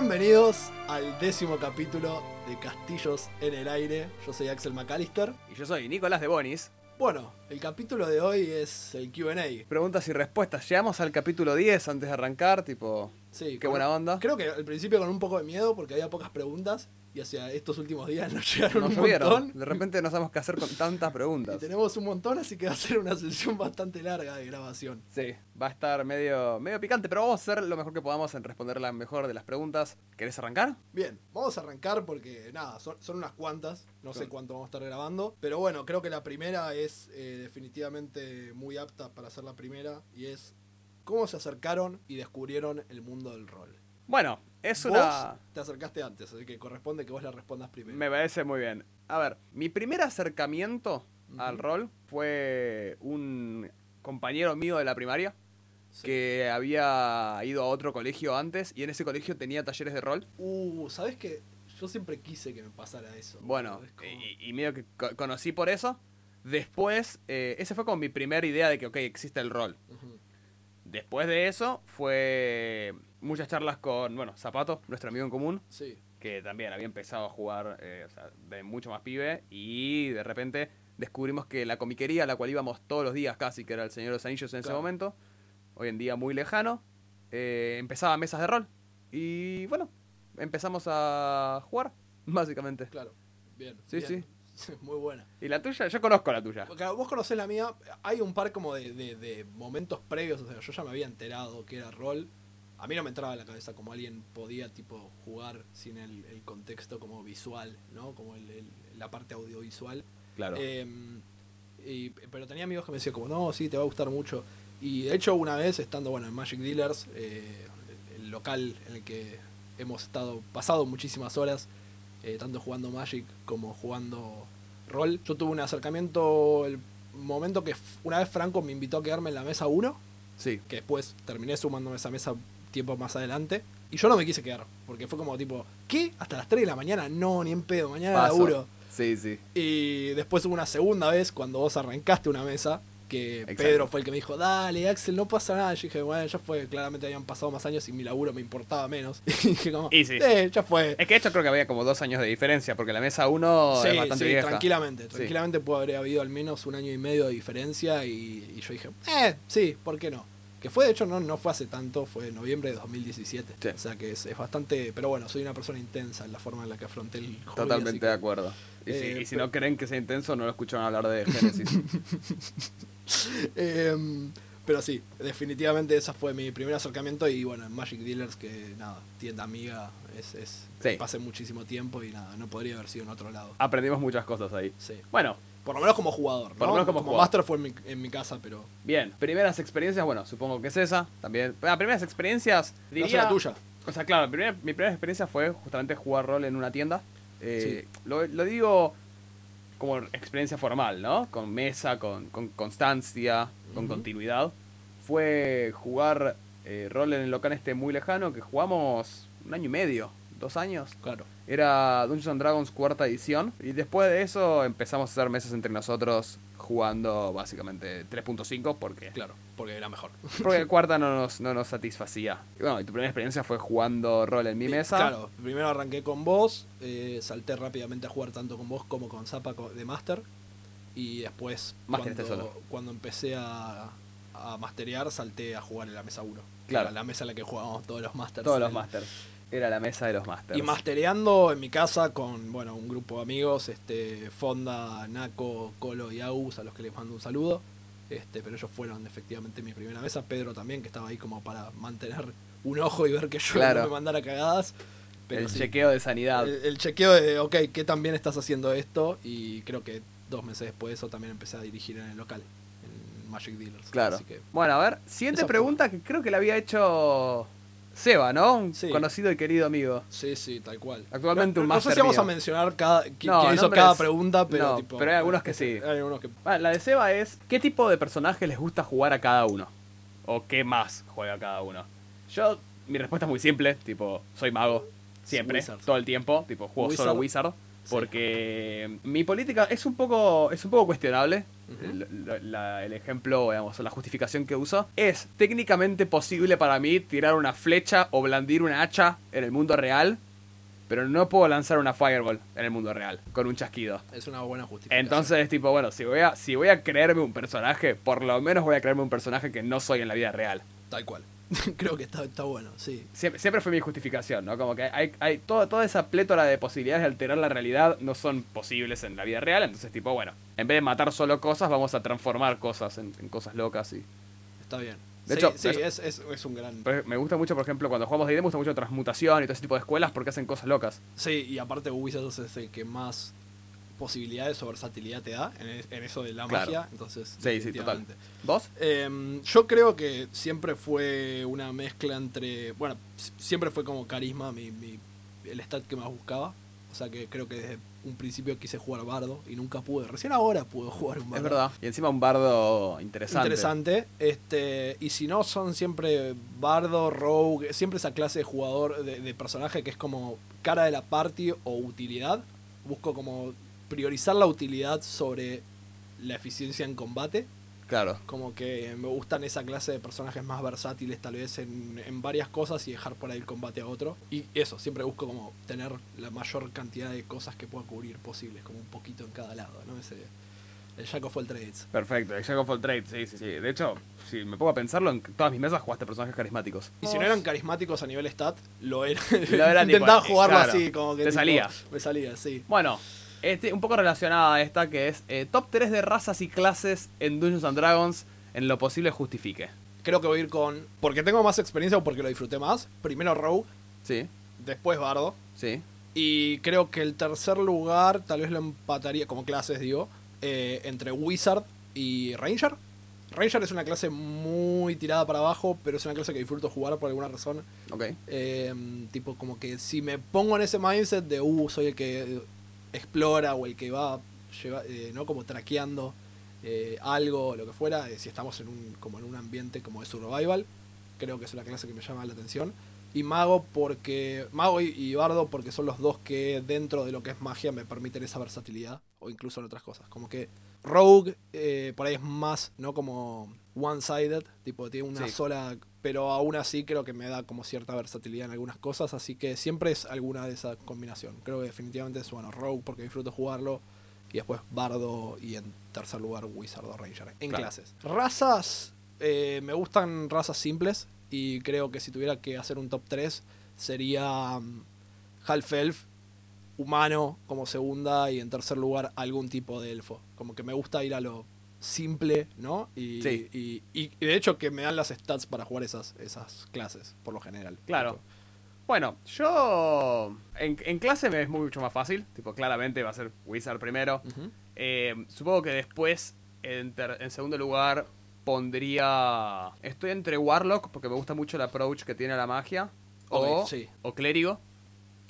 Bienvenidos al décimo capítulo de Castillos en el Aire. Yo soy Axel McAllister. Y yo soy Nicolás de Bonis. Bueno, el capítulo de hoy es el QA. Preguntas y respuestas. Llegamos al capítulo 10 antes de arrancar, tipo. Sí, Qué con- buena onda. Creo que al principio con un poco de miedo porque había pocas preguntas y hacia estos últimos días nos llegaron Nos un montón. De repente no sabemos qué hacer con tantas Y preguntas. tenemos un montón, así que va a ser una sesión bastante larga de grabación. Sí, va a estar medio, medio picante, pero vamos a hacer lo mejor que podamos en responder la mejor de las preguntas. ¿Querés arrancar? Bien, vamos a arrancar porque nada, son, son unas cuantas, no sé cuánto vamos a estar grabando, pero bueno, creo que la primera es eh, definitivamente muy apta para ser la primera y es cómo se acercaron y descubrieron el mundo del rol. Bueno, es Vos una. te acercaste antes, así que corresponde que vos la respondas primero. Me parece muy bien. A ver, mi primer acercamiento al rol fue un compañero mío de la primaria Sí. que había ido a otro colegio antes y en ese colegio tenía talleres de rol. Uh, ¿sabes qué? Yo siempre quise que me pasara eso. Bueno, como- y, y medio que co- conocí por eso. Después, eh, ese fue como mi primera idea de que, ok, existe el rol. Después de eso, fue muchas charlas con, bueno, Zapato, nuestro amigo en común, Sí, que también había empezado a jugar eh, o sea, de mucho más pibe. Y de repente descubrimos que la comiquería a la cual íbamos todos los días casi, que era el Señor de los Anillos en ese momento, hoy en día muy lejano, eh, empezaba mesas de rol. Y bueno, empezamos a jugar, básicamente. claro. Bien. Sí, bien. Muy buena. ¿Y la tuya? Yo conozco la tuya. Claro, vos conocés la mía, hay un par como de, de- de momentos previos, o sea, yo ya me había enterado que era rol. A mí no me entraba en la cabeza como alguien podía tipo jugar sin el, el contexto como visual, ¿no? Como el- el- la parte audiovisual. Claro. Eh, y- pero tenía amigos que me decían como, no, sí, te va a gustar mucho. Y de hecho una vez estando, bueno, en Magic Dealers, eh, el local en el que hemos estado, pasado muchísimas horas, eh, tanto jugando Magic como jugando rol, yo tuve un acercamiento, el momento que una vez Franco me invitó a quedarme en la mesa 1, sí. que después terminé sumándome a esa mesa tiempo más adelante. Y yo no me quise quedar, porque fue como tipo, ¿qué? ¿Hasta las 3 de la mañana? No, ni en pedo, mañana Paso. laburo. Sí, sí. Y después hubo una segunda vez cuando vos arrancaste una mesa. Que Exacto. Pedro fue el que me dijo, dale Axel, no pasa nada. Yo dije, bueno, ya fue, claramente habían pasado más años y mi laburo me importaba menos. Y dije como, Y sí. "Eh, ya fue. Es que de hecho creo que había como dos años de diferencia, porque la mesa 1 sí, es bastante sí, vieja. tranquilamente. Tranquilamente puede haber habido al menos un año y medio de diferencia. Y, y yo dije, eh, sí, ¿por qué no? Que fue, de hecho, no, no fue hace tanto, fue en noviembre de 2017. Sí. O sea que es, es bastante. Pero bueno, soy una persona intensa en la forma en la que afronté el hobby. Totalmente que- de acuerdo. Y, si, Eh, y si pero- no creen que sea intenso, no lo escucharon hablar de Génesis. Em, pero sí, definitivamente ese fue mi primer acercamiento y bueno, en Magic Dealers que nada, tienda amiga, es, es Sí. pasé muchísimo tiempo y nada, no podría haber sido en otro lado. Aprendimos muchas cosas ahí. Sí. Bueno, Por lo menos como jugador, Por ¿no? lo menos como jugador. Master fue en mi, en mi casa, pero bien. Primeras experiencias, bueno, supongo que es esa. También. Ah, primeras experiencias, no diría... sé la tuya. O sea, claro, mi primera, mi primera experiencia fue justamente jugar rol en una tienda. Eh, lo, lo digo como experiencia formal, ¿no? Con mesa, con, con constancia, con continuidad. Fue jugar eh, rol en el local este muy lejano que jugamos un año y medio, dos años. Claro. Era Dungeons and Dragons cuarta edición. Y después de eso empezamos a hacer mesas entre nosotros jugando básicamente 3.5 porque, Claro, porque era mejor. porque cuarta no nos, no nos satisfacía. Y bueno, y tu primera experiencia fue jugando rol en mi Sí, mesa. Claro, primero arranqué con vos, eh, salté rápidamente a jugar tanto con vos como con Zapa de Master. Y después, cuando, solo. cuando empecé a, a masterear, salté a jugar en la mesa 1. Claro. La mesa en la que jugábamos todos los Masters. Todos los El- masters. Era la mesa de los masters. Y mastereando en mi casa con bueno un grupo de amigos, este Fonda, Naco, Colo y Agus, a los que les mando un saludo. Este, pero ellos fueron efectivamente mi primera mesa. Pedro también, que estaba ahí como para mantener un ojo y ver que yo Claro. no me mandara cagadas. Pero el sí, chequeo de sanidad. el, el chequeo de, ok, ¿qué tan bien estás haciendo esto? Y creo que dos meses después de eso también empecé a dirigir en el local, en Magic Dealers. Claro. Así que, Bueno, a ver, siguiente fue. pregunta que creo que la había hecho Seba, ¿no? Sí. conocido y querido amigo. sí, sí, tal cual. Actualmente no, un no sé máster si vamos mío. a mencionar cada, No, hizo cada pregunta, pero no, tipo, pero hay algunos que sí. Hay algunos que Ah, La de Seba es, ¿qué tipo de personaje les gusta jugar a cada uno? ¿O qué más juega cada uno? Yo, mi respuesta es muy simple, tipo, soy mago, siempre, Wizard. todo el tiempo, tipo, juego Wizard. solo Wizard, Sí. porque mi política es un poco es un poco cuestionable. El, la- la- el ejemplo, digamos, o la justificación que uso, es técnicamente posible para mí tirar una flecha o blandir una hacha en el mundo real, pero no puedo lanzar una fireball en el mundo real con un chasquido. Es una buena justificación. Entonces es tipo, bueno, si voy a, si voy a creerme un personaje, por lo menos voy a creerme un personaje que no soy en la vida real. Tal cual. Creo que está, está bueno, sí. Siempre, siempre fue mi justificación, ¿no? Como que hay, hay toda, toda esa plétora de posibilidades de alterar la realidad no son posibles en la vida real. Entonces, tipo, bueno, en vez de matar solo cosas, vamos a transformar cosas en, en cosas locas. Y... Está bien. De sí, hecho, sí, es, es, es un gran... Me gusta mucho, por ejemplo, cuando jugamos D&D, me gusta mucho transmutación y todo ese tipo de escuelas porque hacen cosas locas. Sí, y aparte Wizards es el que más posibilidades o versatilidad te da en, es- en eso de la Claro. magia. Entonces, Sí, sí, total. ¿Vos? Em, yo creo que siempre fue una mezcla entre. Bueno, siempre fue como carisma mi, mi- el stat que más buscaba. O sea que creo que desde un principio quise jugar bardo y nunca pude. Recién ahora pude jugar un Es bardo. verdad. Y encima un bardo interesante. Interesante. Este, y si no, son siempre bardo, rogue, siempre esa clase de jugador, de, de personaje que es como cara de la party o utilidad. Busco como priorizar la utilidad sobre la eficiencia en combate. Claro. Como que me gustan esa clase de personajes más versátiles tal vez en, en varias cosas y dejar por ahí el combate a otro. Y eso, siempre busco como tener la mayor cantidad de cosas que pueda cubrir posibles, como un poquito en cada lado, ¿no? Ese, el Jack of all trades. Perfecto. El Jack of all trades, sí, sí, sí. De hecho, si me pongo a pensarlo, en todas mis mesas jugaste personajes carismáticos. Y si no eran carismáticos a nivel stat, lo era. Lo era tipo, Intentaba jugarlo claro, así, como que. te tipo, salía. Me salía, sí. Bueno, este, un poco relacionada a esta que es eh, top 3 de razas y clases en Dungeons and Dragons en lo posible justifique. Creo que voy a ir con. Porque tengo más experiencia o porque lo disfruté más. Primero Rogue, Sí, después Bardo. sí. Y creo que el tercer lugar tal vez lo empataría, como clases digo, eh, entre Wizard y Ranger. Ranger es una clase muy tirada para abajo, pero es una clase que disfruto jugar por alguna razón. Ok. Eh, tipo, como que si me pongo en ese mindset de, uh, soy el que explora o el que va, lleva, eh, ¿no? Como traqueando eh, algo o lo que fuera, eh, si estamos en un, como en un ambiente como de survival, creo que es una clase que me llama la atención. Y Mago porque. Mago y, y Bardo porque son los dos que dentro de lo que es magia me permiten esa versatilidad. O incluso en otras cosas. Como que Rogue por ahí es más, ¿no? Como one-sided. Tipo, tiene una Sí. sola. Pero aún así creo que me da como cierta versatilidad en algunas cosas. Así que siempre es alguna de esa combinación. Creo que definitivamente es bueno, Rogue porque disfruto jugarlo. Y después Bardo y en tercer lugar Wizard o Ranger. En Claro. clases. Razas. eh, me gustan razas simples. Y creo que si tuviera que hacer un top 3 sería mm, Half Elf, humano como segunda y en tercer lugar algún tipo de elfo. Como que me gusta ir a lo simple, ¿no? Y, Sí. y, y- y de hecho que me dan las stats para jugar esas, esas clases, por lo general. Claro. Bueno, yo en, en clase me es mucho más fácil. Tipo, claramente va a ser Wizard primero. Eh, supongo que después, en, ter- en segundo lugar, pondría... Estoy entre Warlock, porque me gusta mucho el approach que tiene a la magia. O, sí. o Clérigo,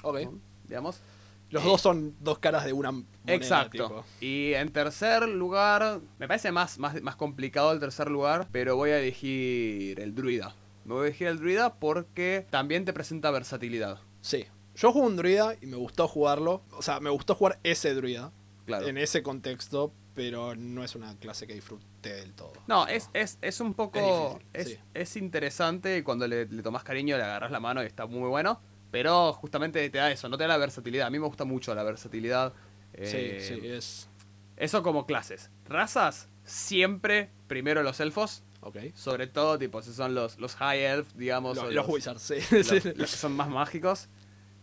Ok. digamos. Los Eh, dos son dos caras de una moneda, Exacto. tipo. Y en tercer lugar, me parece más, más, más complicado el tercer lugar, pero voy a elegir el druida. Me voy a elegir el druida porque también te presenta versatilidad. Sí. Yo jugué un druida y me gustó jugarlo. O sea, me gustó jugar ese druida. Claro. En ese contexto, pero no es una clase que disfruté del todo. No, es, es, es un poco. Es difícil, es, sí. interesante y cuando le, le tomas cariño, le agarras la mano y está muy bueno. Pero justamente te da eso, no te da la versatilidad. A mí me gusta mucho la versatilidad. Eh, sí, sí, es. Eso como clases. Razas, siempre primero los elfos. Ok. Sobre todo, tipo, si son los, los high elf, digamos. Lo- o los, wizards, sí. los- Sí. los que son más mágicos.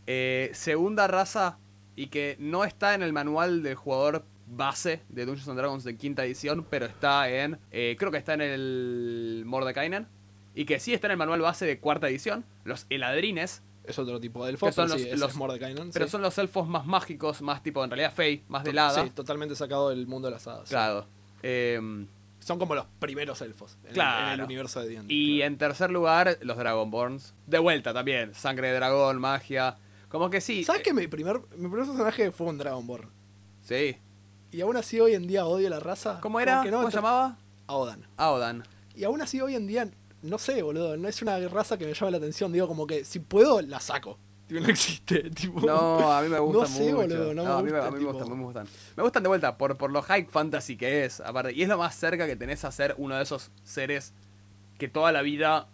Eh, segunda raza, y que no está en el manual del jugador base de Dungeons and Dragons de quinta edición, pero está en. eh, creo que está en el Mordekainen. Y que sí está en el manual base de cuarta edición. Los eladrines. Es otro tipo de elfo, Que son pero los- sí, los- es Mordekainen, Pero sí. son los elfos más mágicos, más tipo, en realidad, Fey, más de helada. Sí, totalmente sacado del mundo de las hadas. Claro. Em, Son como los primeros elfos en, el- Claro. en el universo de D&D. Y claro. en tercer lugar, los Dragonborns. De vuelta también. Sangre de dragón, magia. Como que sí. ¿Sabes eh, que mi primer, mi primer personaje fue un Dragonborn? Sí. Y aún así hoy en día odio la raza. ¿Cómo era? No, ¿Cómo se llamaba? Aodan. Aodan. Y aún así hoy en día, no sé, boludo, no es una raza que me llame la atención. Digo, como que si puedo, la saco. Tipo, no existe. Tipo, No, a mí me gusta No sé, mucho. boludo, no me a mí, gusta, a mí me gustan, me gustan. Me gustan de vuelta por, por lo high fantasy que es, aparte. Y es lo más cerca que tenés a ser uno de esos seres que toda la vida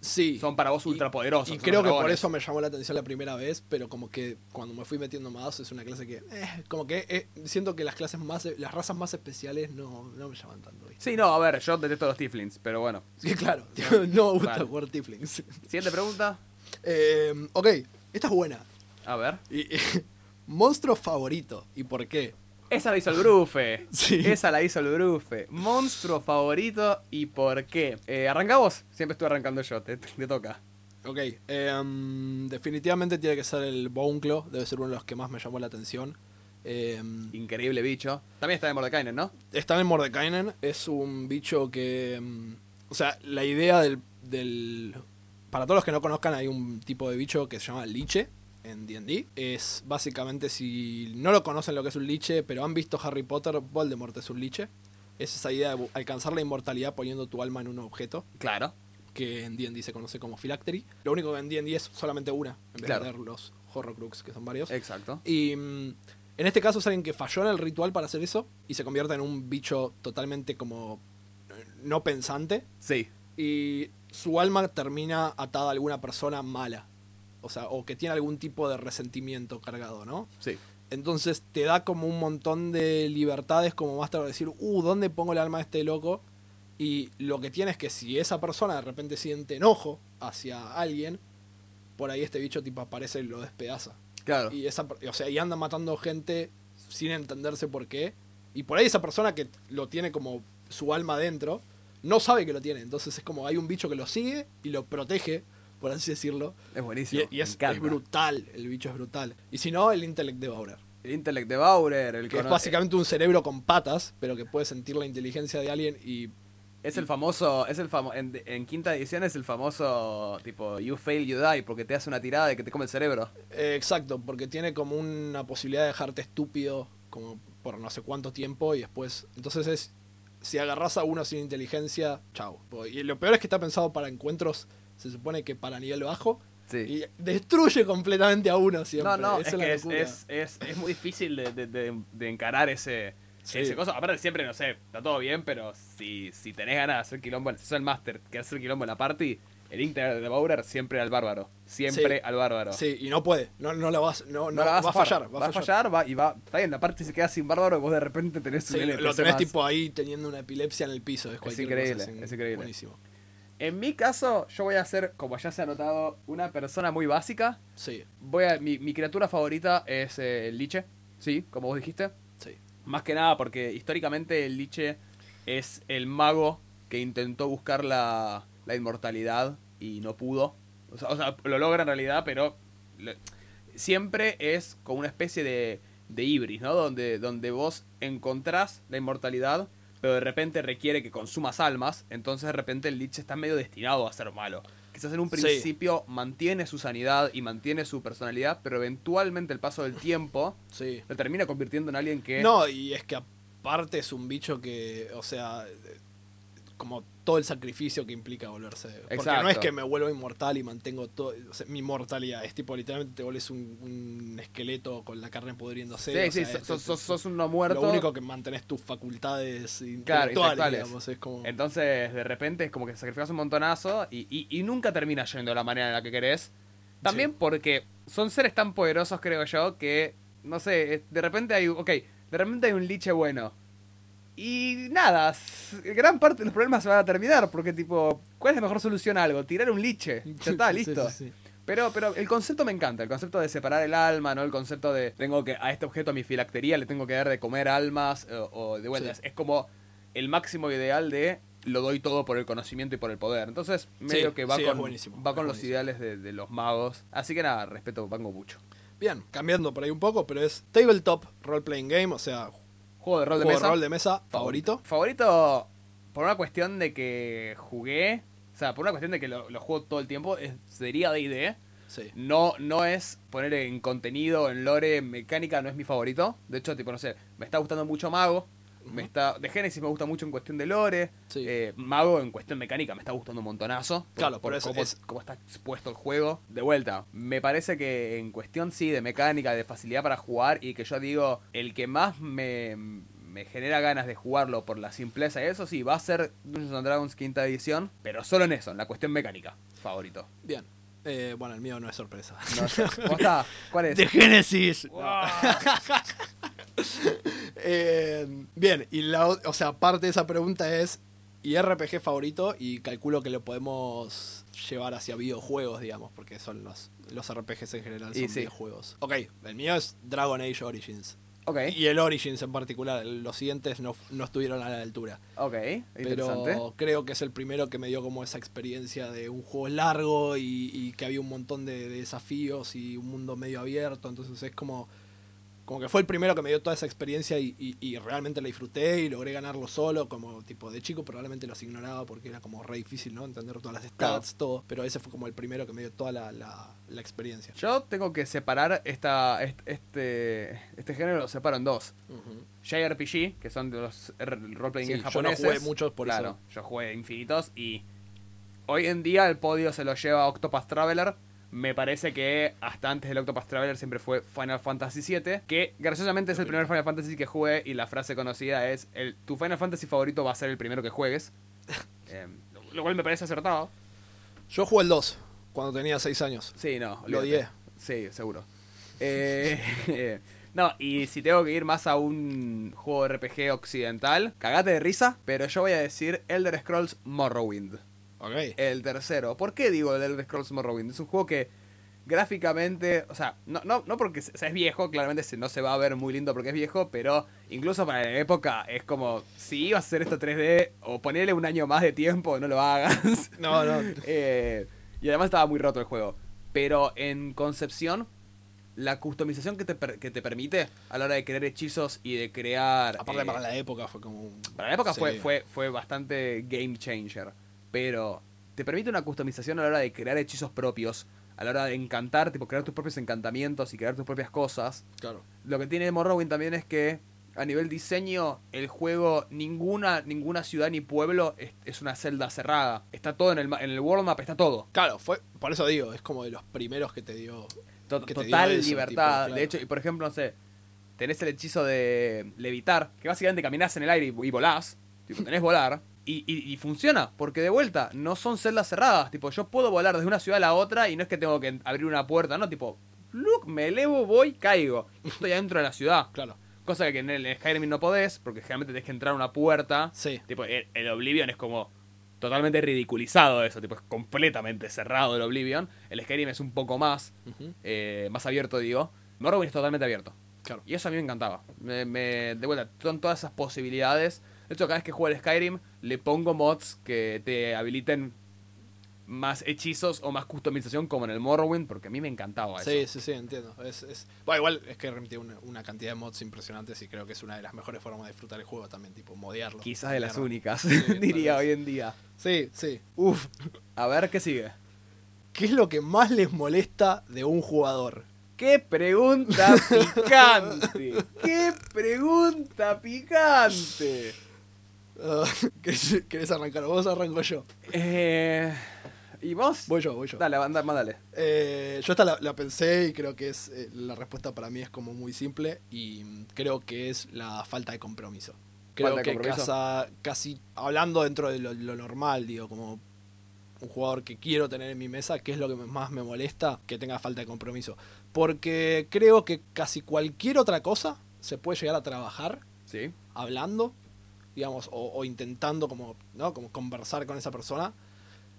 sí. son para vos Y- ultrapoderosos. Y son creo que por eso me llamó la atención la primera vez, pero como que cuando me fui metiendo más es una clase que, eh, como que eh, siento que las clases más, las razas más especiales no, no me llaman tanto. ¿viste? Sí, no, a ver, yo detesto los tieflings, pero bueno. Sí, claro, no me gusta jugar Tieflings. Siguiente pregunta. Eh, ok, esta es buena. A ver. Y- monstruo favorito, ¿y por qué? Esa la hizo el Brufe. Sí. Esa la hizo el Brufe. Monstruo favorito y por qué. Eh, ¿Arranca vos? Siempre estoy arrancando yo, te, te toca. Ok, em, definitivamente tiene que ser el Bounclo, debe ser uno de los que más me llamó la atención. Em, Increíble bicho. También está de Mordekainen, ¿no? está en Mordekainen, es un bicho que... mm, O sea, la idea del, del... Para todos los que no conozcan, hay un tipo de bicho que se llama liche en D&D. Es básicamente, si no lo conocen lo que es un liche, pero han visto Harry Potter, Voldemort es un liche. Es esa idea de alcanzar la inmortalidad poniendo tu alma en un objeto, Claro. que en D&D se conoce como Phylactery. Lo único que en D&D es solamente una, en vez Claro. de ver los Horrocrux, que son varios. Exacto. Y mm, en este caso es alguien que falló en el ritual para hacer eso y se convierte en un bicho totalmente como eh, no pensante Sí. y su alma termina atada a alguna persona mala. O sea, o que tiene algún tipo de resentimiento cargado, ¿no? Sí. Entonces te da como un montón de libertades como más tarde decir, uh, ¿dónde pongo el alma de este loco? Y lo que tiene es que si esa persona de repente siente enojo hacia alguien, por ahí este bicho tipo aparece y lo despedaza. Claro. Y esa, o sea, y anda matando gente sin entenderse por qué. Y por ahí esa persona que lo tiene como su alma dentro, no sabe que lo tiene. Entonces es como hay un bicho que lo sigue y lo protege, por así decirlo. Es buenísimo. Y, es, brutal, el bicho es brutal. Y si no, el Intellect de Bauer. El Intellect de Bauer, el Que es básicamente un cerebro con patas, pero que puede sentir la inteligencia de alguien y... Es el famoso, es el famo en, en quinta edición es el famoso tipo you fail you die porque te hace una tirada de que te come el cerebro. eh, exacto, porque tiene como una posibilidad de dejarte estúpido como por no sé cuánto tiempo y después... Entonces es... Si agarras a uno sin inteligencia, chao. Y lo peor es que está pensado para encuentros, se supone que para nivel bajo, Sí. y destruye completamente a uno siempre. no, no, es la que es, es, es, es muy difícil de, de- de- de encarar ese, Sí. ese cosa. Aparte siempre, no sé, está todo bien, pero si, si tenés ganas de hacer quilombo, si sos el máster que hacer quilombo en la party, el Intellect de Bauer siempre al bárbaro. Siempre Sí. al bárbaro. Sí, y no puede, no, no la vas, no, no, No la vas va a fallar, va a fallar, va, y va, está bien, la parte se queda sin bárbaro y vos de repente tenés Sí, un lo, tenés más. tipo ahí teniendo una epilepsia en el piso. Es, cualquier increíble, cosa, es increíble. Buenísimo. En mi caso, yo voy a ser, como ya se ha notado, una persona muy básica. Sí, Voy a, mi, mi criatura favorita es eh, el liche, sí, como vos dijiste. sí. Más que nada porque históricamente el liche es el mago que intentó buscar la, la inmortalidad y no pudo. O sea, o sea, lo logra en realidad, pero le- siempre es como una especie de, de ibris, ¿no? Donde, donde vos encontrás la inmortalidad, pero de repente requiere que consumas almas, entonces de repente el liche está medio destinado a ser malo. Quizás en un Sí. principio mantiene su sanidad y mantiene su personalidad, pero eventualmente el paso del tiempo Sí. lo termina convirtiendo en alguien que... No, y es que aparte es un bicho que, o sea, como todo el sacrificio que implica volverse. Porque no es que me vuelvo inmortal y mantengo todo, o sea, mi mortalidad. Es tipo, literalmente te vuelves un, un esqueleto con la carne pudriéndose. Sí, o sí, sea, sos, un no muerto. Lo único que mantenés tus facultades Claro, intelectuales, intelectuales. digamos. Es como... Entonces, de repente es como que sacrificas un montonazo y, y- y nunca termina yendo de la manera en la que querés. También Sí. porque son seres tan poderosos, creo yo, que, no sé, de repente hay, ok, de repente hay un liche bueno. Y nada, gran parte de los problemas se van a terminar, porque tipo, ¿cuál es la mejor solución a algo? Tirar un liche. Ya está, listo. sí, sí. Pero, pero el concepto me encanta, el concepto de separar el alma, ¿no? El concepto de tengo que a este objeto, a mi filactería, le tengo que dar de comer almas, o, o de vuelta. Sí. Es, como el máximo ideal de lo doy todo por el conocimiento y por el poder. Entonces, medio Sí, que va sí, con, va es con los ideales de, de los magos. Así que nada, respeto Bango mucho. Bien, cambiando por ahí un poco, pero es Tabletop Role Playing Game, o sea, Juego de rol de juego mesa. de rol de mesa favorito. Favorito por una cuestión de que jugué, o sea, por una cuestión de que lo, lo juego todo el tiempo, es, sería D&D. Sí. No, no es poner en contenido, en lore, en mecánica, no es mi favorito. De hecho, tipo, no sé, me está gustando mucho Mago. Me está, de Genesis me gusta mucho en cuestión de lore. Sí. Eh, Mago en cuestión mecánica me está gustando un montonazo. por- Claro, por por eso cómo, es- cómo está expuesto el juego. De vuelta, me parece que en cuestión sí de mecánica, de facilidad para jugar y que yo digo, el que más me, me genera ganas de jugarlo por la simpleza y eso sí, va a ser Dungeons and Dragons quinta edición, pero solo en eso, en la cuestión mecánica, favorito. Bien. Eh, bueno, el mío no es sorpresa. No. ¿Cómo está? ¿Cuál es? De Génesis. Wow. Eh, bien, y la, o sea, parte de esa pregunta es, ¿y RPG favorito? Y calculo que lo podemos llevar hacia videojuegos, digamos, porque son los, los RPGs en general, son sí. videojuegos. Ok, el mío es Dragon Age Origins. Ok, Y el Origins en particular, los siguientes no, no estuvieron a la altura. ok, interesante. Pero creo que es el primero que me dio como esa experiencia de un juego largo y, y que había un montón de, de desafíos y un mundo medio abierto. Entonces es como, como que fue el primero que me dio toda esa experiencia y, y- y realmente la disfruté y logré ganarlo solo. Como tipo de chico probablemente los ignoraba porque era como re difícil, ¿no? Entender todas las Claro. stats, todo. Pero ese fue como el primero que me dio toda la, la- la experiencia. Yo tengo que separar esta, est- este, este género, lo separo en dos. Ujú. JRPG, que son de los roleplaying Sí, game yo no japoneses. jugué muchos por claro, eso. yo jugué infinitos y hoy en día el podio se lo lleva Octopath Traveler. Me parece que hasta antes del Octopath Traveler siempre fue Final Fantasy VII, que graciosamente es el primer Final Fantasy que jugué y la frase conocida es, el, tu Final Fantasy favorito va a ser el primero que juegues. Eh, lo cual me parece acertado. Yo jugué el 2 cuando tenía 6 años. Sí, no. Lo odié. Sí, seguro. Eh, no, y si tengo que ir más a un juego de RPG occidental, cagate de risa, pero yo voy a decir Elder Scrolls Morrowind. Ok. El tercero. ¿Por qué digo el Elder Scrolls Morrowind? Es un juego que gráficamente, o sea, no, no, no porque o sea, es viejo, claramente no se va a ver muy lindo porque es viejo, pero incluso para la época es como, si ibas a hacer esto 3D, o ponerle un año más de tiempo, no lo hagas. No, no. Eh, y además estaba muy roto el juego. Pero en concepción, la customización que te, per- que te permite a la hora de crear hechizos y de crear... Aparte eh, para la época fue como un... para la época Sí. fue, fue, fue bastante game changer. Pero te permite una customización a la hora de crear hechizos propios. A la hora de encantar, tipo crear tus propios encantamientos y crear tus propias cosas. Claro. Lo que tiene Morrowind también es que a nivel diseño, el juego, ninguna, ninguna ciudad ni pueblo es, es una celda cerrada. Está todo en el, en el world map, está todo. Claro, fue, por eso digo, es como de los primeros que te dio. To- que te dio total eso, libertad. tipo, claro. De hecho, y por ejemplo, no sé, tenés el hechizo de levitar, que básicamente caminás en el aire y, y volás. Tipo, tenés volar. Y, y- y funciona, porque de vuelta, no son celdas cerradas. Tipo, yo puedo volar desde una ciudad a la otra y no es que tengo que abrir una puerta, no, tipo, look, me elevo, voy, caigo. Y estoy adentro de la ciudad. Claro. Cosa que en el en Skyrim no podés, porque generalmente tenés que entrar a una puerta. Sí. Tipo, el, el Oblivion es como totalmente ridiculizado eso, tipo, es completamente cerrado el Oblivion. El Skyrim es un poco más, eh, más abierto, digo. Morrowind es totalmente abierto. Claro. Y eso a mí me encantaba. Me, me- de vuelta, son todas esas posibilidades. De hecho, cada vez que juego al Skyrim, le pongo mods que te habiliten más hechizos o más customización como en el Morrowind, porque a mí me encantaba eso. Sí, sí, sí, entiendo. Es, es... Bueno, igual es que remite una, una cantidad de mods impresionantes y creo que es una de las mejores formas de disfrutar el juego también, tipo, modearlo. Quizás de las únicas, Sí, diría hoy en día. Sí, sí. Uf. A ver, ¿qué sigue? ¿Qué es lo que más les molesta de un jugador? ¡Qué pregunta picante! ¡Qué pregunta picante! ¿querés, querés arrancar? ¿Vos arranco yo? Eh, ¿Y vos? Voy yo, voy yo. Dale, anda, mándale. Eh, yo esta la, la pensé y creo que es eh, la respuesta para mí es como muy simple y mm, creo que es la falta de compromiso. Creo ¿Falta de que casa- casi hablando dentro de lo, lo normal, digo, como un jugador que quiero tener en mi mesa, ¿qué es lo que más me molesta? Que tenga falta de compromiso. Porque creo que casi cualquier otra cosa se puede llegar a trabajar Sí. hablando, digamos, o, o intentando como, ¿no? como conversar con esa persona.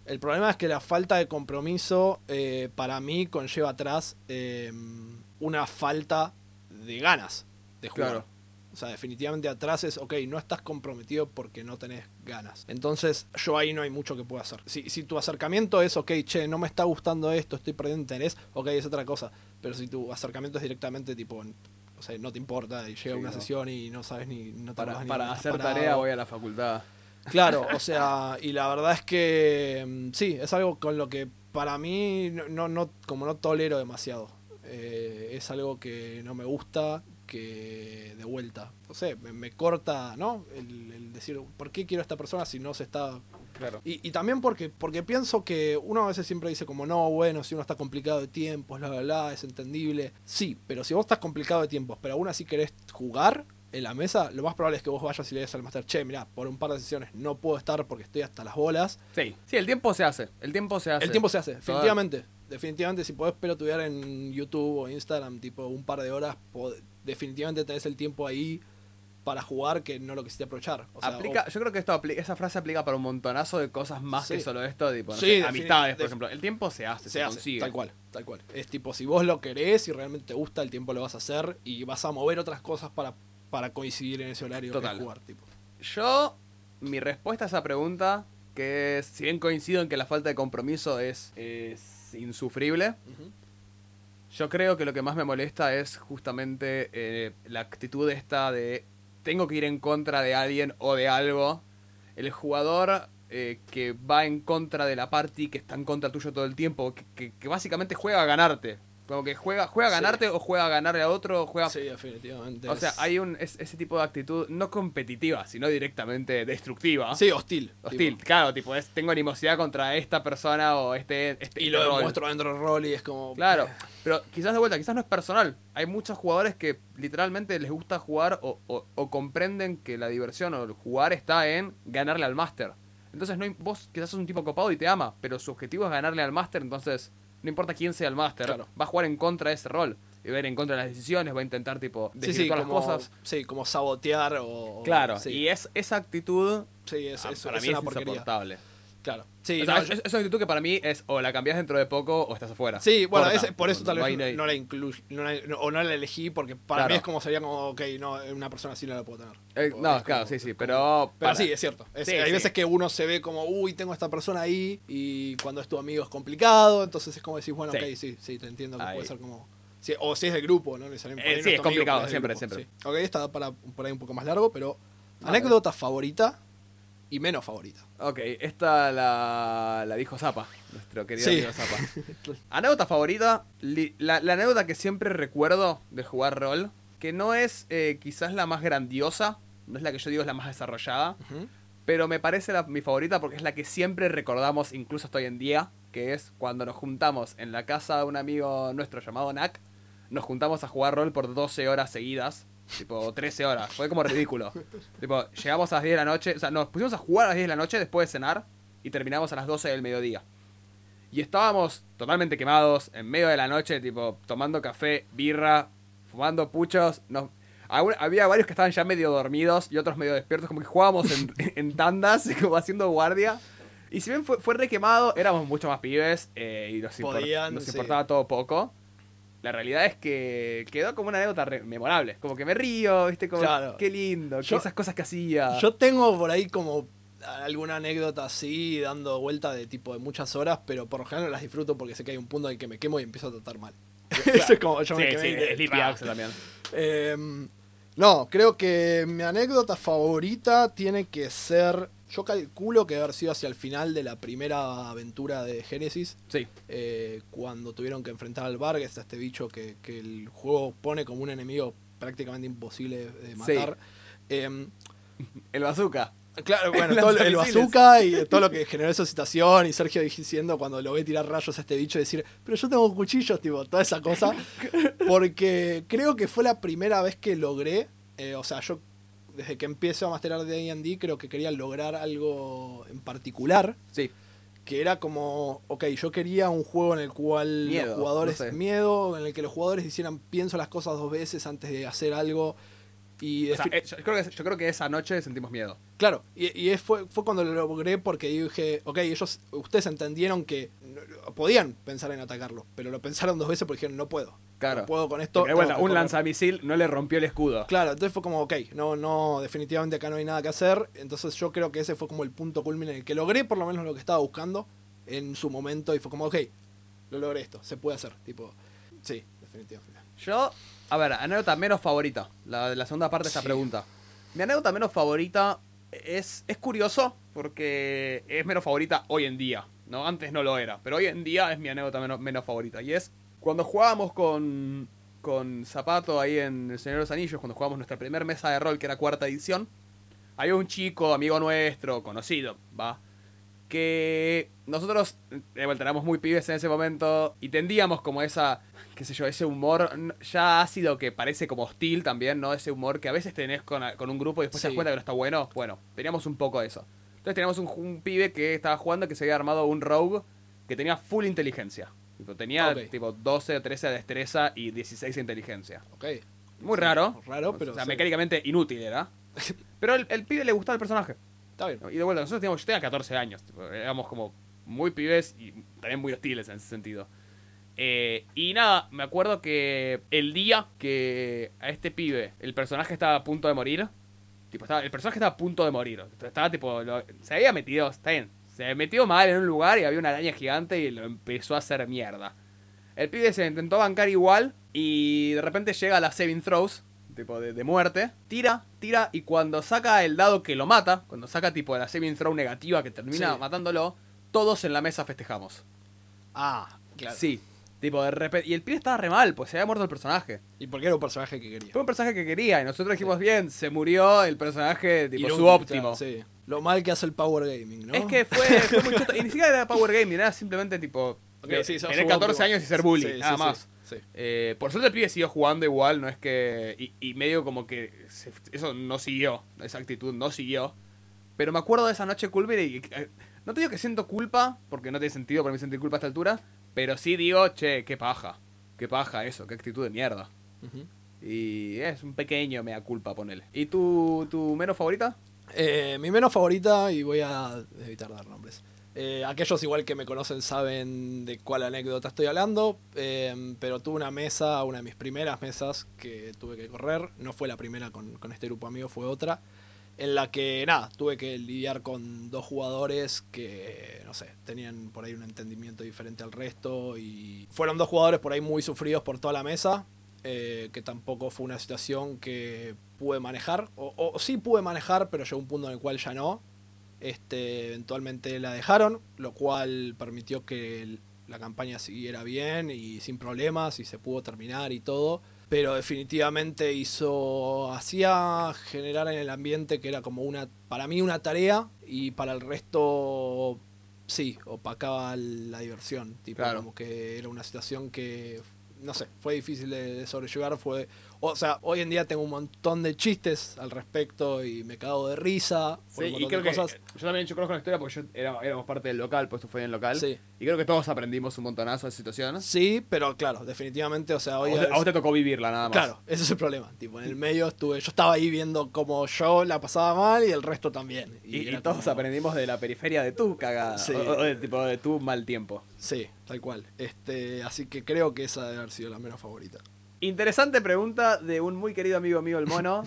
El problema es que la falta de compromiso eh, para mí conlleva atrás eh, una falta de ganas de jugar. Claro. O sea, definitivamente atrás es, ok, no estás comprometido porque no tenés ganas. Entonces, yo ahí no hay mucho que pueda hacer. Si, si tu acercamiento es, ok, che, no me está gustando esto, estoy perdiendo interés, ok, es otra cosa. Pero si tu acercamiento es directamente tipo, o sea, no te importa y llega Sí, una no. sesión y no sabes ni, no te Para, ni para hacer tarea voy a la facultad. Claro, o sea, y la verdad es que mm, sí, es algo con lo que para mí no, no, no- como no tolero demasiado. Eh, es algo que no me gusta, que de vuelta. No sé, me, me corta, ¿no? El, el decir, ¿por qué quiero a esta persona si no se está Claro. y, y también porque, porque pienso que uno a veces siempre dice como, no, bueno, si uno está complicado de tiempos, bla, bla, es entendible. Sí, pero si vos estás complicado de tiempos, pero aún así querés jugar en la mesa, lo más probable es que vos vayas y le digas al master, che, mirá, por un par de sesiones no puedo estar porque estoy hasta las bolas. Sí, sí, el tiempo se hace. El tiempo se hace. El tiempo se hace, definitivamente. Definitivamente, si podés pelotudear en YouTube o Instagram, tipo un par de horas, definitivamente tenés el tiempo ahí para jugar que no lo quisiste aprovechar. O sea, aplica, o- yo creo que esto esa frase aplica para un montonazo de cosas más Sí. que solo esto, tipo, no Sí, sé, defini- amistades, por ejemplo. El tiempo se hace, se, se hace, consigue. tal cual, tal cual. Es tipo, si vos lo querés y realmente te gusta, el tiempo lo vas a hacer y vas a mover otras cosas para, para coincidir en ese horario Total. de jugar. Tipo. Yo, mi respuesta a esa pregunta, que es, si bien coincido en que la falta de compromiso es, es insufrible, yo creo que lo que más me molesta es justamente eh, la actitud esta de tengo que ir en contra de alguien o de algo. El jugador eh, que va en contra de la party, que está en contra tuyo todo el tiempo, que, que- que básicamente juega a ganarte. Como que juega, juega a Sí. ganarte o juega a ganarle a otro, juega... Sí, definitivamente. O sea, hay un, es- ese tipo de actitud no competitiva, sino directamente destructiva. Sí, hostil. Hostil, tipo. claro, tipo, es, tengo animosidad contra esta persona o este, este Y lo este demuestro dentro del rol y es como. Claro, eh, pero quizás de vuelta, quizás no es personal. Hay muchos jugadores que literalmente les gusta jugar o, o- o comprenden que la diversión o el jugar está en ganarle al máster. Entonces no, vos quizás sos un tipo copado y te ama, pero su objetivo es ganarle al máster, entonces no importa quién sea el máster, Claro. va a jugar en contra de ese rol. Y va a ir en contra de las decisiones, va a intentar tipo decir sí, todas como, las cosas. sí, como sabotear o. Claro, sí, y es esa actitud sí, es, ah, para es mí una es porquería. insoportable. Claro. Sí, O sea, no, es, yo- es- una actitud que para mí es o la cambias dentro de poco o estás afuera. Sí, bueno, Corta. por eso tal vez no, la incluyo, no o no la elegí, porque para Claro. mí es como sería como, ok, no, una persona así no la puedo tener. Eh, no, es claro, como- sí, sí, como- pero... Pero para. sí, es cierto. Es- Sí, hay sí. veces que uno se ve como, uy, tengo a esta persona ahí, y cuando es tu amigo es complicado, entonces es como decir, bueno, Sí. ok, sí, sí, te entiendo que Ahí. puede ser como... sí, o si es del grupo, ¿no? Necesariamente, Eh, sí, es complicado, siempre, siempre. sí. Ok, esta da para por ahí un poco más largo, pero... Anécdota favorita y menos favorita. Ok, esta la, la dijo Zapa, nuestro querido Sí. amigo Zapa. anécdota favorita, li- la, la anécdota que siempre recuerdo de jugar rol, que no es eh, quizás la más grandiosa, no es la que yo digo es la más desarrollada, pero me parece la- mi favorita porque es la que siempre recordamos, incluso hasta hoy en día, que es cuando nos juntamos en la casa de un amigo nuestro llamado Nak, nos juntamos a jugar rol por 12 horas seguidas, tipo 13 horas, fue como ridículo. tipo, llegamos a las 10 de la noche, o sea, nos pusimos a jugar a las 10 de la noche después de cenar y terminamos a las 12 del mediodía. Y estábamos totalmente quemados, en medio de la noche, tipo, tomando café, birra, fumando puchos. Nos, había varios que estaban ya medio dormidos y otros medio despiertos, como que jugábamos en, en tandas, como haciendo guardia. Y si bien fue, fue re quemado, éramos mucho más pibes eh, y nos, Podían, nos sí. importaba todo poco. La realidad es que quedó como una anécdota memorable. Como que me río, ¿viste? Como, Claro. qué lindo, Yo- esas cosas que hacía. Yo tengo por ahí como alguna anécdota así, dando vuelta de tipo de muchas horas, pero por lo general no las disfruto porque sé que hay un punto en el que me quemo y empiezo a tratar mal. Eso es como yo me sí, quemé sí, de-. Axe también. Em, no, creo que mi anécdota favorita tiene que ser. Yo calculo que haber sido hacia el final de la primera aventura de Genesis, Sí, eh, cuando tuvieron que enfrentar al Vargas, a este bicho que, que el juego pone como un enemigo prácticamente imposible de matar. Em, el bazooka. Claro, bueno, todo el- bazooka y todo lo que generó esa situación y Sergio diciendo cuando lo ve tirar rayos a este bicho decir, pero yo tengo cuchillos, tipo, toda esa cosa. Porque creo que fue la primera vez que logré, eh, o sea, yo desde que empiezo a masterar D&D creo que quería lograr algo en particular, Sí, que era como, ok, yo quería un juego en el cual Miedo, los jugadores, no sé. miedo, en el que los jugadores hicieran pienso las cosas dos veces antes de hacer algo. Y o sea, defi- eh, yo, creo que, yo creo que esa noche sentimos miedo. Claro, y, fue, fue cuando lo logré porque dije, ok, ellos, ustedes entendieron que podían pensar en atacarlo, pero lo pensaron dos veces porque dijeron, no puedo. Claro. No puedo con esto. Porque, que un correr". lanzamisil no le rompió el escudo. Claro, entonces fue como, ok, no, no, definitivamente acá no hay nada que hacer. Entonces yo creo que ese fue como el punto culmine en el que logré por lo menos lo que estaba buscando en su momento y fue como, ok, lo logré esto, se puede hacer. Tipo, sí, definitivamente. Yo, a ver, anécdota menos favorita. La, la segunda parte de esta Sí. pregunta. Mi anécdota menos favorita es, es curioso porque es menos favorita hoy en día. ¿no? Antes no lo era, pero hoy en día es mi anécdota menos, menos favorita. Y es cuando jugábamos con, con Zapato ahí en El Señor de los Anillos, cuando jugamos nuestra primera mesa de rol, que era cuarta edición, había un chico, amigo nuestro, conocido, va, que nosotros, de vuelta, éramos muy pibes en ese momento y tendíamos como esa, qué sé yo, ese humor ya ácido que parece como hostil también, ¿no? Ese humor que a veces tenés con, con un grupo y después te das Sí. cuenta que no está bueno. Bueno, teníamos un poco de eso. Entonces teníamos un, un pibe que estaba jugando que se había armado un rogue que tenía full inteligencia. Tenía tipo 12 o 13 de destreza y 16 de inteligencia. Ok. Muy raro. Raro, pero O sea, sí. mecánicamente inútil era. Pero el, el pibe le gustaba el personaje. Está bien. Y de vuelta, nosotros teníamos, yo tenía 14 años. éramos como muy pibes y también muy hostiles en ese sentido. Eh, y nada, me acuerdo que el día que a este pibe el personaje estaba a punto de morir, tipo, estaba, el personaje estaba a punto de morir. Estaba tipo, se había metido, está bien, se metió mal en un lugar y había una araña gigante y lo empezó a hacer mierda. El pibe se intentó bancar igual y de repente llega a las saving throws, tipo de, de muerte, tira, tira y cuando saca el dado que lo mata, cuando saca tipo la saving throw negativa que termina Sí. matándolo, todos en la mesa festejamos. Ah, claro. Sí, tipo de repente... Y el pibe estaba re mal, pues se había muerto el personaje. Y porque era un personaje que quería. Fue un personaje que quería y nosotros dijimos, bien, se murió el personaje, tipo, Inútil, su óptimo. claro, sí. Lo mal que hace el Power Gaming, ¿no? Es que fue, fue muy choto. Y ni siquiera era Power Gaming, era simplemente tipo... Sí, sos tener un 14 óptimo. años y ser bully, nada más. Sí. Eh, por suerte el pibe siguió jugando igual, no es que... Y, y medio como que se- eso no siguió, esa actitud no siguió. Pero me acuerdo de esa noche culmine y... eh, no te digo que siento culpa, porque no tiene sentido para mí sentir culpa a esta altura, pero sí digo, che, qué paja. Qué paja eso, qué actitud de mierda. Y es un pequeño mea culpa, ponele. ¿Y tu, tu menos favorita? Eh, mi menos favorita, y voy a evitar dar nombres. Eh, aquellos igual que me conocen saben de cuál anécdota estoy hablando, eh, pero tuve una mesa, una de mis primeras mesas que tuve que correr, no fue la primera con, con este grupo amigo, fue otra, en la que nada, tuve que lidiar con dos jugadores que, no sé, tenían por ahí un entendimiento diferente al resto y fueron dos jugadores por ahí muy sufridos por toda la mesa, eh, que tampoco fue una situación que pude manejar, o, o sí pude manejar, pero llegó un punto en el cual ya no. Este, eventualmente la dejaron, lo cual permitió que el- la campaña siguiera bien y sin problemas y se pudo terminar y todo. Pero definitivamente hizo. hacía generar en el ambiente que era como una. para mí una tarea y para el resto. sí, opacaba la diversión. Tipo, Claro. como que era una situación que. no sé, fue difícil de, de sobrellevar. Fue. O sea, hoy en día tengo un montón de chistes al respecto y me cago de risa. por un Sí, y creo de que cosas. yo también yo conozco la historia porque yo era- éramos parte del local, pues esto fue en el local. Sí. Y creo que todos aprendimos un montonazo de situaciones. Sí, pero claro, definitivamente, o sea, A hoy vos, a vos te tocó vivirla nada más. Claro, ese es el problema. Tipo, en el medio estuve, yo estaba ahí viendo cómo yo la pasaba mal y el resto también. Y, todos como- aprendimos de la periferia de tu cagada. Sí. O, o de, tipo, de tu mal tiempo. Sí, tal cual. Este, así que creo que esa debe haber sido la menos favorita. Interesante pregunta de un muy querido amigo mío, el mono.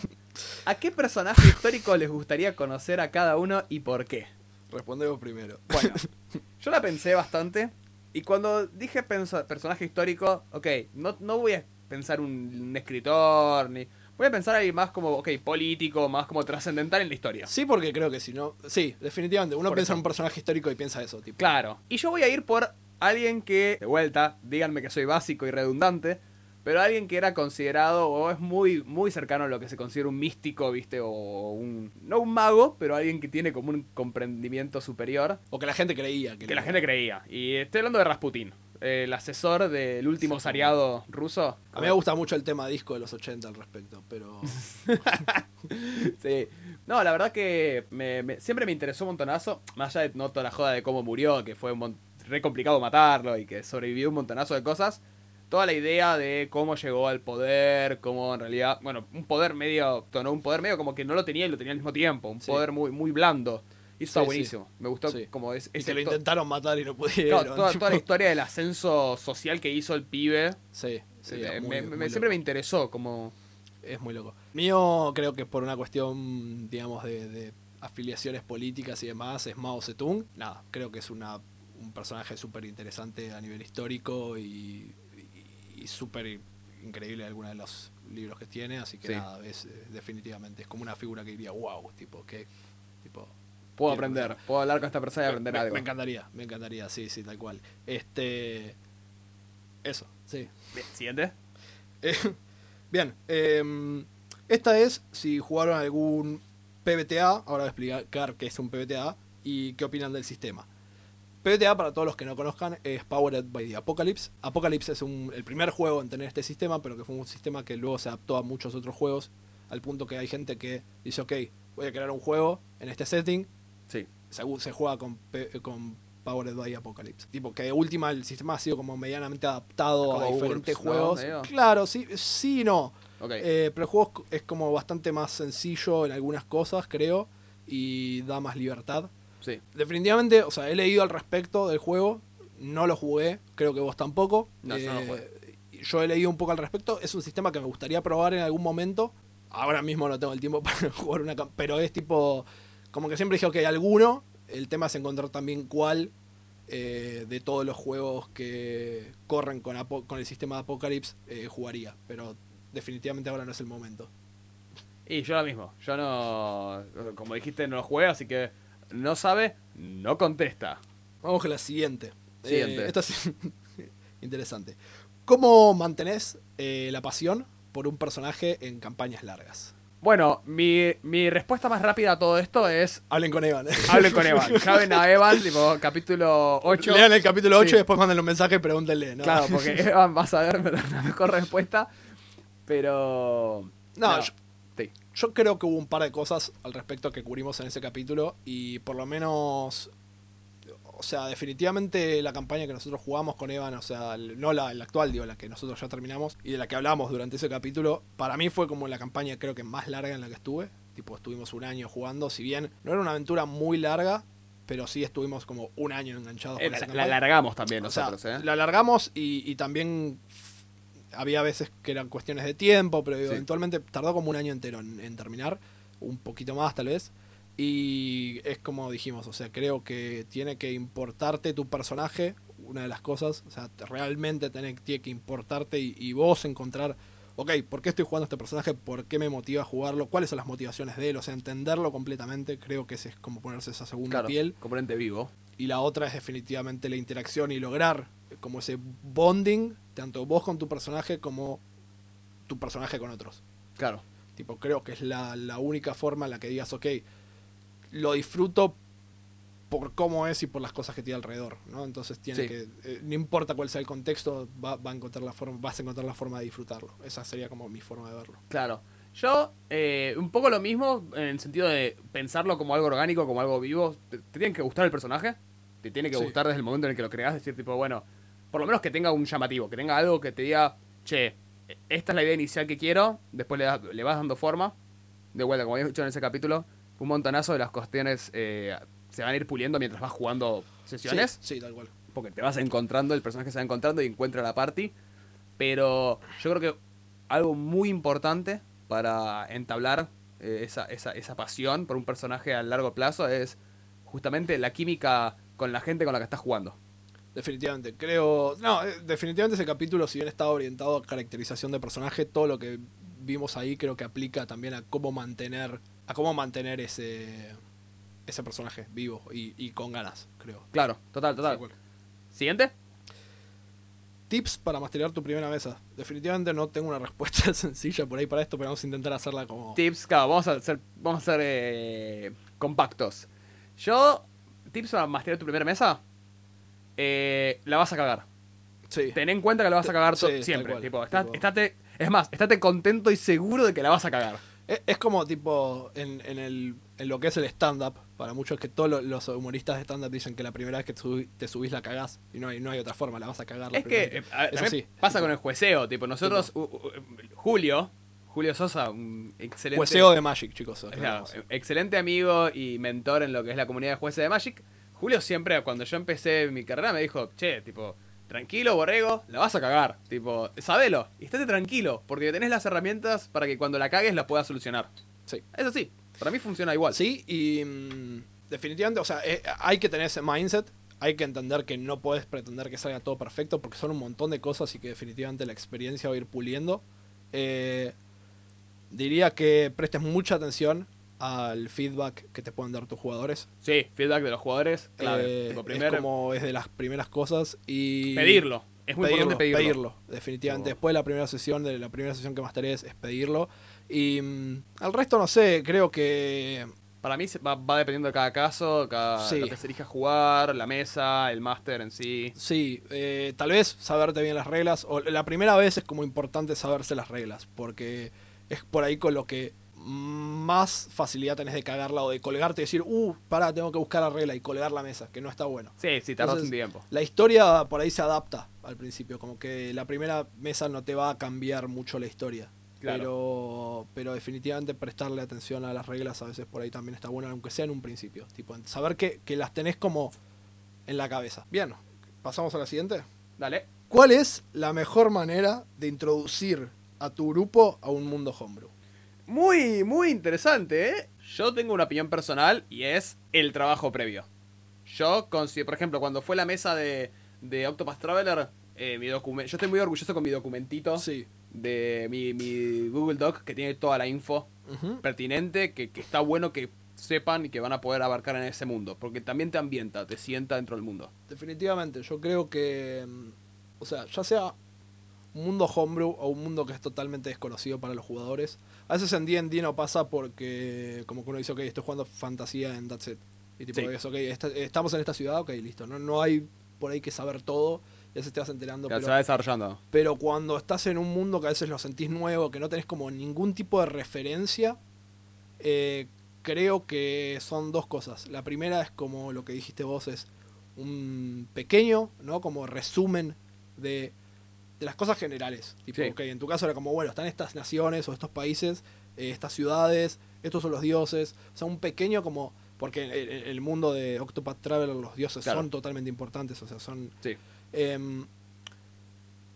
¿A qué personaje histórico les gustaría conocer a cada uno y por qué? Respondemos primero. Bueno, yo la pensé bastante. Y cuando dije personaje histórico, ok, no, no voy a pensar un, un escritor, ni. Voy a pensar ahí más como, ok, político, más como trascendental en la historia. Sí, porque creo que si no. Sí, definitivamente. Uno Por piensa eso. en un personaje histórico y piensa eso. Tipo. Claro. Y yo voy a ir por alguien que, de vuelta, díganme que soy básico y redundante, pero alguien que era considerado o es muy, muy cercano a lo que se considera un místico, ¿viste? O un. No un mago, pero alguien que tiene como un comprendimiento superior O que la gente creía. Que, que la gente creía. Y estoy hablando de Rasputin, el asesor del último Sí. sariado ruso. A mí me gusta mucho el tema disco de los 80 al respecto, pero. Sí. No, la verdad que me- me- siempre me interesó un montonazo. Más allá de no toda la joda de cómo murió, que fue un re complicado matarlo y que sobrevivió un montonazo de cosas. Toda la idea de cómo llegó al poder, cómo en realidad, bueno, un poder medio, no, un poder medio como que no lo tenía y lo tenía al mismo tiempo, un Sí. poder muy, muy blando. Y eso está sí. buenísimo. Me gustó como es, Y ese que lo intentaron matar y no pudieron. claro, toda, toda la historia del ascenso social que hizo el pibe. Sí, sí. eh, es muy- me- muy me- loco. siempre me interesó como... Es muy loco. Mío, creo que por una cuestión, digamos, de, de afiliaciones políticas y demás, es Mao Zedong. Nada, creo que es una, un personaje súper interesante a nivel histórico y, y, súper increíble algunos de los libros que tiene. Así que Sí. nada, es, eh, definitivamente, es como una figura que diría, wow, tipo, que. Tipo, Puedo aprender, puedo hablar con esta persona y aprender me, algo. me encantaría, me encantaría, sí, sí, tal cual. Este. Eso, sí. Bien, Siguiente. Eh, bien, eh, esta es si jugaron algún PBTA, ahora voy a explicar qué es un PBTA y qué opinan del sistema. PBTA, para todos los que no conozcan, es Powered by the Apocalypse. Apocalypse es un- el primer juego en tener este sistema, pero que fue un sistema que luego se adaptó a muchos otros juegos, al punto que hay gente que dice, ok, voy a crear un juego en este setting, Sí. se, se juega con, Powered by Apocalypse. Tipo, que de última el sistema ha sido como medianamente adaptado Como a diferentes juegos. Claro, sí, sí y no. Eh, pero el juego es como bastante más sencillo en algunas cosas, creo, y da más libertad. Sí. Definitivamente, o sea, he leído al respecto del juego, no lo jugué, creo que vos tampoco. No, yo no lo Eh, jugué. yo he leído un poco al respecto, es un sistema que me gustaría probar en algún momento. Ahora mismo no tengo el tiempo para jugar una... Pero es tipo, como que siempre dije, ok, alguno, el tema es encontrar también cuál eh, de todos los juegos que corren con, Apo- con el sistema de Apocalypse eh, jugaría. Pero definitivamente ahora no es el momento. Y yo lo mismo. Yo no. Como dijiste, no lo jugué, así que no sabe, no contesta. Vamos con la siguiente. Siguiente. Eh, esta es interesante. ¿Cómo mantenés eh, la pasión por un personaje en campañas largas? Bueno, mi, mi respuesta más rápida a todo esto es. Hablen con Evan. Hablen con Evan. Llamen a Evan, tipo, capítulo 8. Lean el capítulo 8 Sí. y después manden un mensaje y pregúntenle. ¿no? Claro, porque Evan va a saber la mejor respuesta. Pero. No, yo- Sí. Yo creo que hubo un par de cosas al respecto que cubrimos en ese capítulo y por lo menos, o sea, definitivamente la campaña que nosotros jugamos con Evan, o sea, no la, la actual, digo, la que nosotros ya terminamos y de la que hablamos durante ese capítulo, para mí fue como la campaña creo que más larga en la que estuve. Tipo, estuvimos un año jugando, si bien no era una aventura muy larga, pero sí estuvimos como un año enganchados Eh, con la, esa la alargamos también O sea, nosotros, ¿eh? la alargamos y, y también había veces que eran cuestiones de tiempo, pero Sí. eventualmente tardó como un año entero en, en terminar, un poquito más tal vez. Y es como dijimos, o sea, creo que tiene que importarte tu personaje, una de las cosas, o sea, te- realmente tiene, tiene que importarte y, y vos encontrar, ok, ¿por qué estoy jugando a este personaje? ¿Por qué me motiva a jugarlo? ¿Cuáles son las motivaciones de él? O sea, entenderlo completamente, creo que ese es como ponerse esa segunda Claro, piel componente vivo. y la otra es definitivamente la interacción y lograr como ese bonding, tanto vos con tu personaje como tu personaje con otros. Claro. Tipo, creo que es la, la única forma en la que digas, ok, lo disfruto por cómo es y por las cosas que tiene alrededor, ¿no? Entonces tiene Sí. que, eh, no importa cuál sea el contexto, va, va a encontrar la forma, vas a encontrar la forma de disfrutarlo. Esa sería como mi forma de verlo. Claro. Yo, eh, un poco lo mismo en el sentido de pensarlo como algo orgánico, como algo vivo. Te, te tiene que gustar el personaje. Te tiene que Sí. gustar desde el momento en el que lo creas. Decir, tipo, bueno, por lo menos que tenga un llamativo, que tenga algo que te diga, che, esta es la idea inicial que quiero. Después le, das- le vas dando forma. De vuelta, como habías dicho en ese capítulo, un montonazo de las cuestiones eh, se van a ir puliendo mientras vas jugando sesiones Sí, sí, tal cual. porque te vas encontrando, el personaje se va encontrando y encuentra la party. Pero yo creo que algo muy importante para entablar eh, esa, esa, esa pasión por un personaje a largo plazo es justamente la química con la gente con la que estás jugando. Definitivamente, creo. No, eh, definitivamente ese capítulo, si bien estaba orientado a caracterización de personaje, todo lo que vimos ahí creo que aplica también a cómo mantener. a cómo mantener ese. ese personaje vivo y, y con ganas, creo. Claro, total, total. Siguiente. Tips para masterear tu primera mesa. Definitivamente no tengo una respuesta sencilla por ahí para esto, pero vamos a intentar hacerla como. Tips, claro, vamos a ser, vamos a ser eh, compactos. Yo, tips para masterar tu primera mesa, eh, la vas a cagar. Sí. Ten en cuenta que la vas a cagar Sí, siempre. tipo, está- tipo- estate, es más, estate contento y seguro de que la vas a cagar. Es, es como tipo en, en, el, en lo que es el stand-up. Para muchos que todos lo- los humoristas de stand-up dicen que la primera vez que te subí- te subís la cagás. Y no hay, no hay otra forma, la vas a cagar. la Es que vez. eh, a- Es así. pasa con el jueceo, tipo, nosotros, u- Julio, Julio Sosa, un excelente, Jueceo de Magic, chicos. claro, excelente amigo y mentor en lo que es la comunidad de jueces de Magic. Julio siempre, cuando yo empecé mi carrera, me dijo, che, tipo, tranquilo, borrego, la vas a cagar. Tipo, sabelo, y estate tranquilo, porque tenés las herramientas para que cuando la cagues la puedas solucionar. Sí. Es así, para mí funciona igual. Sí, y mm, definitivamente, o sea, eh, hay que tener ese mindset. Hay que entender que no puedes pretender que salga todo perfecto porque son un montón de cosas y que definitivamente la experiencia va a ir puliendo. Eh, diría que prestes mucha atención al feedback que te pueden dar tus jugadores. Sí, feedback de los jugadores, clave. Eh, tipo, es como es de las primeras cosas y pedirlo. Es muy importante pedirlo. definitivamente. Oh. Después de la primera sesión, de la primera sesión que más es, es pedirlo. Y mm, al resto no sé, creo que Para mí va, va dependiendo de cada caso, cada, Sí. lo que se elija jugar, la mesa, el máster en sí. Sí, eh, tal vez saberte bien las reglas, o la primera vez es como importante saberse las reglas, porque es por ahí con lo que más facilidad tenés de cagarla o de colgarte y decir, uh, pará, tengo que buscar la regla y colgar la mesa, que no está bueno. Sí, sí, tardas un tiempo. La historia por ahí se adapta al principio, como que la primera mesa no te va a cambiar mucho la historia. Claro. Pero, pero definitivamente prestarle atención a las reglas a veces por ahí también está bueno, aunque sea en un principio. Tipo, saber que, que las tenés como en la cabeza. Bien, pasamos a la siguiente. Dale. ¿Cuál es la mejor manera de introducir a tu grupo a un mundo homebrew? Muy, muy interesante, ¿eh? Yo tengo una opinión personal y es el trabajo previo. Yo considero, por ejemplo, cuando fue la mesa de, de Octopath Traveler, eh, mi yo estoy muy orgulloso con mi documentito Sí. de mi, mi Google Doc que tiene toda la info pertinente, que, que está bueno que sepan y que van a poder abarcar en ese mundo, porque también te ambienta, te sienta dentro del mundo. Definitivamente, yo creo que, mm, o sea, ya sea un mundo homebrew o un mundo que es totalmente desconocido para los jugadores, a veces en D&D no pasa porque como que uno dice, ok, estoy jugando fantasía en That's It. Y tipo, Sí. es, ok, esta- estamos en esta ciudad, ok, listo. No, no hay por ahí que saber todo, ya se te vas enterando. Que pero- se va desarrollando. pero cuando estás en un mundo que a veces lo sentís nuevo, que no tenés como ningún tipo de referencia, eh, creo que son dos cosas. La primera es como lo que dijiste vos, es un pequeño, ¿no? Como resumen de, de las cosas generales. Tipo, Sí. ok, en tu caso era como, bueno, están estas naciones o estos países, eh, estas ciudades, estos son los dioses. O sea, un pequeño como... Porque en en el mundo de Octopath Traveler los dioses Claro. son totalmente importantes, o sea, son Sí. Em,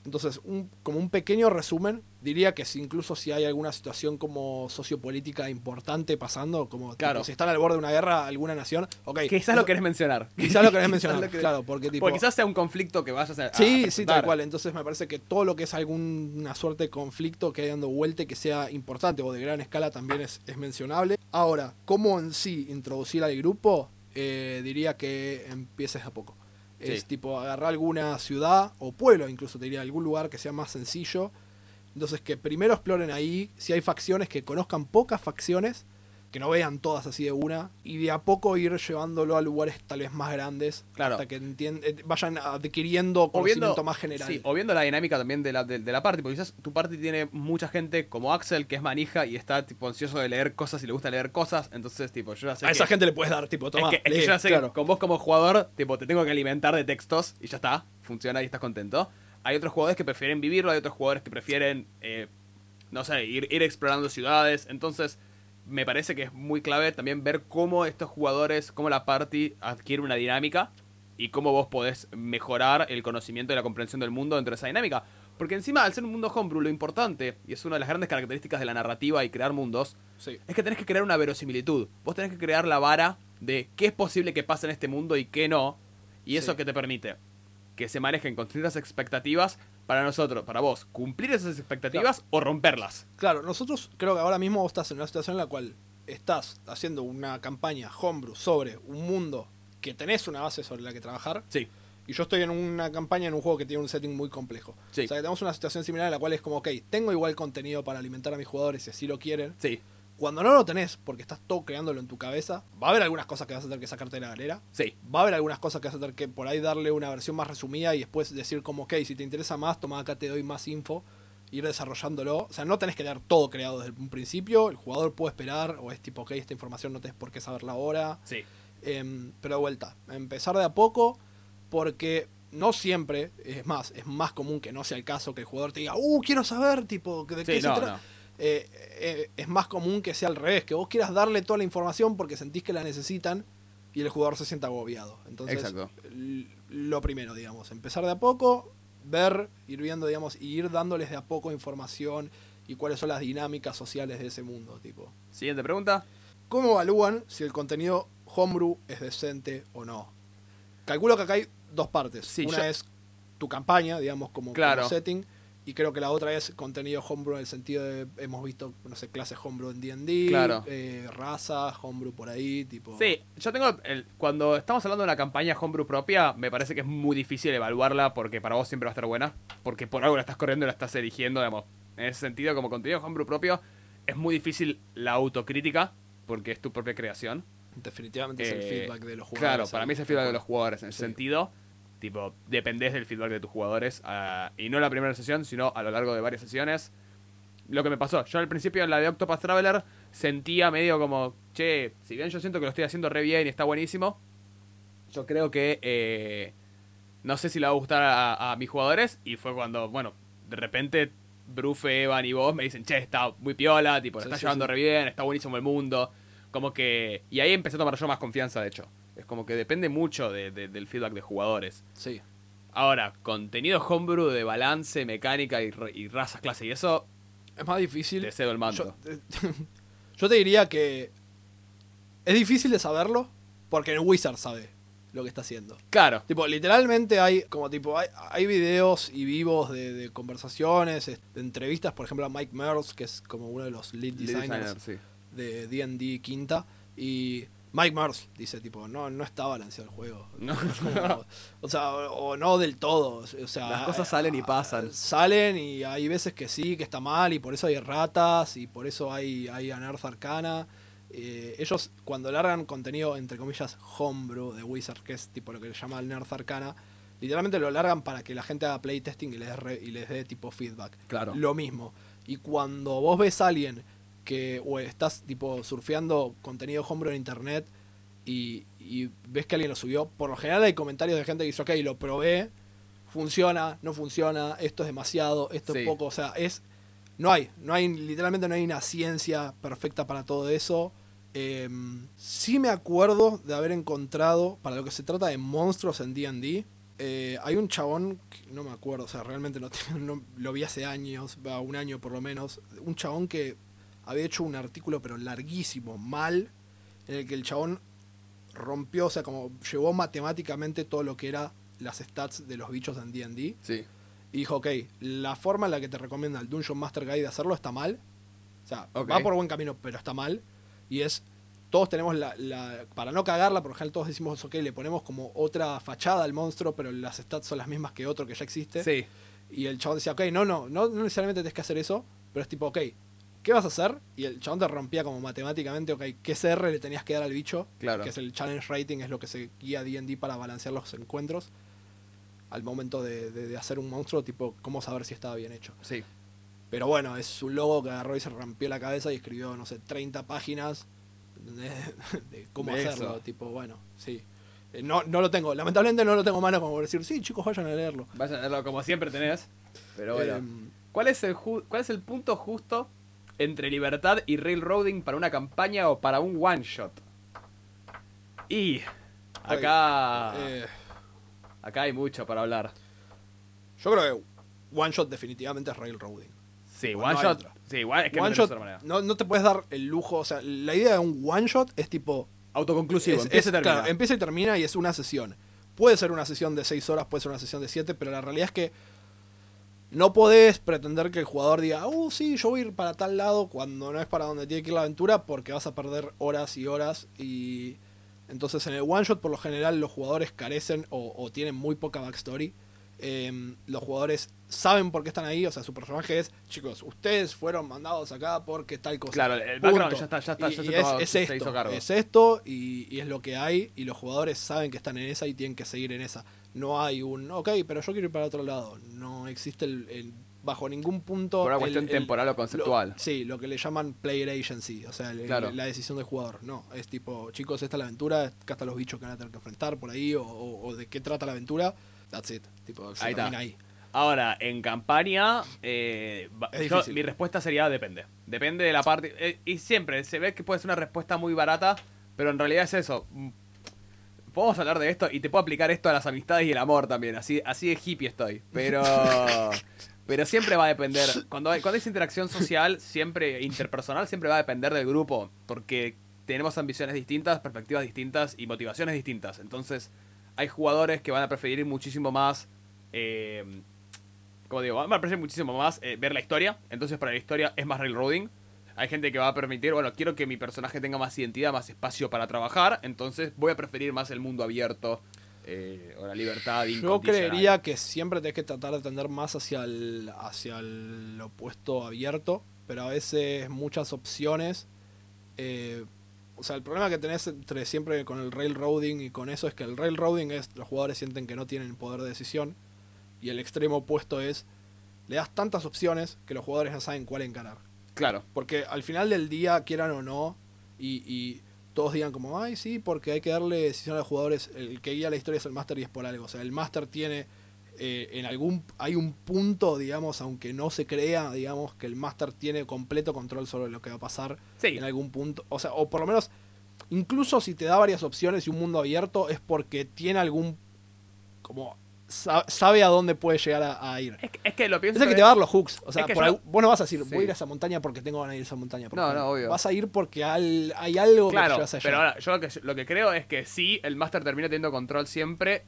entonces, un- como un pequeño resumen, diría que si incluso si hay alguna situación como sociopolítica importante pasando, como tipo, si están al borde de una guerra alguna nación, ok. Quizás lo querés mencionar. Quizás lo querés mencionar, lo querés- claro, porque tipo... Porque quizás sea un conflicto que vayas a. a Sí, sí, tal cual. Entonces me parece que todo lo que es alguna suerte de conflicto que hay dando vuelta y que sea importante o de gran escala también es, es mencionable. Ahora, ¿cómo en sí introducir al grupo? Eh, diría que empieces a poco. Es tipo agarrar alguna ciudad o pueblo, incluso te diría algún lugar que sea más sencillo. Entonces que primero exploren ahí, si hay facciones, que conozcan pocas facciones, que no vean todas así de una, y de a poco ir llevándolo a lugares tal vez más grandes, Claro. hasta que eh, vayan adquiriendo conocimiento viendo, más general. sí, o viendo la dinámica también de la, de, de la party, porque quizás tu party tiene mucha gente como Axel, que es manija y está tipo ansioso de leer cosas y le gusta leer cosas, entonces tipo, yo ya sé a que, esa gente le puedes dar, tipo, toma, es que, es que lee, yo ya sé claro. que con vos como jugador, tipo, te tengo que alimentar de textos y ya está, funciona y estás contento. Hay otros jugadores que prefieren vivirlo, hay otros jugadores que prefieren, eh, no sé, ir, ir explorando ciudades, entonces me parece que es muy clave también ver cómo estos jugadores, cómo la party adquiere una dinámica y cómo vos podés mejorar el conocimiento y la comprensión del mundo dentro de esa dinámica. Porque encima, al ser un mundo homebrew, lo importante, y es una de las grandes características de la narrativa y crear mundos, Sí. es que tenés que crear una verosimilitud. Vos tenés que crear la vara de qué es posible que pase en este mundo y qué no. Y eso Sí. que te permite que se manejen con ciertas expectativas para nosotros, para vos, cumplir esas expectativas o romperlas. Claro, nosotros creo que ahora mismo vos estás en una situación en la cual estás haciendo una campaña homebrew sobre un mundo que tenés una base sobre la que trabajar. Sí, Y yo estoy en una campaña en un juego que tiene un setting muy complejo. Sí. O sea que tenemos una situación similar en la cual es como, ok, tengo igual contenido para alimentar a mis jugadores si así lo quieren. sí, Cuando no lo tenés, porque estás todo creándolo en tu cabeza, va a haber algunas cosas que vas a tener que sacarte de la galera. sí. Va a haber algunas cosas que vas a tener que por ahí darle una versión más resumida y después decir como, ok, si te interesa más, toma acá te doy más info, ir desarrollándolo. O sea, no tenés que tener todo creado desde un principio, el jugador puede esperar, o es tipo, ok, esta información no tenés por qué saberla ahora. Sí, Em, pero de vuelta, empezar de a poco, porque no siempre, es más, es más común que no sea el caso que el jugador te diga, uh, quiero saber, tipo, de qué se trata. no. Eh, eh, es más común que sea al revés, que vos quieras darle toda la información porque sentís que la necesitan y el jugador se sienta agobiado. Entonces, Exacto. lo primero, digamos, empezar de a poco, ver, ir viendo, digamos, y ir dándoles de a poco información y cuáles son las dinámicas sociales de ese mundo, tipo. Siguiente pregunta. ¿Cómo evalúan si el contenido homebrew es decente o no? Calculo que acá hay dos partes. Sí, Una yo- es tu campaña, digamos, como, como Claro. setting, y creo que la otra es contenido homebrew en el sentido de, hemos visto, no sé, clases homebrew en D&D, Claro. eh, raza, homebrew por ahí, tipo... Sí, yo tengo. el- cuando estamos hablando de una campaña homebrew propia, me parece que es muy difícil evaluarla porque para vos siempre va a estar buena. Porque por algo la estás corriendo y la estás eligiendo, digamos. En ese sentido, como contenido homebrew propio, es muy difícil la autocrítica porque es tu propia creación. Definitivamente es el Eh, feedback de los jugadores. Claro, para mí es el feedback de los jugadores. En ese Sí. sentido, tipo, dependés del feedback de tus jugadores. ah, y no en la primera sesión, sino a lo largo de varias sesiones. Lo que me pasó, yo al principio en la de Octopath Traveler sentía medio como, che, si bien yo siento que lo estoy haciendo re bien y está buenísimo, yo creo que eh, no sé si le va a gustar a, a mis jugadores. Y fue cuando, bueno, de repente Brufe, Evan y vos me dicen, che, está muy piola, tipo, lo Sí, está sí, llevando sí. re bien, está buenísimo el mundo. Como que. Y ahí empecé a tomar yo más confianza, de hecho. Es como que depende mucho de- de- del feedback de jugadores. Sí. Ahora, contenido homebrew de balance, mecánica y, y razas, clase y eso, Es más difícil. te cedo el manto. Yo, yo te diría que es difícil de saberlo porque el Wizard sabe lo que está haciendo. Claro, Tipo, literalmente hay como tipo hay, hay videos y vivos de, de conversaciones, es- de entrevistas, por ejemplo a Mike Merles, que es como uno de los lead lead designers designer, sí. de D&D quinta y Mike Merles dice tipo, no no está balanceado el juego. No. Como- o sea, o, o no del todo, o sea, Las cosas salen y pasan. Salen y hay veces que sí, que está mal y por eso hay ratas y por eso hay hay Anarth Arcana. Eh, ellos cuando largan contenido entre comillas homebrew de Wizard, que es tipo lo que le llama el Nerd Arcana, literalmente lo largan para que la gente haga playtesting y les dé re- y les dé tipo feedback. Claro. Lo mismo. Y cuando vos ves a alguien que o estás tipo surfeando contenido homebrew en internet y, y ves que alguien lo subió, por lo general hay comentarios de gente que dice, ok, lo probé, funciona, no funciona, esto es demasiado, esto Sí. es poco, o sea, es... No hay, no hay, literalmente no hay una ciencia perfecta para todo eso. Eh, sí me acuerdo de haber encontrado, para lo que se trata de monstruos en D&D, eh, hay un chabón, que no me acuerdo, o sea, realmente no, no- lo vi hace años, va, un año por lo menos, un chabón que había hecho un artículo pero larguísimo, mal, en el que el chabón rompió, o sea, como llevó matemáticamente todo lo que era las stats de los bichos en D&D Sí. y dijo, ok, la forma en la que te recomienda el Dungeon Master Guide de hacerlo está mal. O sea, va por buen camino, pero está mal. Y es, todos tenemos la, la- para no cagarla, por lo general todos decimos, ok, le ponemos como otra fachada al monstruo, pero las stats son las mismas que otro que ya existe. Sí. Y el chabón decía, ok, no, no, no, no necesariamente tienes que hacer eso, pero es tipo, ok, ¿qué vas a hacer? Y el chabón te rompía como matemáticamente, ok, ¿qué CR le tenías que dar al bicho? Claro. Que es el challenge rating, es lo que se guía D&D para balancear los encuentros. Al momento de, de- de hacer un monstruo, tipo, cómo saber si estaba bien hecho. Sí. Pero bueno, es un logo que agarró y se rompió la cabeza y escribió, no sé, 30 páginas de, de cómo De hacerlo. eso. Tipo, bueno, sí. Eh, No, no lo tengo, lamentablemente no lo tengo mano como decir, sí, chicos, vayan a leerlo. Vayan a verlo como siempre tenés. Pero bueno. Em, ¿Cuál es, el ju- ¿Cuál es el punto justo entre libertad y railroading para una campaña o para un one shot? Y acá, eh, acá hay mucho para hablar. yo creo que One Shot definitivamente es Railroading. Sí, No one shot. Sí, es que no one tenés Shot, no, no te puedes dar el lujo, o sea, la idea de un One Shot es tipo... Autoconclusivo, es- empieza es- y termina. claro, empieza y termina y es una sesión. Puede ser una sesión de 6 horas, puede ser una sesión de 7, pero la realidad es que no podés pretender que el jugador diga, uh, sí, yo voy a ir para tal lado cuando no es para donde tiene que ir la aventura porque vas a perder horas y horas y entonces en el one shot por lo general los jugadores carecen o, o tienen muy poca backstory. Em, los jugadores saben por qué están ahí, o sea, su personaje es, chicos, ustedes fueron mandados acá porque tal cosa. Claro, el background Punto. ya está, ya está, Y- ya y se, es, tomó- es se esto, hizo cargo. es esto y, y es lo que hay y los jugadores saben que están en esa y tienen que seguir en esa. No hay un, ok, pero yo quiero ir para otro lado. No existe el, el- bajo ningún punto... Por una cuestión el- temporal o lo- conceptual. sí, lo que le llaman player agency, o sea, el- Claro. la decisión del jugador. No, es tipo, chicos, esta es la aventura, acá están los bichos que van a tener que enfrentar por ahí o, o- o de qué trata la aventura. That's it. Tipo, se Ahí está. termina ahí. Ahora, en campaña, eh, yo- mi respuesta sería depende. Depende de la parte. eh, y siempre se ve que puede ser una respuesta muy barata, pero en realidad es eso. Podemos hablar de esto y te puedo aplicar esto a las amistades y el amor también. Así, así de hippie estoy. Pero. Pero siempre va a depender. Cuando hay, cuando hay interacción social, siempre, interpersonal, siempre va a depender del grupo. Porque tenemos ambiciones distintas, perspectivas distintas y motivaciones distintas. Entonces, hay jugadores que van a preferir muchísimo más. eh, como digo, me parece muchísimo más eh, ver la historia. Entonces, para la historia es más railroading. Hay gente que va a permitir, bueno, quiero que mi personaje tenga más identidad, más espacio para trabajar. Entonces, voy a preferir más el mundo abierto eh, o la libertad. Yo creería que siempre tenés que tratar de tender más hacia el, hacia el opuesto abierto, pero a veces muchas opciones. eh, o sea, el problema que tenés entre siempre con el railroading y con eso es que el railroading es los jugadores sienten que no tienen poder de decisión y el extremo opuesto es le das tantas opciones que los jugadores no saben cuál encarar. Claro, Porque al final del día, quieran o no, y, y todos digan como, ay, sí, porque hay que darle decisión a los jugadores, el que guía la historia es el máster y es por algo. O sea, el máster tiene, eh, en algún, hay un punto, digamos, aunque no se crea, digamos, que el máster tiene completo control sobre lo que va a pasar sí. en algún punto. O sea, o por lo menos, incluso si te da varias opciones y un mundo abierto, es porque tiene algún, como, sabe a dónde puede llegar a, a ir. Es, que- es que lo pienso. Es el que te va a dar los hooks. O sea, Es que por yo- algún- vos no vas a decir, voy a ir a esa montaña porque tengo ganas de ir a esa montaña. No, no, obvio. Vas a ir porque al- hay algo que te Claro, hacia allá. pero ahora, yo lo que, lo que creo es que sí, el Master termina teniendo control siempre,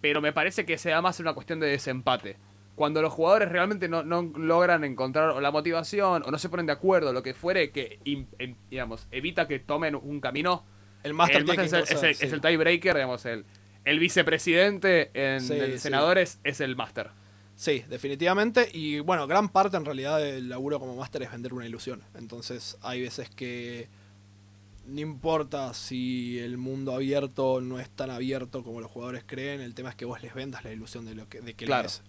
pero me parece que se da más una cuestión de desempate. Cuando los jugadores realmente no, no logran encontrar o la motivación o no se ponen de acuerdo, lo que fuere que, em- digamos, evita que tomen un camino, el Master que el, sí. es el tiebreaker, digamos, el, el vicepresidente en Sí, el sí. senadores es el Master. Sí, definitivamente. Y bueno, gran parte en realidad del laburo como máster es vender una ilusión. Entonces hay veces que no importa si el mundo abierto no es tan abierto como los jugadores creen, el tema es que vos les vendas la ilusión de, lo que, de que lo Claro. es.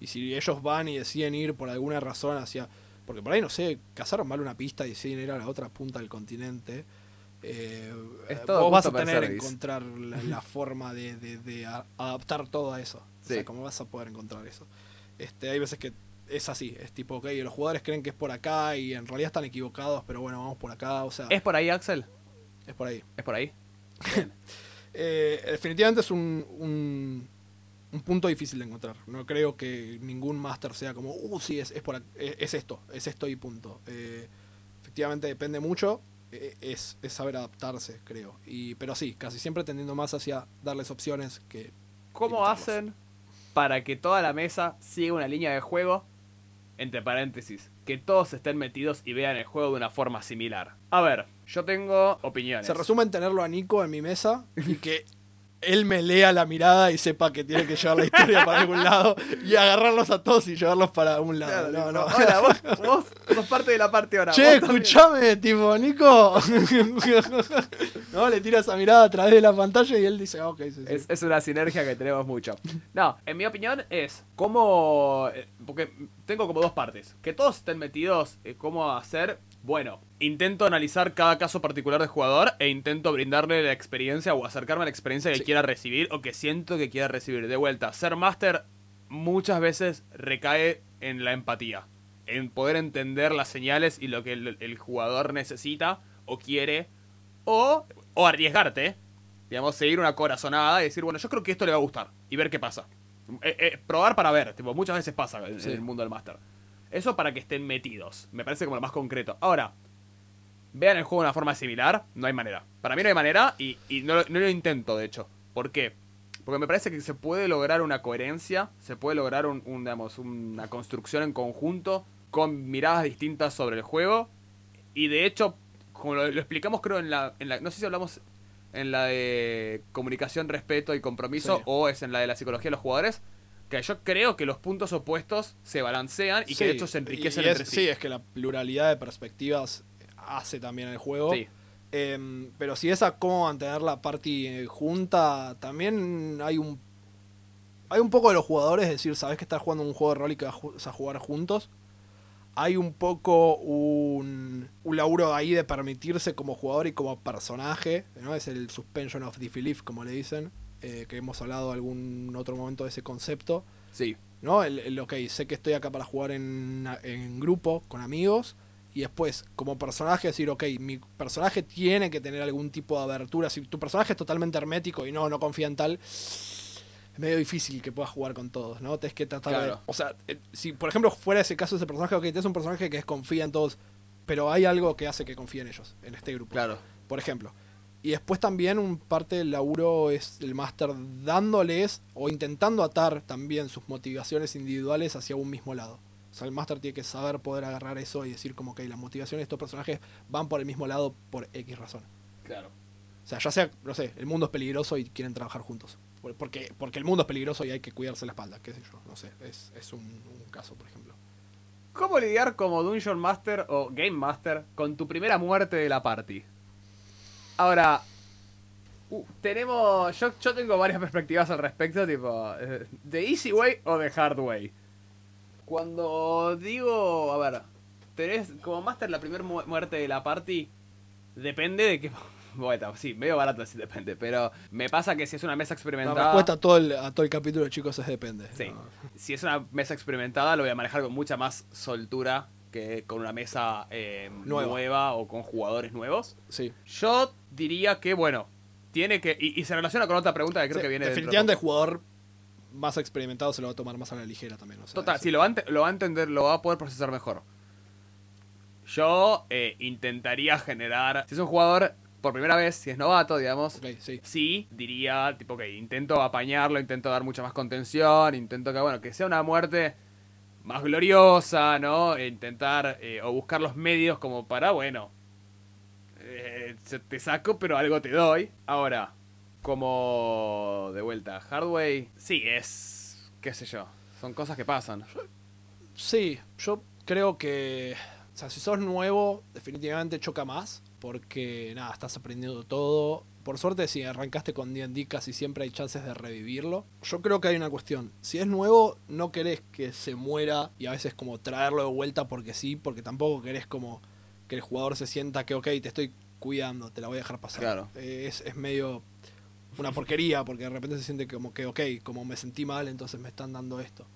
Y si ellos van y deciden ir por alguna razón hacia... Porque por ahí, no sé, cazaron mal una pista y deciden ir a la otra punta del continente. Eh, Es todo vos vas a tener que encontrar la, la forma de, de- de adaptar todo a eso. O sea, ¿cómo vas a poder encontrar eso? Este, hay veces que es así, es tipo, ok, los jugadores creen que es por acá y en realidad están equivocados, pero bueno, vamos por acá, o sea, ¿Es por ahí, Axel? es por ahí. ¿Es por ahí? Eh, definitivamente es un, un, un punto difícil de encontrar. No creo que ningún máster sea como, uh, sí, es, es, por es, es esto, es esto y punto. Eh, efectivamente depende mucho, es, es saber adaptarse, creo. Y, pero sí, casi siempre tendiendo más hacia darles opciones que... ¿Cómo hacen para que toda la mesa siga una línea de juego? Entre paréntesis, que todos estén metidos y vean el juego de una forma similar. A ver, yo tengo opiniones. Se resume en tenerlo a Nico en mi mesa y que él me lea la mirada y sepa que tiene que llevar la historia para algún lado y agarrarlos a todos y llevarlos para un lado. Claro, no, tipo, no. Hola, vos, vos sos parte de la parte ahora. Che, escuchame, tipo, Nico. no, le tira esa mirada a través de la pantalla y él dice, "Ah, ok, sí, sí". Es, es una sinergia que tenemos mucho. No, en mi opinión es cómo... eh, Porque tengo como dos partes. Que todos estén metidos, cómo hacer... Bueno, intento analizar cada caso particular de jugador e intento brindarle la experiencia o acercarme a la experiencia que Sí. quiera recibir o que siento que quiera recibir. De vuelta, ser máster muchas veces recae en la empatía. En poder entender las señales y lo que el, el jugador necesita o quiere. O, o arriesgarte. Digamos, seguir una corazonada y decir, bueno, yo creo que esto le va a gustar. Y ver qué pasa. Eh, eh, probar para ver. Tipo, muchas veces pasa en, Sí. en el mundo del máster. Eso para que estén metidos. Me parece como lo más concreto. Ahora, vean el juego de una forma similar, no hay manera. Para mí no hay manera y, y no, lo- no lo intento, de hecho. ¿Por qué? Porque me parece que se puede lograr una coherencia, se puede lograr un, un, digamos, una construcción en conjunto con miradas distintas sobre el juego. Y de hecho, como lo, lo explicamos creo en la, en la... No sé si hablamos en la de comunicación, respeto y compromiso Sí. o es en la de la psicología de los jugadores. Que yo creo que los puntos opuestos se balancean y que de hecho se enriquecen y entre sí. Sí, es que la pluralidad de perspectivas hace también el juego. Sí. Em, pero si es a cómo mantener la party eh, junta, también hay un hay un poco de los jugadores, es decir, sabes que estás jugando un juego de rol y que vas a jugar juntos. Hay un poco un, un laburo ahí de permitirse como jugador y como personaje, ¿no? Es el suspension of disbelief, como le dicen, eh, que hemos hablado algún otro momento de ese concepto. Sí. ¿no? El, el, ok, sé que estoy acá para jugar en, en grupo, con amigos, y después, como personaje, decir, ok, mi personaje tiene que tener algún tipo de abertura. Si tu personaje es totalmente hermético y no, no confía en tal, es medio difícil que puedas jugar con todos, ¿no? Tienes que tratar de... Claro. O sea, eh, si por ejemplo fuera ese caso ese personaje, ok, tienes un personaje que confía en todos, pero hay algo que hace que confíe en ellos, en este grupo. Claro. Por ejemplo, Y después también un parte del laburo es el máster dándoles o intentando atar también sus motivaciones individuales hacia un mismo lado. O sea, el máster tiene que saber poder agarrar eso y decir como que las motivaciones de estos personajes van por el mismo lado por X razón. Claro. O sea, ya sea, no sé, el mundo es peligroso y quieren trabajar juntos. Por- Porque, porque el mundo es peligroso y hay que cuidarse la espalda, qué sé yo, no sé. Es, es un, un caso, por ejemplo. ¿Cómo lidiar como Dungeon Master o Game Master con tu primera muerte de la party? Ahora, uh, tenemos. Yo, yo tengo varias perspectivas al respecto, tipo, eh, ¿de easy way o de hard way? Cuando digo, a ver, tenés como Master la primera mu- muerte de la party, depende de qué. Bueno, sí, medio barato así depende, pero me pasa que si es una mesa La experimentada. respuesta a todo, el, a todo el capítulo, chicos, es depende. Sí. No. Si es una mesa experimentada, lo voy a manejar con mucha más soltura que con una mesa eh, Nueva. nueva. o con jugadores nuevos. Sí. Yo diría que, bueno, tiene que. Y, y se relaciona con otra pregunta que creo Sí, que viene dentro de definitivamente el jugador más experimentado se lo va a tomar más a la ligera también. o sea, Total, sí, lo va, a ente- lo va a entender, lo va a poder procesar mejor. Yo eh, intentaría generar. Si es un jugador por primera vez, si es novato, digamos. Ok, sí. Sí, diría, tipo, que intento apañarlo, intento dar mucha más contención, intento que, bueno, que sea una muerte más gloriosa, ¿no? E intentar, eh, o buscar los medios como para, bueno, eh, te saco, pero algo te doy. Ahora, como de vuelta, Hardway, sí, es, qué sé yo, son cosas que pasan. Sí, yo creo que. O sea, si sos nuevo, definitivamente choca más. Porque, nada, estás aprendiendo todo. Por suerte, si arrancaste con D&D, casi siempre hay chances de revivirlo. Yo creo que hay una cuestión. Si es nuevo, no querés que se muera y a veces como traerlo de vuelta porque sí, porque tampoco querés como que el jugador se sienta que, ok, te estoy cuidando, te la voy a dejar pasar. Claro. Eh, es, es medio una porquería porque de repente se siente como que, ok, como me sentí mal, entonces me están dando esto.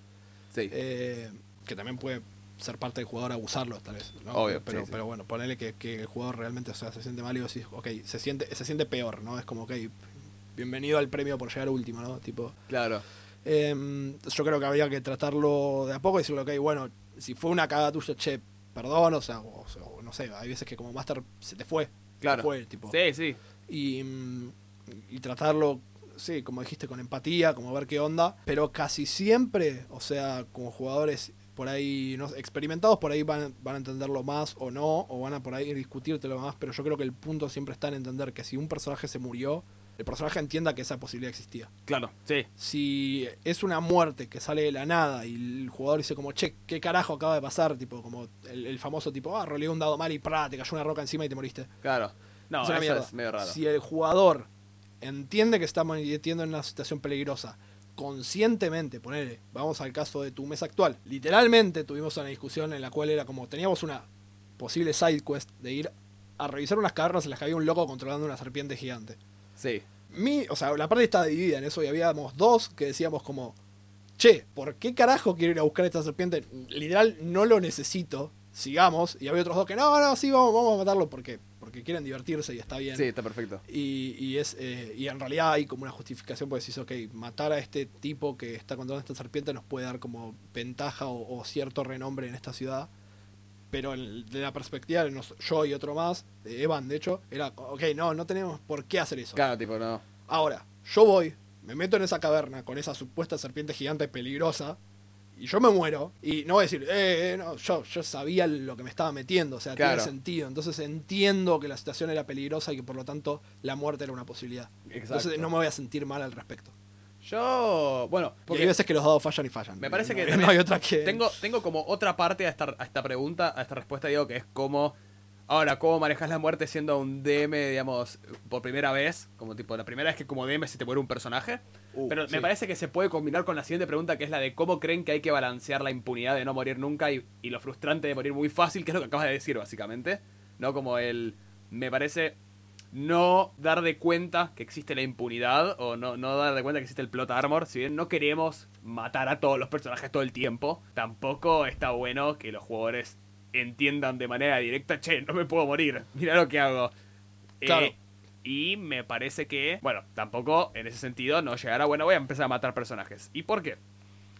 Sí. Eh, que también puede ser parte del jugador abusarlo, tal vez. ¿no? Obvio, pero, sí, sí. pero bueno, ponele que, que el jugador realmente o sea, se siente mal y vos decís, ok, se siente, se siente peor, ¿no? Es como, ok, bienvenido al premio por llegar último, ¿no? Tipo, claro. eh, yo creo que habría que tratarlo de a poco y decirle, ok, bueno, si fue una cagada tuya, che, perdón, o sea, o, o sea, o no sé, hay veces que como Master se te fue. Claro. Se fue, tipo. Sí, sí. Y, y tratarlo, sí, como dijiste, con empatía, como ver qué onda. Pero casi siempre, o sea, como jugadores por ahí no experimentados, por ahí van, van a entenderlo más o no, o van a por ahí discutírtelo más. Pero yo creo que el punto siempre está en entender que si un personaje se murió, el personaje entienda que esa posibilidad existía. Claro, sí. Si es una muerte que sale de la nada y el jugador dice como, che, ¿qué carajo acaba de pasar? Tipo, como el, el famoso tipo, ah, roleé un dado mal y ¡prá! te cayó una roca encima y te moriste. Claro. No, Es una eso mierda. es medio raro. Si el jugador entiende que está metiendo en una situación peligrosa, conscientemente, ponele, vamos al caso de tu mesa actual. Literalmente tuvimos una discusión en la cual era como teníamos una posible side quest de ir a revisar unas cavernas en las que había un loco controlando una serpiente gigante. Sí. Mi, o sea, la parte estaba dividida en eso y habíamos dos que decíamos como, che, ¿por qué carajo quiero ir a buscar esta serpiente? Literal, no lo necesito, sigamos. Y había otros dos que, no, no, sí, vamos, vamos a matarlo porque, porque quieren divertirse y está bien. Sí, está perfecto. Y, y es eh, y en realidad hay como una justificación porque decís, ok, matar a este tipo que está controlando esta serpiente nos puede dar como ventaja o, o cierto renombre en esta ciudad. Pero en- de la perspectiva de nos- yo y otro más, de Evan de hecho, era, ok, no, no tenemos por qué hacer eso. Claro, tipo, no. Ahora, yo voy, me meto en esa caverna con esa supuesta serpiente gigante peligrosa y yo me muero y no voy a decir, eh, eh, no, yo, yo sabía lo que me estaba metiendo, o sea, Claro. tiene sentido. Entonces entiendo que la situación era peligrosa y que por lo tanto la muerte era una posibilidad. Exacto. Entonces no me voy a sentir mal al respecto. Yo, bueno, Porque porque hay veces que los dados fallan y fallan. me parece No- que no, hay otra que... tengo, tengo como otra parte a esta, a esta pregunta, a esta respuesta, digo, que es cómo, ahora, cómo manejas la muerte siendo un DM, digamos, por primera vez, como tipo, la primera vez que como DM se te muere un personaje. Uh, Pero sí. me parece que se puede combinar con la siguiente pregunta, que es la de cómo creen que hay que balancear la impunidad de no morir nunca y, y lo frustrante de morir muy fácil, que es lo que acabas de decir, básicamente. No como el... Me parece no dar de cuenta que existe la impunidad o no, no dar de cuenta que existe el plot armor. Si bien no queremos matar a todos los personajes todo el tiempo, tampoco está bueno que los jugadores entiendan de manera directa, che, no me puedo morir, mira lo que hago. Eh, Claro. Y me parece que, bueno, tampoco en ese sentido no llegará, bueno, voy a empezar a matar personajes. ¿Y por qué?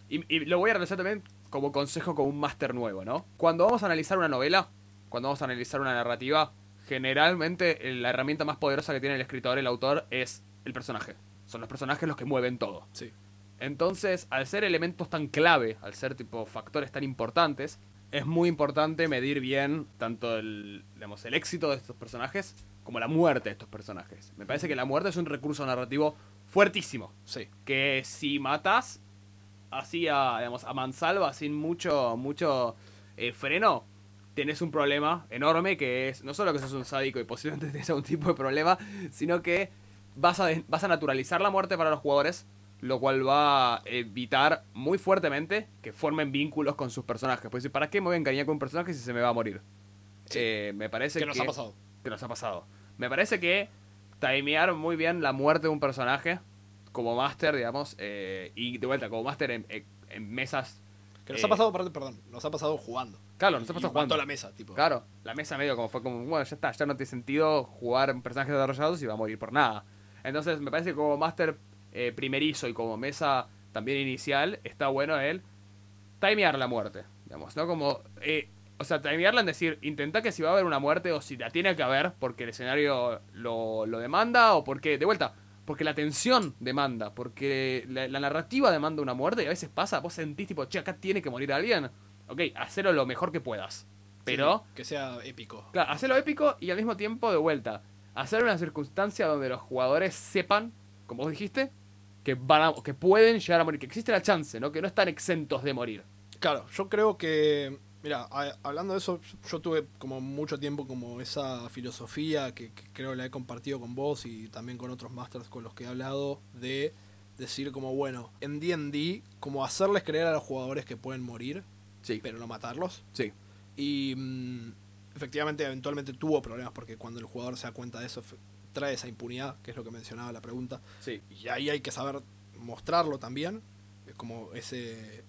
Y, y lo voy a realizar también como consejo con un máster nuevo, ¿no? Cuando vamos a analizar una novela, cuando vamos a analizar una narrativa, generalmente eh, la herramienta más poderosa que tiene el escritor, el autor, es el personaje. Son los personajes los que mueven todo. Sí. Entonces, al ser elementos tan clave, al ser tipo factores tan importantes, es muy importante medir bien tanto el, digamos, el éxito de estos personajes como la muerte de estos personajes. Me parece que la muerte es un recurso narrativo fuertísimo. Sí. Que si matas así a, digamos, a mansalva, sin mucho, mucho eh, freno, tenés un problema enorme que es no solo que sos un sádico y posiblemente tenés algún tipo de problema, sino que vas a, vas a naturalizar la muerte para los jugadores, lo cual va a evitar muy fuertemente que formen vínculos con sus personajes. Pues ¿para qué me voy a encariñar con un personaje si se me va a morir? Sí. Eh, me parece ¿Qué que... nos ha pasado? Que nos ha pasado. Me parece que timear muy bien la muerte de un personaje como máster, digamos, eh, y de vuelta, como máster en, en- en mesas. Que nos eh, ha pasado, perdón, nos ha pasado jugando. Claro, nos ha pasado jugando. la mesa, tipo. Claro, la mesa medio como fue como, bueno, ya está, ya no tiene sentido jugar en personajes desarrollados y va a morir por nada. Entonces, me parece que como máster eh, primerizo y como mesa también inicial, está bueno el timear la muerte, digamos, ¿no? Como, eh, o sea, timearla en decir, intenta que si va a haber una muerte o si la tiene que haber porque el escenario lo, lo demanda o porque, de vuelta, porque la tensión demanda, porque la, la narrativa demanda una muerte y a veces pasa, vos sentís tipo, che, acá tiene que morir alguien. Ok, hacelo lo mejor que puedas. Pero... Sí, que sea épico. Claro, hacerlo épico y al mismo tiempo de vuelta. Hacer una circunstancia donde los jugadores sepan, como vos dijiste, que van a- que pueden llegar a morir, que existe la chance, ¿no? Que no están exentos de morir. Claro, yo creo que, mira, hablando de eso, yo tuve como mucho tiempo como esa filosofía que, que creo la he compartido con vos y también con otros masters con los que he hablado de decir como, bueno, en D&D, como hacerles creer a los jugadores que pueden morir, Sí, pero no matarlos. sí. Y mm, efectivamente, eventualmente tuvo problemas porque cuando el jugador se da cuenta de eso, trae esa impunidad, que es lo que mencionaba la pregunta. Sí. Y ahí hay que saber mostrarlo también. Como ese.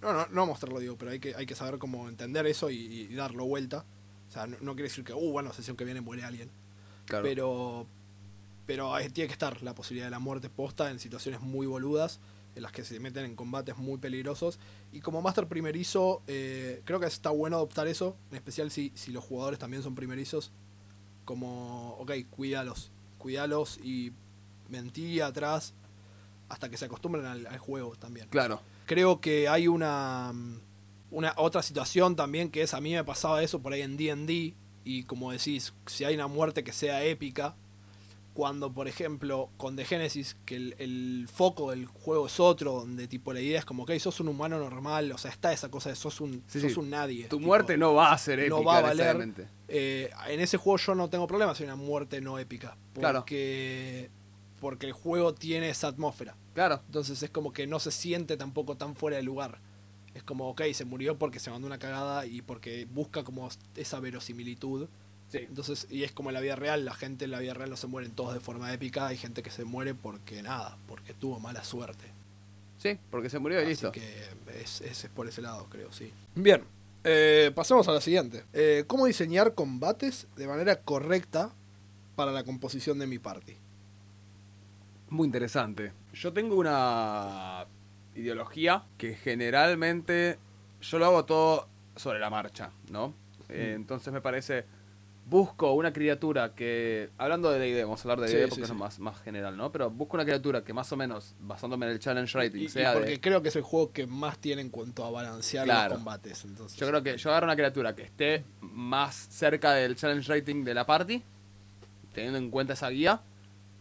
No, no, no mostrarlo, digo, pero hay que, hay que saber cómo entender eso y, y darlo vuelta. O sea, no, no quiere decir que, uh, bueno, sesión que viene muere alguien. Claro. Pero. Pero tiene que estar la posibilidad de la muerte posta en situaciones muy boludas, en las que se meten en combates muy peligrosos. Y como Master primerizo, eh, creo que está bueno adoptar eso, en especial si, si los jugadores también son primerizos. Como, ok, cuídalos, cuídalos y mentí atrás hasta que se acostumbren al, al juego también. Claro. Creo que hay una, una otra situación también que es, a mí me pasaba eso por ahí en D&D, y como decís, si hay una muerte que sea épica, cuando por ejemplo con The Genesis, que el, el foco del juego es otro, donde tipo la idea es como, ok, sos un humano normal, o sea, está esa cosa de sos un, Sí, sos sí. un nadie. Tu tipo, muerte no va a ser épica no va a valer. eh, en ese juego yo no tengo problema si hay una muerte no épica, Claro. porque, porque el juego tiene esa atmósfera. Claro. Entonces es como que no se siente tampoco tan fuera de lugar. Es como, ok, se murió porque se mandó una cagada y porque busca como esa verosimilitud. Sí. Entonces, y es como en la vida real, la gente en la vida real no se mueren todos de forma épica, hay gente que se muere porque nada, porque tuvo mala suerte. Sí, porque se murió y Así listo. que es, es- es por ese lado, creo, sí. Bien, eh, pasemos a la siguiente. Eh, ¿Cómo diseñar combates de manera correcta para la composición de mi party? Muy interesante. Yo tengo una ideología que generalmente yo lo hago todo sobre la marcha, ¿no? Eh, Mm. entonces me parece busco una criatura que hablando de D&D, vamos a hablar de D&D sí, porque sí. es más, más general, ¿no? Pero busco una criatura que más o menos basándome en el challenge rating Y, y sea porque de creo que es el juego que más tiene en cuanto a balancear Claro. los combates. Entonces, Yo creo que yo agarro una criatura que esté más cerca del challenge rating de la party, teniendo en cuenta esa guía,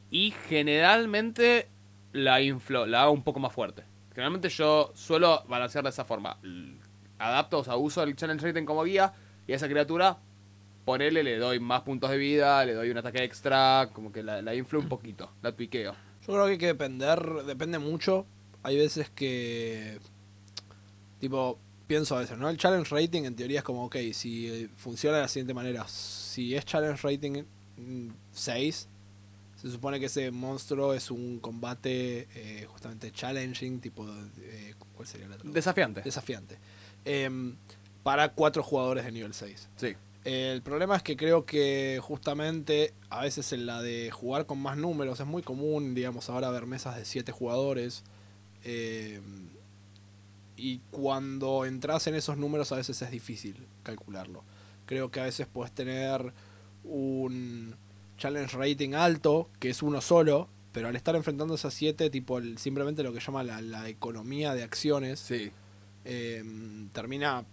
y generalmente la inflo, la hago un poco más fuerte. Generalmente yo suelo balancear de esa forma. Adapto, o sea, uso el challenge rating como guía, y a esa criatura, ponele, le doy más puntos de vida, le doy un ataque extra, como que la, la inflo un poquito, la tuiqueo. Yo creo que hay que depender, depende mucho. Hay veces que, tipo, pienso a veces, ¿no? El challenge rating en teoría es como, ok, si funciona de la siguiente manera. Si es challenge rating mm, 6, se supone que ese monstruo es un combate eh, justamente challenging, tipo, eh, ¿cuál sería la traducción? Desafiante. Desafiante. Em, para cuatro jugadores de nivel 6. Sí. El problema es que creo que justamente a veces en la de jugar con más números es muy común, digamos, ahora ver mesas de 7 jugadores. eh, y cuando entras en esos números a veces es difícil calcularlo. Creo que a veces puedes tener un challenge rating alto, que es uno solo, pero al estar enfrentándose a siete, tipo el- simplemente lo que llama la, la economía de acciones, Sí. eh, termina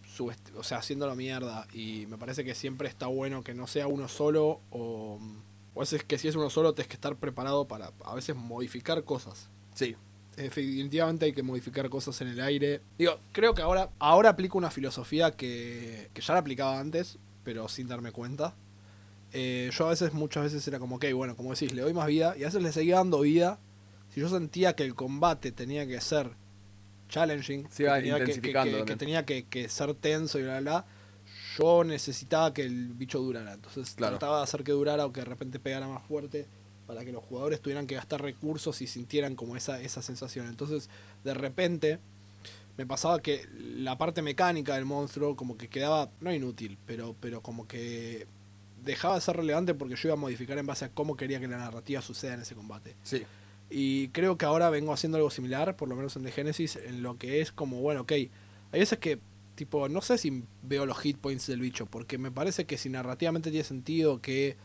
o sea, haciéndolo mierda. Y me parece que siempre está bueno que no sea uno solo o, o a veces que si es uno solo tienes que estar preparado para a veces modificar cosas. Sí. Definitivamente hay que modificar cosas en el aire. Digo, creo que ahora, ahora aplico una filosofía que, que ya la aplicaba antes, pero sin darme cuenta. Eh, yo a veces, muchas veces era como, ok, bueno, como decís, le doy más vida, y a veces le seguía dando vida. Si yo sentía que el combate tenía que ser challenging, que tenía que- que, tenía que, que ser tenso y bla, bla, bla, yo necesitaba que el bicho durara. Entonces Claro. trataba de hacer que durara o que de repente pegara más fuerte para que los jugadores tuvieran que gastar recursos y sintieran como esa, esa sensación. Entonces, de repente, me pasaba que la parte mecánica del monstruo como que quedaba, no inútil, pero, pero como que dejaba de ser relevante porque yo iba a modificar en base a cómo quería que la narrativa suceda en ese combate. Sí. Y creo que ahora vengo haciendo algo similar, por lo menos en The Genesis, en lo que es como, bueno, ok, hay veces que, tipo, no sé si veo los hit points del bicho, porque me parece que si narrativamente tiene sentido que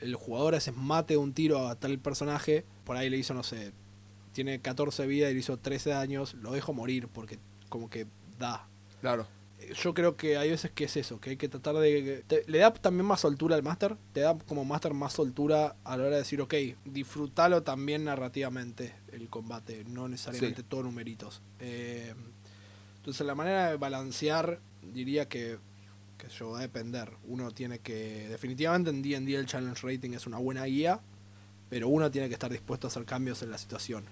el jugador a veces mate un tiro a tal personaje, por ahí le hizo, no sé, tiene 14 vidas y le hizo 13 daños, lo dejo morir porque como que da. Claro. Yo creo que hay veces que es eso, que hay que tratar de... te- le da también más soltura al máster, te da como máster más soltura a la hora de decir, ok, disfrútalo también narrativamente el combate, no necesariamente Sí. todo numeritos. Eh, entonces la manera de balancear diría que, que yo va a depender. Uno tiene que... Definitivamente en D&D el challenge rating es una buena guía, pero uno tiene que estar dispuesto a hacer cambios en la situación,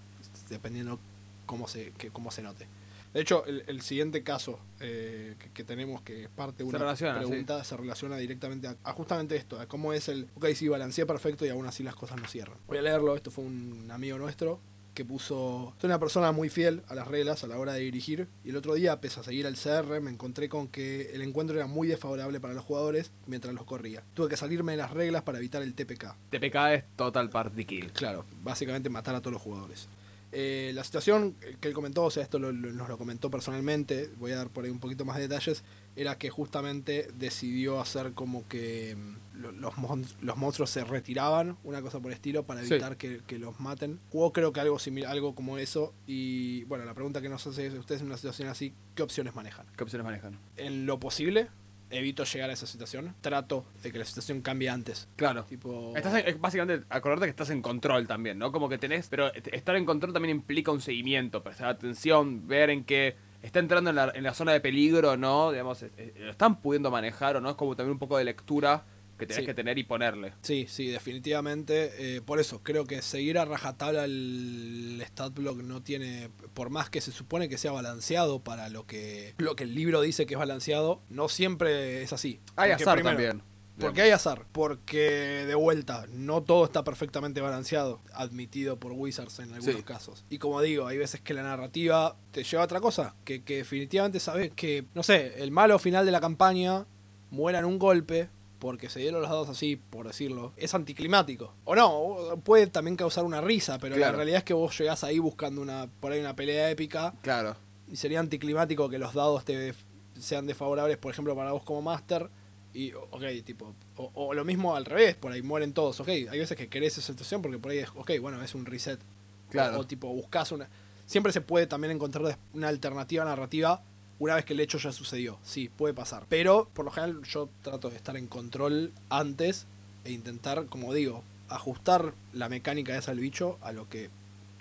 dependiendo cómo se, que, cómo se note. De hecho, el, el siguiente caso eh, que, que tenemos, que es parte de una relaciona, pregunta, se relaciona directamente a, a justamente esto, a cómo es el, ok, sí, balanceé perfecto y aún así las cosas no cierran. Voy a leerlo, esto fue un amigo nuestro que puso, soy una persona muy fiel a las reglas a la hora de dirigir y el otro día, pese a seguir al CR, me encontré con que el encuentro era muy desfavorable para los jugadores mientras los corría. Tuve que salirme de las reglas para evitar el TPK. TPK es Total Party Kill. Claro, básicamente matar a todos los jugadores. Eh, la situación que él comentó, o sea, esto lo- lo- nos lo comentó personalmente, voy a dar por ahí un poquito más de detalles, era que justamente decidió hacer como que mm, lo- los, mon- los monstruos se retiraban, una cosa por el estilo, para Sí. evitar que, que los maten. Jugó creo que algo similar, algo como eso, y bueno, la pregunta que nos hace es, ustedes en una situación así, ¿qué opciones manejan? ¿Qué opciones manejan? En lo posible, evito llegar a esa situación, trato de que la situación cambie antes. Claro. Tipo... Estás en- básicamente, acordarte que estás en control también, ¿no? Como que tenés, pero estar en control también implica un seguimiento, prestar atención, ver en qué está entrando en la, en la zona de peligro, ¿no? Digamos, lo están pudiendo manejar o no, es como también un poco de lectura que tenés Sí. que tener y ponerle. Sí, sí, definitivamente. eh, por eso, creo que seguir a rajatabla el stat block no tiene, por más que se supone que sea balanceado para lo que, lo que el libro dice que es balanceado, no siempre es así. Hay Porque azar primero, también. Porque hay azar, porque de vuelta, no todo está perfectamente balanceado, admitido por Wizards en algunos Sí. casos. Y como digo, hay veces que la narrativa te lleva a otra cosa, que, que definitivamente sabes que, no sé, el malo final de la campaña muera en un golpe, porque se dieron los dados así, por decirlo, es anticlimático. O no, puede también causar una risa, pero Claro. la realidad es que vos llegás ahí buscando una por ahí una pelea épica Claro. y sería anticlimático que los dados te sean desfavorables, por ejemplo, para vos como máster. Y, ok, tipo, o, o lo mismo al revés, por ahí mueren todos, ok. Hay veces que querés esa situación porque por ahí es, ok, bueno, es un reset. Claro. O, o tipo, buscas una. Siempre se puede también encontrar una alternativa narrativa una vez que el hecho ya sucedió. Sí, puede pasar. Pero, por lo general, yo trato de estar en control antes e intentar, como digo, ajustar la mecánica esa del bicho a lo que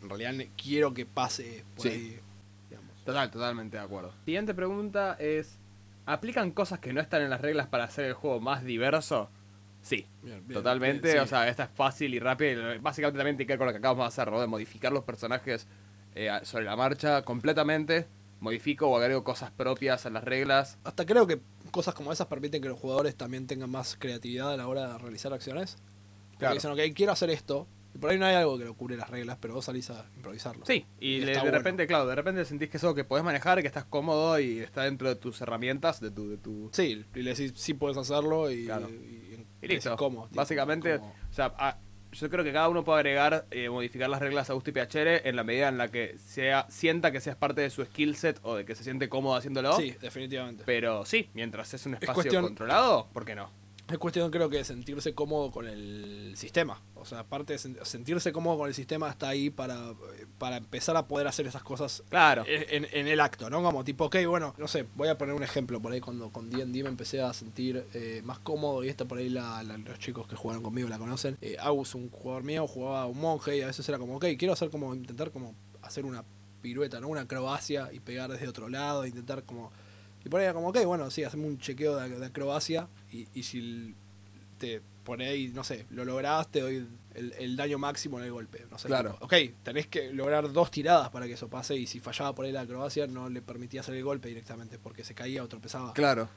en realidad quiero que pase por Sí. ahí. digamos. Total, totalmente de acuerdo. Siguiente pregunta es, ¿aplican cosas que no están en las reglas para hacer el juego más diverso? Sí, Bien, bien, totalmente. bien, sí. O sea, esta es fácil y rápida. Básicamente también tiene que ver con lo que acabamos de hacer, ¿no? De modificar los personajes eh, sobre la marcha completamente. Modifico o agrego cosas propias a las reglas. Hasta creo que cosas como esas permiten que los jugadores también tengan más creatividad a la hora de realizar acciones. Porque Claro. dicen, ok, quiero hacer esto. Y por ahí no hay algo que lo cubre las reglas, pero vos salís a improvisarlo. Sí, y Y de, bueno. repente, claro, de repente sentís que es algo que podés manejar, que estás cómodo y está dentro de tus herramientas, de tu... De tu... Sí, y le decís, sí puedes hacerlo y, Claro. y, Y listo. ¿Cómo? Tipo, Básicamente, como- o sea, a- yo creo que cada uno puede agregar, eh, modificar las reglas a gusto y piacere en la medida en la que sea, sienta que seas parte de su skill set o de que se siente cómodo haciéndolo. Sí, definitivamente. Pero sí, mientras es un espacio cuestión- controlado, ¿por qué no? Es cuestión, creo que, de sentirse cómodo con el sistema. O sea, aparte de sen- sentirse cómodo con el sistema, está ahí para, para empezar a poder hacer esas cosas Claro. en, en el acto, ¿no? Como tipo, ok, bueno, no sé, voy a poner un ejemplo por ahí cuando con D&D me empecé a sentir eh, más cómodo y esta por ahí la- la- los chicos que jugaron conmigo la conocen. Eh, Agus, un jugador mío, jugaba un monje y a veces era como, ok, quiero hacer como, intentar como hacer una pirueta, ¿no? Una acrobacia y pegar desde otro lado, intentar como... Y por ahí era como, ok, bueno, sí, hacemos un chequeo de, de acrobacia y, y si te por ahí, no sé, lo lográs, te doy el, el daño máximo en el golpe. No sé, Claro. tipo, ok, tenés que lograr dos tiradas para que eso pase y si fallaba por ahí la acrobacia no le permitía hacer el golpe directamente porque se caía o tropezaba. Claro.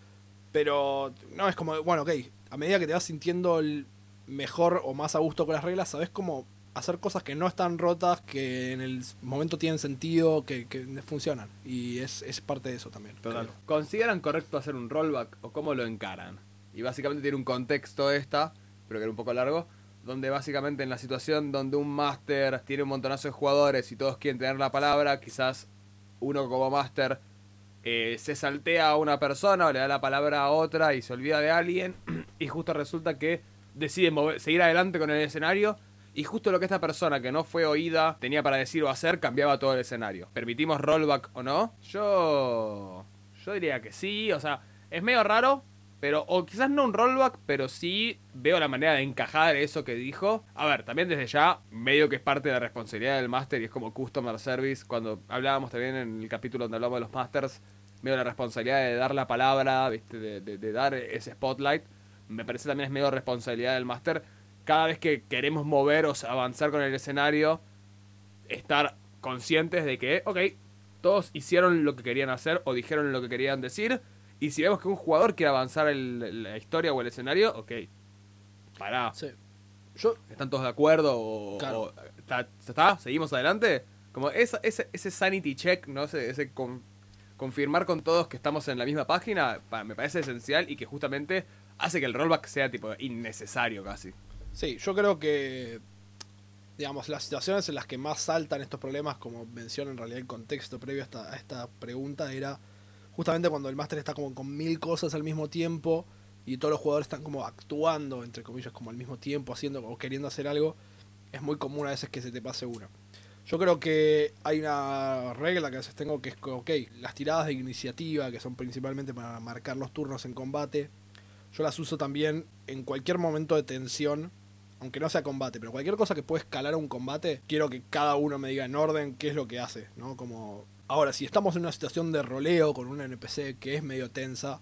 Pero no es como, bueno, ok, a medida que te vas sintiendo el mejor o más a gusto con las reglas, sabes cómo hacer cosas que no están rotas, que en el momento tienen sentido, que, que funcionan. Y es, es parte de eso también. Creo. ¿Consideran correcto hacer un rollback o cómo lo encaran? Y básicamente tiene un contexto esta, pero que era un poco largo, donde básicamente en la situación donde un máster tiene un montonazo de jugadores y todos quieren tener la palabra, quizás uno como máster eh, se saltea a una persona o le da la palabra a otra y se olvida de alguien y justo resulta que decide mover- seguir adelante con el escenario y justo lo que esta persona que no fue oída tenía para decir o hacer cambiaba todo el escenario. ¿Permitimos rollback o no? Yo yo diría que sí, o sea, es medio raro, pero o quizás no un rollback, pero sí veo la manera de encajar eso que dijo. A ver, también desde ya medio que es parte de la responsabilidad del máster y es como customer service cuando hablábamos también en el capítulo donde hablamos de los masters, medio la responsabilidad de dar la palabra, ¿viste? De, dar ese spotlight. Me parece también es medio responsabilidad del máster cada vez que queremos mover o avanzar con el escenario, estar conscientes de que, ok, todos hicieron lo que querían hacer o dijeron lo que querían decir. Y si vemos que un jugador quiere avanzar el- la historia o el escenario, ok, pará. Sí. Yo, ¿Están todos de acuerdo? O, Claro. o- ¿está, ¿Está? ¿Seguimos adelante? Como esa- ese, ese sanity check, ¿no? Ese, ese con- confirmar con todos que estamos en la misma página, pa- me parece esencial y que justamente hace que el rollback sea tipo innecesario casi. Sí, yo creo que, digamos, las situaciones en las que más saltan estos problemas, como menciona en realidad el contexto previo a esta, a esta pregunta, era justamente cuando el máster está como con mil cosas al mismo tiempo y todos los jugadores están como actuando, entre comillas, como al mismo tiempo, haciendo o queriendo hacer algo, es muy común a veces que se te pase uno. Yo creo que hay una regla que a veces tengo que es ok, las tiradas de iniciativa, que son principalmente para marcar los turnos en combate, yo las uso también en cualquier momento de tensión, aunque no sea combate, pero cualquier cosa que pueda escalar a un combate, quiero que cada uno me diga en orden qué es lo que hace, ¿no? Como ahora si estamos en una situación de roleo con un NPC que es medio tensa,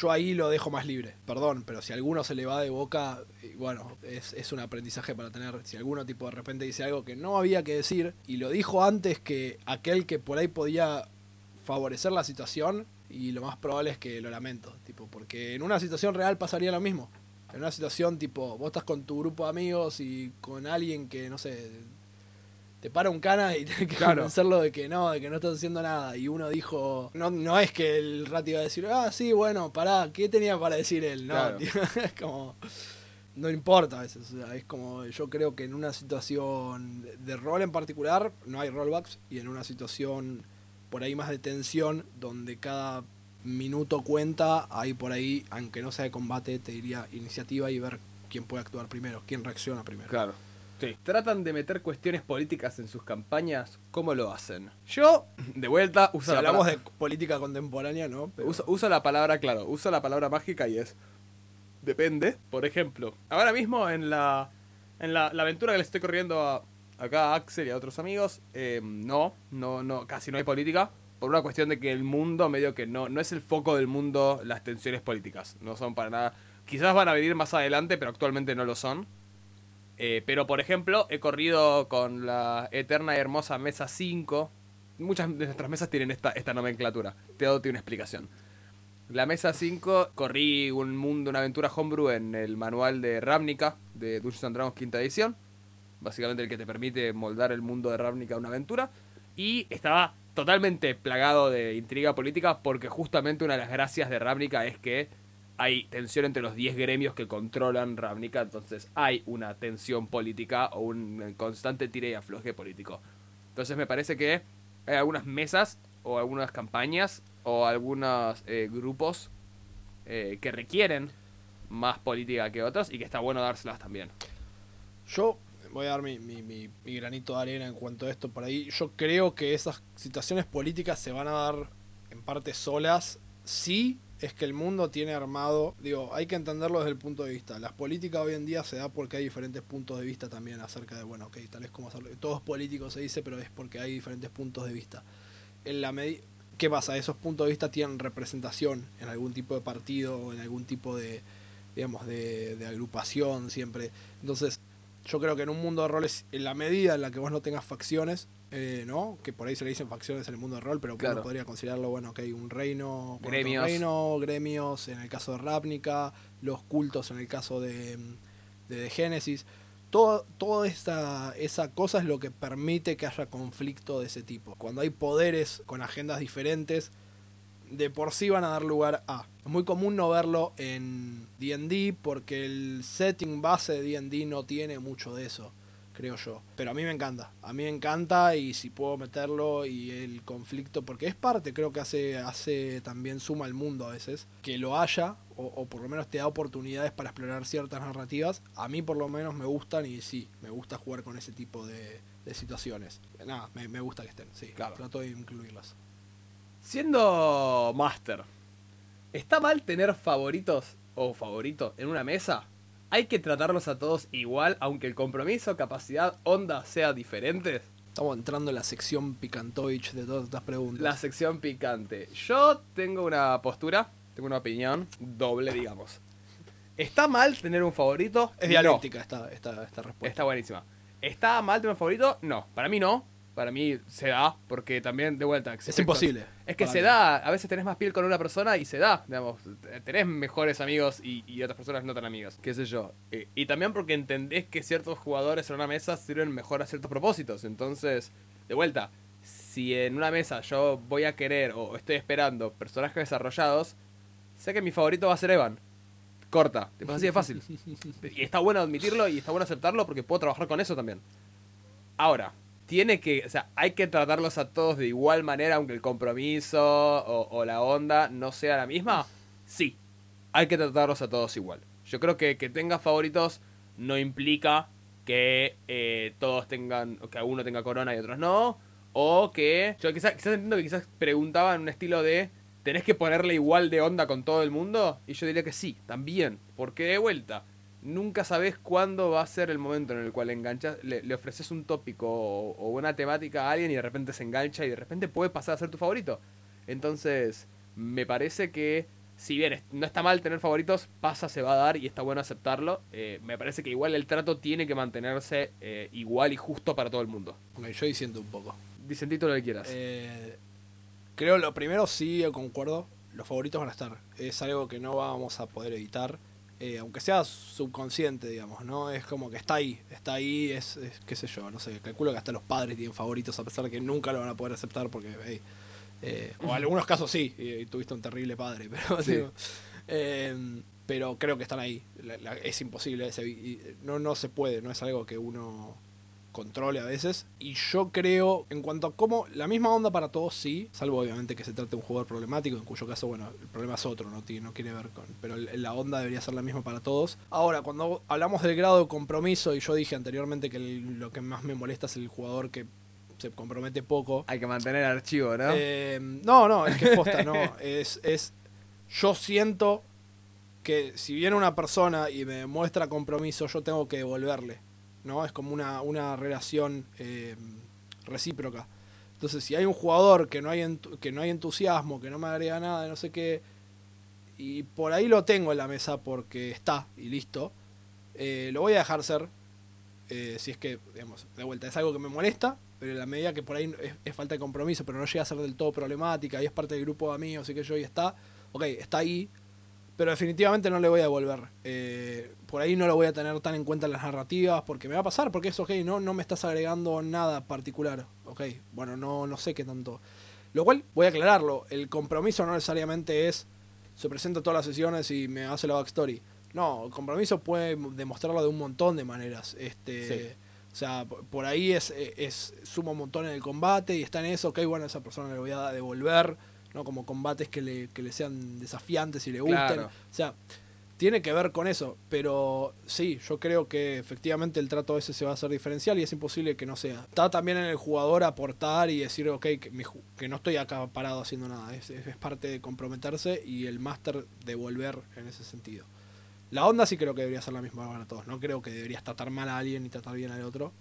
yo ahí lo dejo más libre. Perdón, pero si alguno se le va de boca, y bueno, es, es un aprendizaje para tener. Si alguno tipo de repente dice algo que no había que decir y lo dijo antes que aquel que por ahí podía favorecer la situación, y lo más probable es que lo lamento, tipo, porque en una situación real pasaría lo mismo. En una situación tipo, vos estás con tu grupo de amigos y con alguien que, no sé, te para un cana y tenés que Claro. convencerlo de que no, de que no estás haciendo nada. Y uno dijo, no, no es que el rato iba a decir, ah, sí, bueno, pará, ¿qué tenía para decir él? No, Claro. tío, es como, no importa a veces. O sea, es como, yo creo que en una situación de rol en particular, no hay rollbacks. Y en una situación por ahí más de tensión, donde cada minuto cuenta, ahí por ahí, aunque no sea de combate, te diría iniciativa y ver quién puede actuar primero, quién reacciona primero. Claro. Sí. Tratan de meter cuestiones políticas en sus campañas. ¿Cómo lo hacen? Yo, de vuelta, uso Si la hablamos pala- de política contemporánea, ¿no? Pero- Uso, uso la palabra, claro, uso la palabra mágica y es. Depende. Por ejemplo, ahora mismo en la. En la, la aventura que le estoy corriendo a, acá a Axel y a otros amigos, eh, no, no, no, casi no hay política. Por una cuestión de que el mundo, medio que no, no es el foco del mundo las tensiones políticas. No son para nada. Quizás van a venir más adelante, pero actualmente no lo son. Eh, pero por ejemplo, he corrido con la eterna y hermosa mesa 5. Muchas de nuestras mesas tienen esta, esta nomenclatura. Te doy una explicación. La mesa 5, corrí un mundo, una aventura homebrew en el manual de Ravnica de Dungeons and Dragons quinta edición. Básicamente el que te permite moldar el mundo de Ravnica a una aventura. Y estaba totalmente plagado de intriga política porque justamente una de las gracias de Ravnica es que hay tensión entre los 10 gremios que controlan Ravnica. Entonces hay una tensión política o un constante tire y afloje político. Entonces me parece que hay algunas mesas o algunas campañas o algunos eh, grupos eh, que requieren más política que otros y que está bueno dárselas también. Yo voy a dar mi, mi- granito de arena en cuanto a esto por ahí. Yo creo que esas situaciones políticas se van a dar en parte solas. Sí, es que el mundo tiene armado. Digo, hay que entenderlo desde el punto de vista. Las políticas hoy en día se da porque hay diferentes puntos de vista también acerca de, bueno, ok, tal es como hacerlo. Todo es político, se dice, pero es porque hay diferentes puntos de vista. En la ¿Qué pasa? Esos puntos de vista tienen representación en algún tipo de partido o en algún tipo de, digamos, de, de agrupación siempre. Entonces, yo creo que en un mundo de roles, en la medida en la que vos no tengas facciones, eh, ¿no? Que por ahí se le dicen facciones en el mundo de rol, pero Claro. uno podría considerarlo, bueno, que hay un reino, Gremios. reino, gremios, en el caso de Ravnica, los cultos en el caso de, de, de Génesis. Todo, toda esa, esa cosa es lo que permite que haya conflicto de ese tipo. Cuando hay poderes con agendas diferentes, de por sí van a dar lugar a. Es muy común no verlo en DD porque el setting base de DD no tiene mucho de eso, creo yo. Pero a mí me encanta, a mí me encanta y si puedo meterlo y el conflicto, porque es parte, creo que hace, hace también suma al mundo a veces, que lo haya o, o por lo menos te da oportunidades para explorar ciertas narrativas. A mí por lo menos me gustan y sí, me gusta jugar con ese tipo de, de situaciones. Nada, me, me gusta que estén, sí, Claro. trato de incluirlas. Siendo Master, ¿está mal tener favoritos o favorito en una mesa? ¿Hay que tratarlos a todos igual, aunque el compromiso, capacidad, onda sea diferentes? Estamos entrando en la sección Picantovich de todas estas preguntas. La sección picante. Yo tengo una postura, tengo una opinión doble, digamos. ¿Está mal tener un favorito? Es No. dialéctica esta, esta, esta respuesta. Está buenísima. ¿Está mal tener un favorito? No. Para mí no. Para mí se da, porque también, de vuelta... Es imposible. Es que se mí. da, a veces tenés más piel con una persona y se da, digamos, tenés mejores amigos y, y otras personas no tan amigas, qué sé yo. Eh, y también porque entendés que ciertos jugadores en una mesa sirven mejor a ciertos propósitos, entonces, de vuelta, si en una mesa yo voy a querer o estoy esperando personajes desarrollados, sé que mi favorito va a ser Evan. Corta, tipo, así de fácil. y está bueno admitirlo y está bueno aceptarlo porque puedo trabajar con eso también. Ahora, tiene que, o sea, hay que tratarlos a todos de igual manera, aunque el compromiso o, o la onda no sea la misma. Sí, hay que tratarlos a todos igual. Yo creo que que tengas favoritos no implica que eh, todos tengan, que uno tenga corona y otros no. O que, yo quizás, quizás entiendo que quizás preguntaban un estilo de, ¿tenés que ponerle igual de onda con todo el mundo? Y yo diría que sí, también. Porque de vuelta, nunca sabes cuándo va a ser el momento en el cual enganchas, le, le ofreces un tópico o, o una temática a alguien y de repente se engancha y de repente puede pasar a ser tu favorito. Entonces, me parece que si bien no está mal tener favoritos, pasa, se va a dar y está bueno aceptarlo. Eh, me parece que igual el trato tiene que mantenerse eh, igual y justo para todo el mundo. Ok, yo diciendo un poco. Dice el título que quieras. Eh, creo lo primero sí, yo concuerdo. Los favoritos van a estar. Es algo que no vamos a poder evitar. Eh, aunque sea subconsciente, digamos, ¿no? Es como que está ahí. Está ahí, es, es, qué sé yo, no sé. Calculo que hasta los padres tienen favoritos a pesar de que nunca lo van a poder aceptar porque, hey, eh, o en algunos casos sí, y, y tuviste un terrible padre, pero Sí. digo, eh, pero creo que están ahí. La- la- es imposible, y no, no se puede, no es algo que uno controle a veces. Y yo creo, en cuanto a cómo, la misma onda para todos sí, salvo obviamente que se trate de un jugador problemático, en cuyo caso, bueno, el problema es otro, no, tiene, no quiere ver con. Pero la onda debería ser la misma para todos. Ahora, cuando hablamos del grado de compromiso, y yo dije anteriormente que el- lo que más me molesta es el jugador que se compromete poco. Hay que mantener el archivo, ¿no? Eh, no, no, es que es posta, no. Es, es. Yo siento que si viene una persona y me muestra compromiso, yo tengo que devolverle. ¿No? Es como una, una relación eh, recíproca. Entonces, si hay un jugador que no hay, que no hay entusiasmo, que no me agrega nada, no sé qué, y por ahí lo tengo en la mesa porque está y listo, eh, lo voy a dejar ser. eh, si es que, digamos, de vuelta, es algo que me molesta, pero en la medida que por ahí es, es falta de compromiso, pero no llega a ser del todo problemática y es parte del grupo de amigos y que yo y está, ok, está ahí, pero definitivamente no le voy a devolver. Eh, por ahí no lo voy a tener tan en cuenta en las narrativas, porque me va a pasar, porque es ok, no, no me estás agregando nada particular. Ok, bueno, no, no sé qué tanto. Lo cual, voy a aclararlo, el compromiso no necesariamente es, se presenta todas las sesiones y me hace la backstory. No, el compromiso puede demostrarlo de un montón de maneras. Este, Sí. O sea, por por ahí es, es suma un montón en el combate y está en eso, ok, bueno, a esa persona le voy a devolver, ¿no? Como combates que le, que le sean desafiantes y le gusten. Claro. O sea, tiene que ver con eso, pero sí, yo creo que efectivamente el trato ese se va a hacer diferencial y es imposible que no sea. Está también en el jugador aportar y decir, ok, que, ju- que no estoy acá parado haciendo nada, es, es parte de comprometerse y el máster devolver en ese sentido. La onda sí creo que debería ser la misma para todos, no creo que deberías tratar mal a alguien y tratar bien al otro,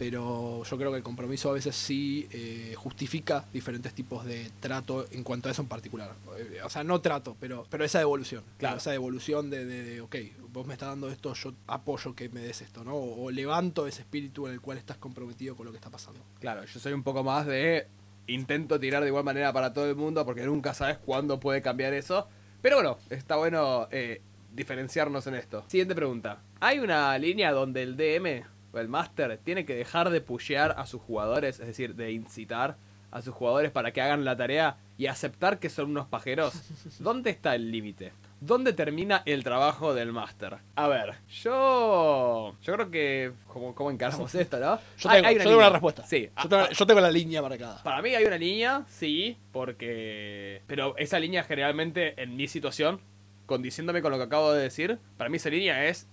pero yo creo que el compromiso a veces sí eh, justifica diferentes tipos de trato en cuanto a eso en particular. Eh, O sea, no trato, pero, pero esa devolución. Claro. Esa devolución de, de, de, ok, vos me estás dando esto, yo apoyo que me des esto, ¿no? O, o levanto ese espíritu en el cual estás comprometido con lo que está pasando. Claro, yo soy un poco más de intento tirar de igual manera para todo el mundo porque nunca sabes cuándo puede cambiar eso. Pero bueno, está bueno eh, diferenciarnos en esto. Siguiente pregunta. ¿Hay una línea donde el DM el Master tiene que dejar de pushear a sus jugadores, es decir, de incitar a sus jugadores para que hagan la tarea y aceptar que son unos pajeros? ¿Dónde está el límite? ¿Dónde termina el trabajo del Master? A ver, yo. Yo creo que. ¿Cómo, cómo encaramos esto, no? Yo Hay- tengo, yo una respuesta. Sí, Yo tengo, yo tengo la línea marcada. para mí hay una línea, sí, porque... Pero esa línea generalmente en mi situación, condiciéndome con lo que acabo de decir, para mí esa línea es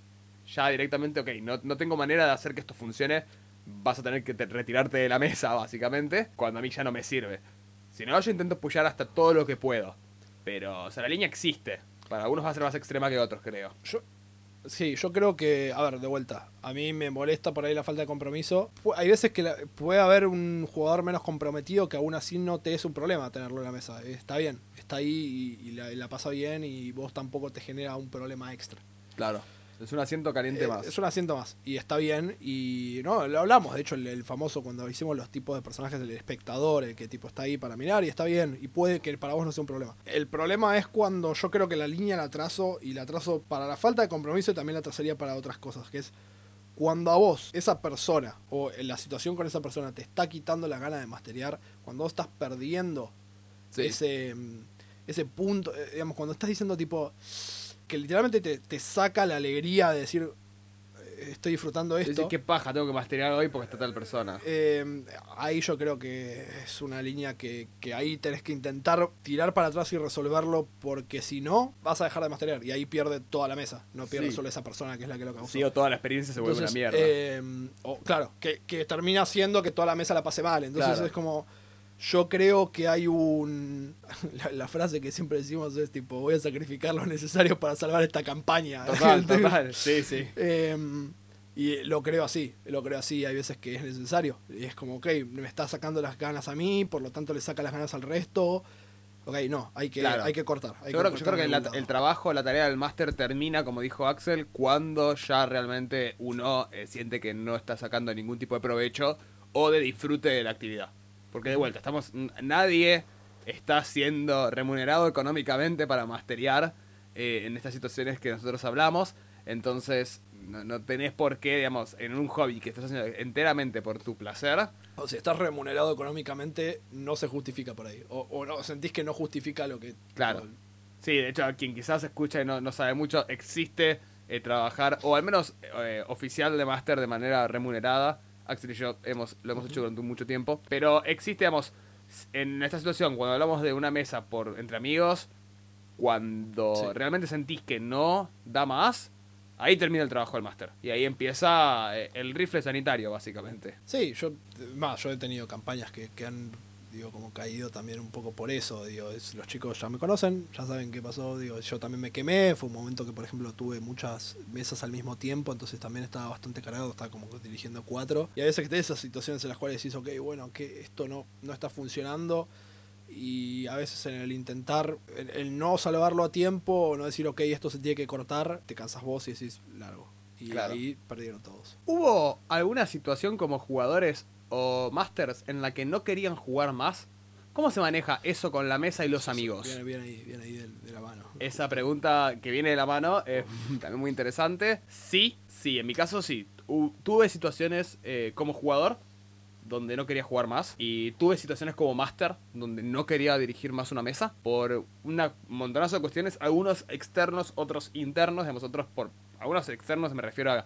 ya directamente, ok, no, no tengo manera de hacer que esto funcione, vas a tener que te- retirarte de la mesa, básicamente, cuando a mí ya no me sirve. Si no, yo intento pushar hasta todo lo que puedo. Pero, o sea, la línea existe. Para algunos va a ser más extrema que otros, creo. Yo, sí, yo creo que, a ver, de vuelta, a mí me molesta por ahí la falta de compromiso. Hay veces que la- puede haber un jugador menos comprometido que aún así no te es un problema tenerlo en la mesa. Está bien, está ahí y, y la, y la pasa bien y vos tampoco te genera un problema extra. Claro. Es un asiento caliente Eh, más. Es un asiento más y está bien y no, lo hablamos, de hecho el, el famoso cuando hicimos los tipos de personajes del espectador, el que tipo está ahí para mirar y está bien y puede que para vos no sea un problema. El problema es cuando yo creo que la línea la trazo y la trazo para la falta de compromiso y también la trazaría para otras cosas, que es cuando a vos, esa persona, o la situación con esa persona, te está quitando la gana de masterear, cuando vos estás perdiendo Sí. ese, mm, ese punto, eh, digamos, cuando estás diciendo tipo, que literalmente te, te saca la alegría de decir, eh, estoy disfrutando Es esto. decir, qué paja, tengo que masterear hoy porque está tal persona. Eh, ahí yo creo que es una línea que, que ahí tenés que intentar tirar para atrás y resolverlo porque si no vas a dejar de masterear y ahí pierde toda la mesa, no pierde Sí. solo esa persona que es la que lo causó. Sí, o toda la experiencia se vuelve Entonces, una mierda. eh, o, claro, que, que termina siendo que toda la mesa la pase mal. Entonces Claro. es como. Yo creo que hay un. La, la frase que siempre decimos es tipo: Voy a sacrificar lo necesario para salvar esta campaña. Total, total. Sí, sí. Eh, y lo creo así, lo creo así. Hay veces que es necesario. Y es como, ok, me está sacando las ganas a mí, por lo tanto le saca las ganas al resto. Ok, no, hay que, Claro. hay que cortar. hay Yo creo, yo cortar creo que la- el trabajo, la tarea del máster termina, como dijo Axel, cuando ya realmente uno eh, siente que no está sacando ningún tipo de provecho o de disfrute de la actividad. Porque de vuelta, estamos nadie está siendo remunerado económicamente para masterear eh, en estas situaciones que nosotros hablamos. Entonces, no, no tenés por qué, digamos, en un hobby que estás haciendo enteramente por tu placer, O si estás remunerado económicamente, no se justifica por ahí. O, o no, sentís que no justifica lo que. Claro. Sí, de hecho, a quien quizás escucha y no, no sabe mucho, existe eh, trabajar, o al menos eh, oficial de máster de manera remunerada. Axel y yo hemos, lo hemos hecho durante mucho tiempo. Pero existe, digamos, en esta situación, cuando hablamos de una mesa por entre amigos, cuando Sí. realmente sentís que no da más, ahí termina el trabajo del máster. Y ahí empieza eh, el rifle sanitario, básicamente. Sí, yo, más, yo he tenido campañas que, que han, digo, como caído también un poco por eso, digo, es- los chicos ya me conocen, ya saben qué pasó, digo, yo también me quemé, fue un momento que, por ejemplo, tuve muchas mesas al mismo tiempo, entonces también estaba bastante cargado, estaba como dirigiendo cuatro, y a veces que tenés esas situaciones en las cuales decís, ok, bueno, que esto no, no está funcionando, y a veces en el intentar, el, el no salvarlo a tiempo, o no decir, ok, esto se tiene que cortar, te cansas vos y decís, largo. Y Claro. ahí perdieron todos. ¿Hubo alguna situación como jugadores o masters en la que no querían jugar más? ¿Cómo se maneja eso con la mesa y los amigos? Viene, viene ahí, viene ahí de, de la mano. Esa pregunta que viene de la mano es también muy interesante. Sí, sí, en mi caso sí. Tuve situaciones eh, como jugador donde no quería jugar más y tuve situaciones como máster donde no quería dirigir más una mesa por una montonazo de cuestiones, algunos externos, otros internos, digamos, otros por algunos externos me refiero a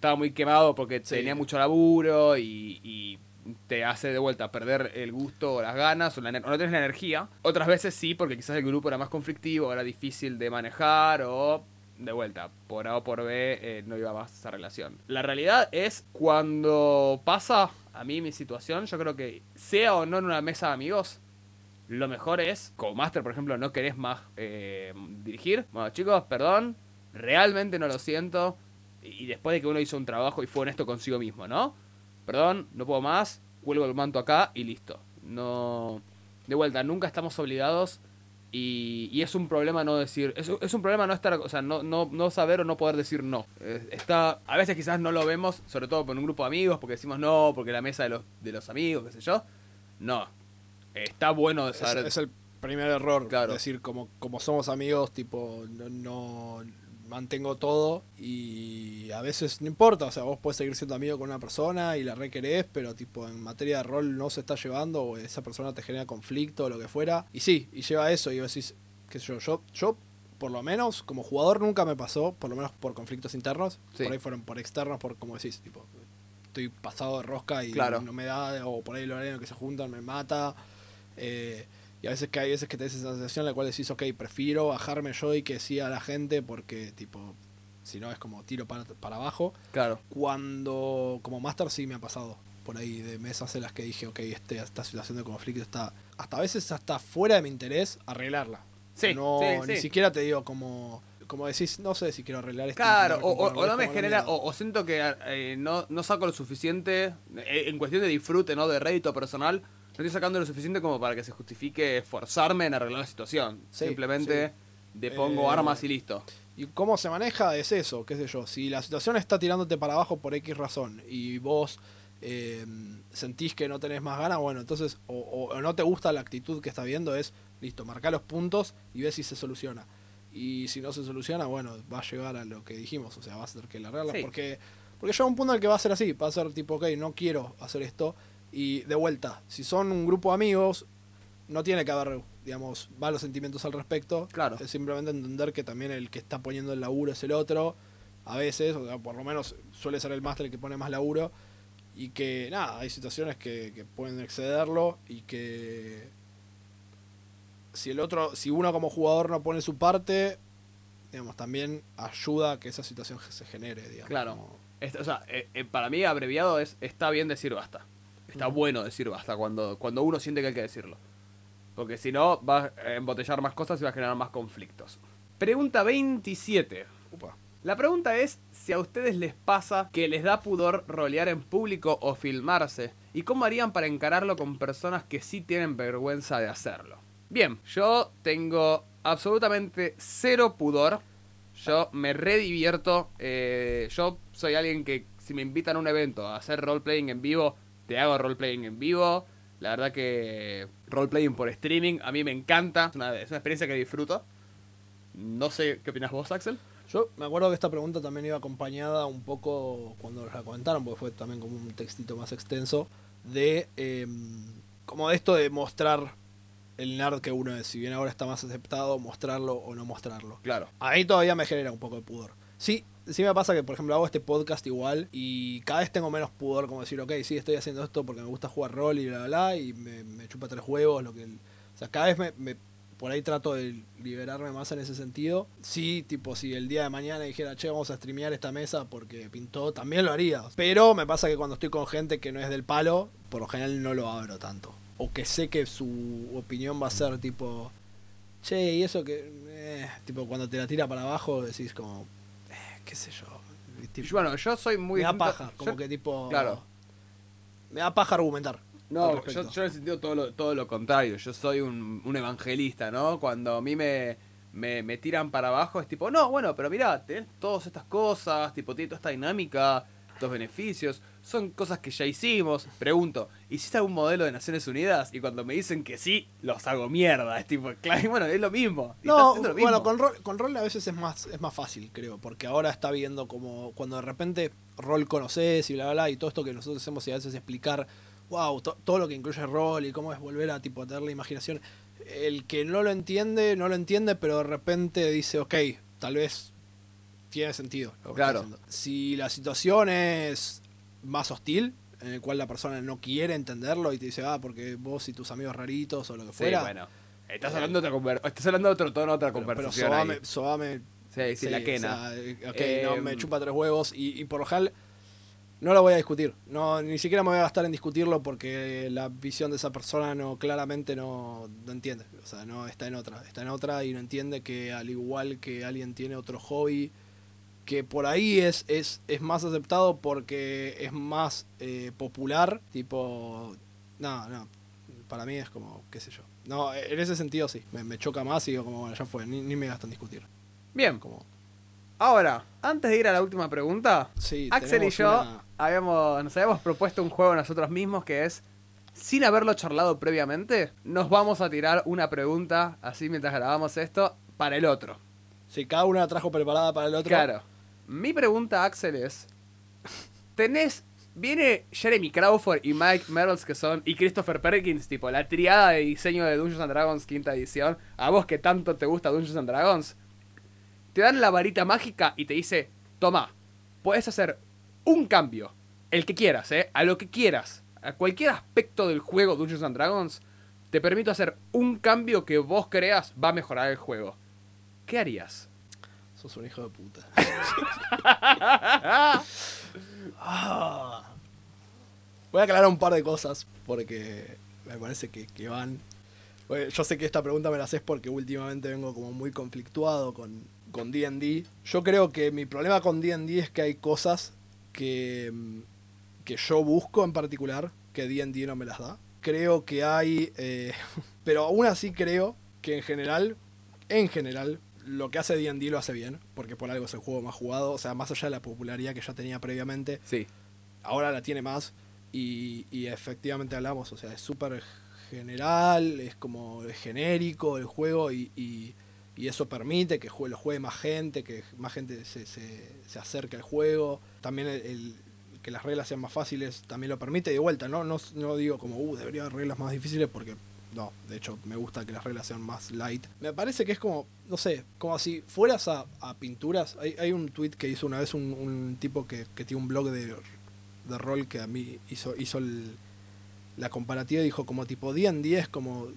estaba muy quemado porque Sí. tenía mucho laburo y, y te hace de vuelta perder el gusto o las ganas o, la ener- o no tienes la energía. Otras veces sí, porque quizás el grupo era más conflictivo, era difícil de manejar o de vuelta, por A o por B eh, no iba más esa relación. La realidad es cuando pasa a mí mi situación, yo creo que sea o no en una mesa de amigos, lo mejor es, como Master, por ejemplo, no querés más eh, dirigir. Bueno, chicos, perdón, realmente no lo siento. Y después de que uno hizo un trabajo y fue honesto consigo mismo, ¿no? Perdón, no puedo más, cuelgo el manto acá y listo. No. De vuelta, nunca estamos obligados y, y es un problema no decir. Es, es, un problema no estar. O sea, no, no, no saber o no poder decir no. Eh, está. A veces quizás no lo vemos, sobre todo con un grupo de amigos, porque decimos no, porque la mesa de los, de los amigos, qué sé yo. No. Está bueno de saber. Es, es el primer error. Claro. decir, como, como somos amigos, tipo, no, no mantengo todo y a veces no importa, o sea, vos puedes seguir siendo amigo con una persona y la requerés, pero tipo en materia de rol no se está llevando o esa persona te genera conflicto o lo que fuera. Y sí, y lleva a eso y vos decís, qué sé yo, yo, yo por lo menos como jugador nunca me pasó, por lo menos por conflictos internos, Sí. por ahí fueron por externos, por como decís, tipo, estoy pasado de rosca y Claro. no me da, o por ahí horario que se juntan me mata. Eh, y a veces que hay veces que te esa sensación en la cual decís, ok, prefiero bajarme yo y que siga la gente porque, tipo, si no es como tiro para, para abajo. Claro. Cuando, como Master, sí me ha pasado por ahí de mesas en las que dije, ok, este, esta situación de conflicto está, hasta a veces hasta fuera de mi interés arreglarla. Sí, no, sí, ni siquiera te digo como, como decís, no sé si quiero arreglar esto. Claro, o, o- no me genera, o siento que eh, no, no saco lo suficiente, eh, en cuestión de disfrute, ¿no? De rédito personal, no estoy sacando lo suficiente como para que se justifique esforzarme en arreglar la situación. Sí, Simplemente depongo Eh, armas y listo. Y cómo se maneja es eso, qué sé yo. Si la situación está tirándote para abajo por X razón y vos eh, sentís que no tenés más ganas, bueno, entonces, o, o- o no te gusta la actitud que está viendo, es listo, marca los puntos y ves si se soluciona. Y si no se soluciona, bueno, va a llegar a lo que dijimos, o sea, vas a tener que largarla. Sí. Porque, porque llega un punto en el que va a ser así, va a ser tipo, ok, no quiero hacer esto. Y de vuelta, si son un grupo de amigos, no tiene que haber, digamos, malos sentimientos al respecto. Claro. Es simplemente entender que también el que está poniendo el laburo es el otro. A veces, o sea, por lo menos suele ser el máster el que pone más laburo. Y que, nada, hay situaciones que, que pueden excederlo y que si el otro, si uno como jugador no pone su parte, digamos, también ayuda a que esa situación se genere, digamos. Claro. como- o sea, eh, eh, para mí abreviado es está bien decir basta. Está bueno decir basta cuando, cuando uno siente que hay que decirlo. Porque si no, va a embotellar más cosas y va a generar más conflictos. Pregunta 27. Upa. La pregunta es si a ustedes les pasa que les da pudor rolear en público o filmarse y cómo harían para encararlo con personas que sí tienen vergüenza de hacerlo. Bien, yo tengo absolutamente cero pudor. Yo me redivierto. eh, yo soy alguien que si me invitan a un evento a hacer roleplaying en vivo, te hago roleplaying en vivo. La verdad que roleplaying por streaming a mí me encanta. Es una, es una experiencia que disfruto. No sé qué opinas vos, Axel. Yo me acuerdo que esta pregunta también iba acompañada un poco cuando la comentaron, porque fue también como un textito más extenso, de eh, como de esto de mostrar el nerd que uno es, si bien ahora está más aceptado, mostrarlo o no mostrarlo. Claro. A mí todavía me genera un poco de pudor. Sí, sí me pasa que, por ejemplo, hago este podcast igual y cada vez tengo menos pudor como decir, ok, sí, estoy haciendo esto porque me gusta jugar rol y bla, bla, bla, y me, chupa tres juegos, lo que... O sea, cada vez me, por ahí trato de liberarme más en ese sentido. Sí, tipo, si el día de mañana dijera, che, vamos a streamear esta mesa porque pintó, también lo haría. Pero me pasa que cuando estoy con gente que no es del palo, por lo general no lo abro tanto. O que sé que su opinión va a ser tipo, che, y eso que... eh", tipo, cuando te la tira para abajo decís como, qué sé yo. tipo, bueno, yo soy muy me da paja, como que tipo... Claro. Me da paja argumentar. No, yo, yo he sentido todo lo, todo lo contrario. Yo soy un, un evangelista, ¿no? Cuando a mí me, me, me tiran para abajo es tipo, no, bueno, pero mirá, tenés todas estas cosas, tipo, tiene toda esta dinámica, estos beneficios, son cosas que ya hicimos. Pregunto, ¿hiciste algún modelo de Naciones Unidas? Y cuando me dicen que sí, los hago mierda. Es tipo, claro, bueno, es lo mismo. No, haciendo lo mismo. bueno, con rol, con rol a veces es más, es más fácil, creo, porque ahora está viendo como cuando de repente rol conoces y bla, bla, bla, y todo esto que nosotros hacemos y a veces explicar, wow, to- todo lo que incluye rol y cómo es volver a tipo a tener la imaginación. El que no lo entiende, no lo entiende, pero de repente dice, ok, tal vez tiene sentido. lo que Claro. Si la situación es más hostil, en el cual la persona no quiere entenderlo y te dice, ah, porque vos y tus amigos raritos o lo que Sí, fuera. bueno. Estás hablando de otra conver- estás hablando de otro tono, otra Pero, pero conversación. sobame, ahí. sobame Sí, sí, la quena. o sea, eh, ok, Eh, no, me chupa tres huevos y, y por lo general no lo voy a discutir. No, ni siquiera me voy a gastar en discutirlo porque la visión de esa persona no claramente no, no entiende. O sea, no está en otra. Está en otra y no entiende que al igual que alguien tiene otro hobby, que por ahí es, es, es más aceptado porque es más eh, popular, tipo... No, no. Para mí es como, qué sé yo. No, en ese sentido sí. Me, me choca más y digo como, bueno, ya fue. Ni, ni me gasto en discutir. Bien, Como, ahora, antes de ir a la última pregunta, sí, Axel y yo una- habíamos, nos habíamos propuesto un juego nosotros mismos que es, sin haberlo charlado previamente, nos vamos a tirar una pregunta, así mientras grabamos esto, para el otro. Sí, cada una la trajo preparada para el otro. Claro. Mi pregunta, Axel, es, ¿tenés... Viene Jeremy Crawford y Mike Merles que son y Christopher Perkins, tipo la triada de diseño de Dungeons and Dragons quinta edición. A vos que tanto te gusta Dungeons and Dragons, te dan la varita mágica y te dice, toma, puedes hacer un cambio, el que quieras, ¿eh? A lo que quieras, a cualquier aspecto del juego Dungeons and Dragons, te permito hacer un cambio que vos creas va a mejorar el juego. ¿Qué harías? Sos un hijo de puta. Voy a aclarar un par de cosas porque me parece que, que van. Yo sé que esta pregunta me la haces porque últimamente vengo como muy conflictuado con con D&D. Yo creo que mi problema con D&D es que hay cosas que, mm, que yo busco en particular que D&D no me las da. Creo que hay... eh, pero aún así creo que en general, en general, lo que hace D&D lo hace bien, porque por algo es el juego más jugado, o sea, más allá de la popularidad que ya tenía previamente, Sí. ahora la tiene más y, y efectivamente hablamos, o sea, es súper general, es como es genérico el juego y, y- y eso permite que jue- lo juegue más gente, que más gente se, se, se acerque al juego. También el, el- que las reglas sean más fáciles también lo permite. De vuelta, no, no, no digo como, uh, debería haber reglas más difíciles porque no, de hecho me gusta que las reglas sean más light. Me parece que es como, no sé, como si fueras a, a pinturas. Hay, hay un tweet que hizo una vez un, un tipo que, que tiene un blog de, de rol que a mí hizo, hizo el- la comparativa y dijo como tipo D&D es como,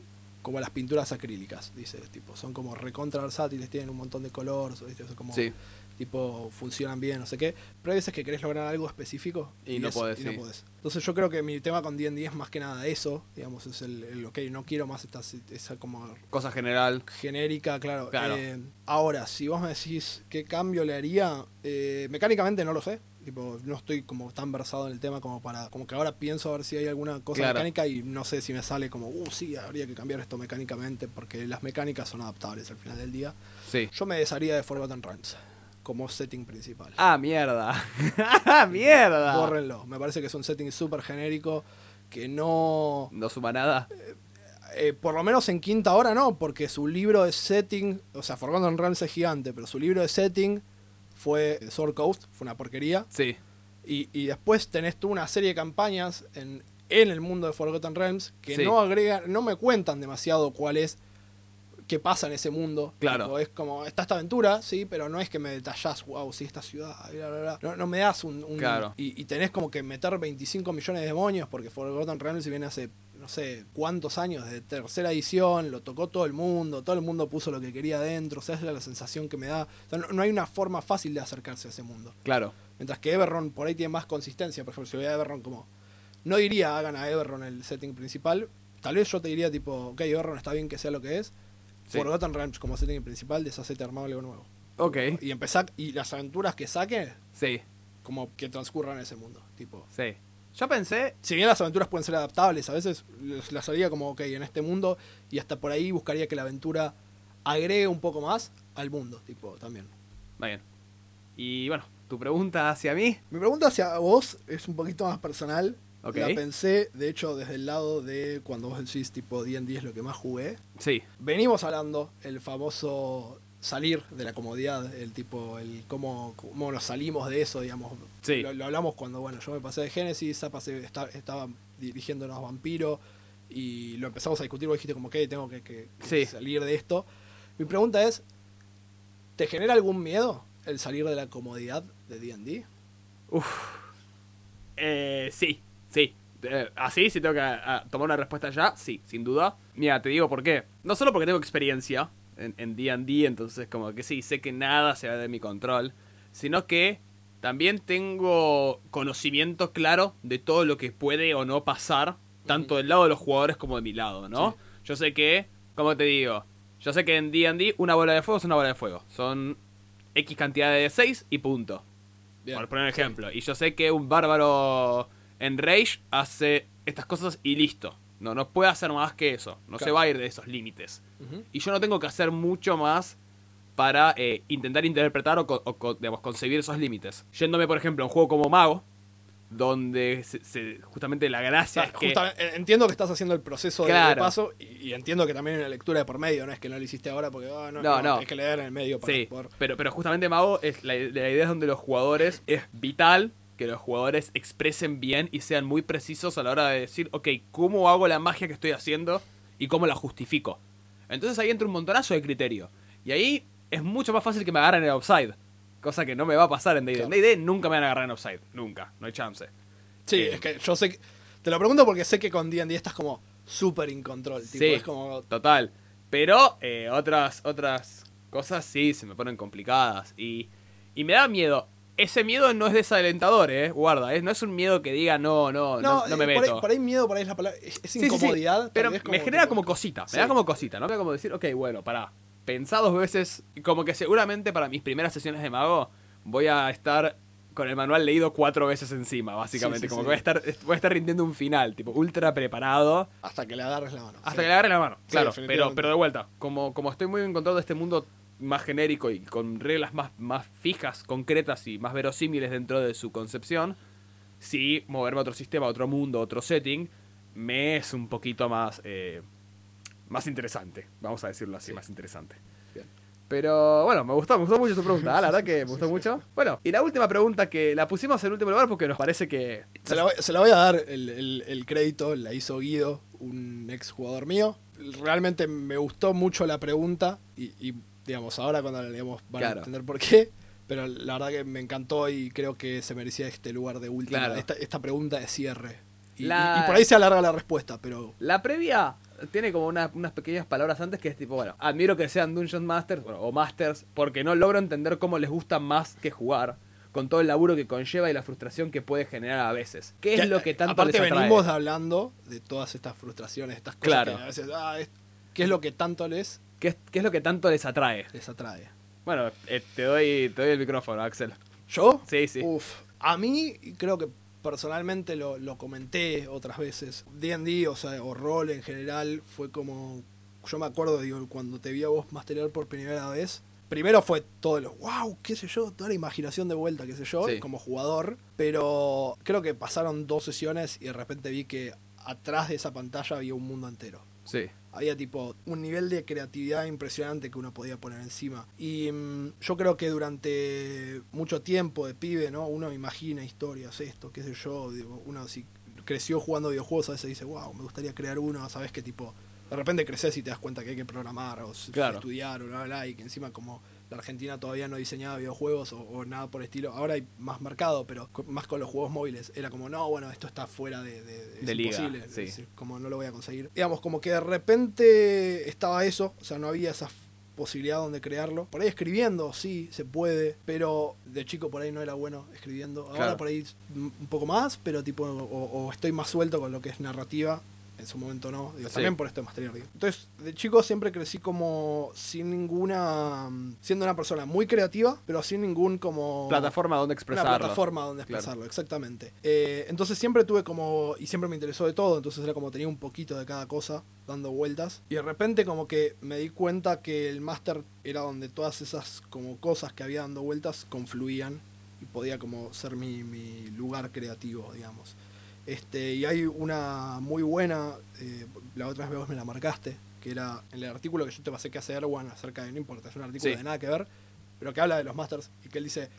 como las pinturas acrílicas, dice, tipo, son como recontra versátiles, tienen un montón de colores, ¿viste? Como, Sí. Tipo, funcionan bien, no sé qué, pero hay veces que querés lograr algo específico Y no es- podés, y no sí. podés. Entonces yo creo que mi tema con D&D es más que nada eso, digamos, es el, el ok, no quiero más esta, esa como Cosa general. genérica, claro. Claro. Eh, ahora, si vos me decís qué cambio le haría, eh, mecánicamente no lo sé. Tipo, no estoy como tan versado en el tema como para. Como que ahora pienso a ver si hay alguna cosa Claro. mecánica y no sé si me sale como, uh, sí, habría que cambiar esto mecánicamente porque las mecánicas son adaptables al final del día. Sí. Yo me desharía de Forgotten Realms como setting principal. Ah, mierda. Ah, mierda. Bórrenlo. Me parece que es un setting súper genérico que no. No suma nada. Eh, por lo menos en quinta hora no, porque su libro de setting, o sea, Forgotten Realms es gigante, pero su libro de setting fue Sword Coast, fue una porquería. Sí. Y, y después tenés tú una serie de campañas en, en el mundo de Forgotten Realms que Sí. no agregan, no me cuentan demasiado cuál es, qué pasa en ese mundo. Claro. Tipo, es como, está esta aventura, sí, pero no es que me detallás, wow, sí, esta ciudad, bla, bla, bla. No, no me das un... un- Claro. y, y tenés como que meter 25 millones de demonios, porque Forgotten Realms viene hace, no sé, cuántos años, de tercera edición, lo tocó todo el mundo, todo el mundo puso lo que quería adentro, o sea, esa es la sensación que me da. O sea, no, no hay una forma fácil de acercarse a ese mundo. Claro. Mientras que Everron por ahí tiene más consistencia. Por ejemplo, si voy a Everron como... No diría hagan a Everron el setting principal. Tal vez yo te diría tipo, ok, Everron está bien que sea lo que es. Sí. Forgotten Realms como setting principal, deshacete armado algo nuevo. Ok. Y empezar, y las aventuras que saque, Sí. como que transcurran en ese mundo. Tipo. Sí. Yo pensé. Si bien las aventuras pueden ser adaptables, a veces las haría como, ok, en este mundo, y hasta por ahí buscaría que la aventura agregue un poco más al mundo, tipo, también. Va bien. Y bueno, tu pregunta hacia mí. Mi pregunta hacia vos es un poquito más personal. Ok. La pensé, de hecho, desde el lado de cuando vos decís tipo D&D es lo que más jugué. Sí. Venimos hablando el famoso salir de la comodidad, el tipo, el cómo, cómo nos salimos de eso, digamos. Sí. Lo, lo hablamos cuando, bueno, yo me pasé de esta- estaba dirigiéndonos a Vampiro y lo empezamos a discutir, vos dijiste como que tengo que, que- que Sí. salir de esto. Mi pregunta es, ¿te genera algún miedo el salir de la comodidad de D&D? Eh, sí, sí. Eh, así, si tengo que ah, tomar una respuesta ya, sí, sin duda. Mira, te digo por qué. No solo porque tengo experiencia, en en D&D, entonces como que sí, sé que nada se va de mi control, sino que también tengo conocimiento claro de todo lo que puede o no pasar, tanto del lado de los jugadores como de mi lado, ¿no? Sí. Yo sé que, como te digo, yo sé que en D&D una bola de fuego es una bola de fuego, son X cantidad de 6 y punto. Bien. Por poner un ejemplo. Y yo sé que un bárbaro en Rage hace estas cosas y listo. No, no puede hacer más que eso. No se Claro. va a ir de esos límites. Y yo no tengo que hacer mucho más para eh, intentar interpretar o, o digamos, concebir esos límites. Yéndome, por ejemplo, a un juego como Mago, donde se- se- justamente la gracia Ah, es que... entiendo que estás haciendo el proceso de- de, Claro. paso y, y entiendo que también hay una lectura de por medio, no es que no lo hiciste ahora porque ah, no, No, no, no. tienes que leer en el medio para Sí, pero, pero justamente Mago, es la, la idea es donde los jugadores, es vital que los jugadores expresen bien y sean muy precisos a la hora de decir, ok, ¿cómo hago la magia que estoy haciendo y cómo la justifico? Entonces ahí entra un montonazo de criterio. Y ahí es mucho más fácil que me agarren en el offside. Cosa que no me va a pasar en D&D. Claro. En D&D nunca me van a agarrar en offside. Nunca. No hay chance. Sí, Eh, es que yo sé que, te lo pregunto porque sé que con D&D estás como súper in control, tipo, Sí. es como Total. Pero eh, otras, otras cosas sí se me ponen complicadas. Y, y me da miedo. Ese miedo no es desalentador, eh. Guarda, ¿eh? no es un miedo que diga no, no, no, no me eh, por meto. ahí, por ahí miedo, por ahí es la palabra, es, sí, sí. incomodidad, Pero me genera como cosita. Me da como cosita, ¿no? Me da como decir, ok, bueno, pará. Pensá dos veces. Como que seguramente para mis primeras sesiones de mago voy a estar con el manual leído cuatro veces encima, básicamente. Como que voy a estar, voy a estar rindiendo un final, tipo, ultra preparado. hasta que le agarres la mano. Hasta que le agarre la mano, claro. pero, pero de vuelta, como, como estoy muy en control de este mundo más genérico y con reglas más, más fijas, concretas y más verosímiles dentro de su concepción, sí, moverme a otro sistema, a otro mundo, a otro setting, me es un poquito más, eh, más interesante. Vamos a decirlo así, Sí. más interesante. Bien. Pero bueno, me gustó, me gustó mucho tu pregunta, ¿ah? la verdad que me gustó mucho. Bueno, y la última pregunta que la pusimos en último lugar porque nos parece que... Se la, voy, se la voy a dar el, el- el crédito, la hizo Guido, un ex jugador mío. Realmente me gustó mucho la pregunta y, y, digamos, ahora cuando leemos van Claro. a entender por qué. Pero la verdad que me encantó y creo que se merecía este lugar de última, Claro. esta, esta pregunta de cierre. Y, La- y- y por ahí se alarga la respuesta, pero La previa tiene como una- unas pequeñas palabras antes que es tipo, bueno, admiro que sean Dungeon Masters bueno, o Masters porque no logro entender cómo les gusta más que jugar con todo el laburo que conlleva y la frustración que puede generar a veces. ¿Qué es Que, lo que tanto aparte les atrae? venimos hablando de todas estas frustraciones, estas cosas Claro. que a veces, ah, es- ¿qué es lo que tanto les, ¿Qué, es, qué es lo que tanto les atrae? les atrae? Bueno, eh, te, doy, te doy el micrófono, Axel. ¿Yo? Sí, sí. Uf, a mí creo que personalmente lo, lo comenté otras veces. D&D, o sea, o rol en general, fue como... Yo me acuerdo, digo, cuando te vi a vos masterear por primera vez. Primero fue todo lo, wow, qué sé yo, toda la imaginación de vuelta, qué sé yo, Sí. como jugador. Pero creo que pasaron dos sesiones y de repente vi que atrás de esa pantalla había un mundo entero Sí. Había tipo un nivel de creatividad impresionante que uno podía poner encima. Y mm, yo creo que durante mucho tiempo de pibe, ¿no? Uno imagina historias, esto, qué sé yo, digo, uno si creció jugando videojuegos a veces dice, wow, me gustaría crear uno, sabes que tipo, de repente creces y te das cuenta que hay que programar o Claro. estudiar o bla, bla, y que encima como la Argentina todavía no diseñaba videojuegos o, o nada por el estilo, ahora hay más mercado, pero más con los juegos móviles, era como, no, bueno, esto está fuera de, de, De liga, imposible, sí. es- como no lo voy a conseguir. Digamos, como que de repente estaba eso, o sea, no había esa posibilidad donde crearlo. Por ahí escribiendo, sí, se puede, pero de chico por ahí no era bueno escribiendo. Ahora Claro. por ahí un un poco más, pero tipo, o, o estoy más suelto con lo que es narrativa. En su momento no, digo, Sí. también por esto de Master. Entonces, de chico siempre crecí como sin ninguna. siendo una persona muy creativa, pero sin ningún como. Plataforma donde Una expresarlo. plataforma donde Claro. expresarlo, exactamente. Eh, entonces siempre tuve como, y siempre me interesó de todo, entonces era como tenía un poquito de cada cosa dando vueltas. Y de repente como que me di cuenta que el máster era donde todas esas como cosas que había dando vueltas confluían y podía como ser mi, mi lugar creativo, digamos. Este, y hay una muy buena, eh, la otra vez vos me la marcaste, que era en el artículo que yo te pasé que hace Erwan acerca de, no importa, es un artículo Sí. de nada que ver, pero que habla de los masters y que él dice,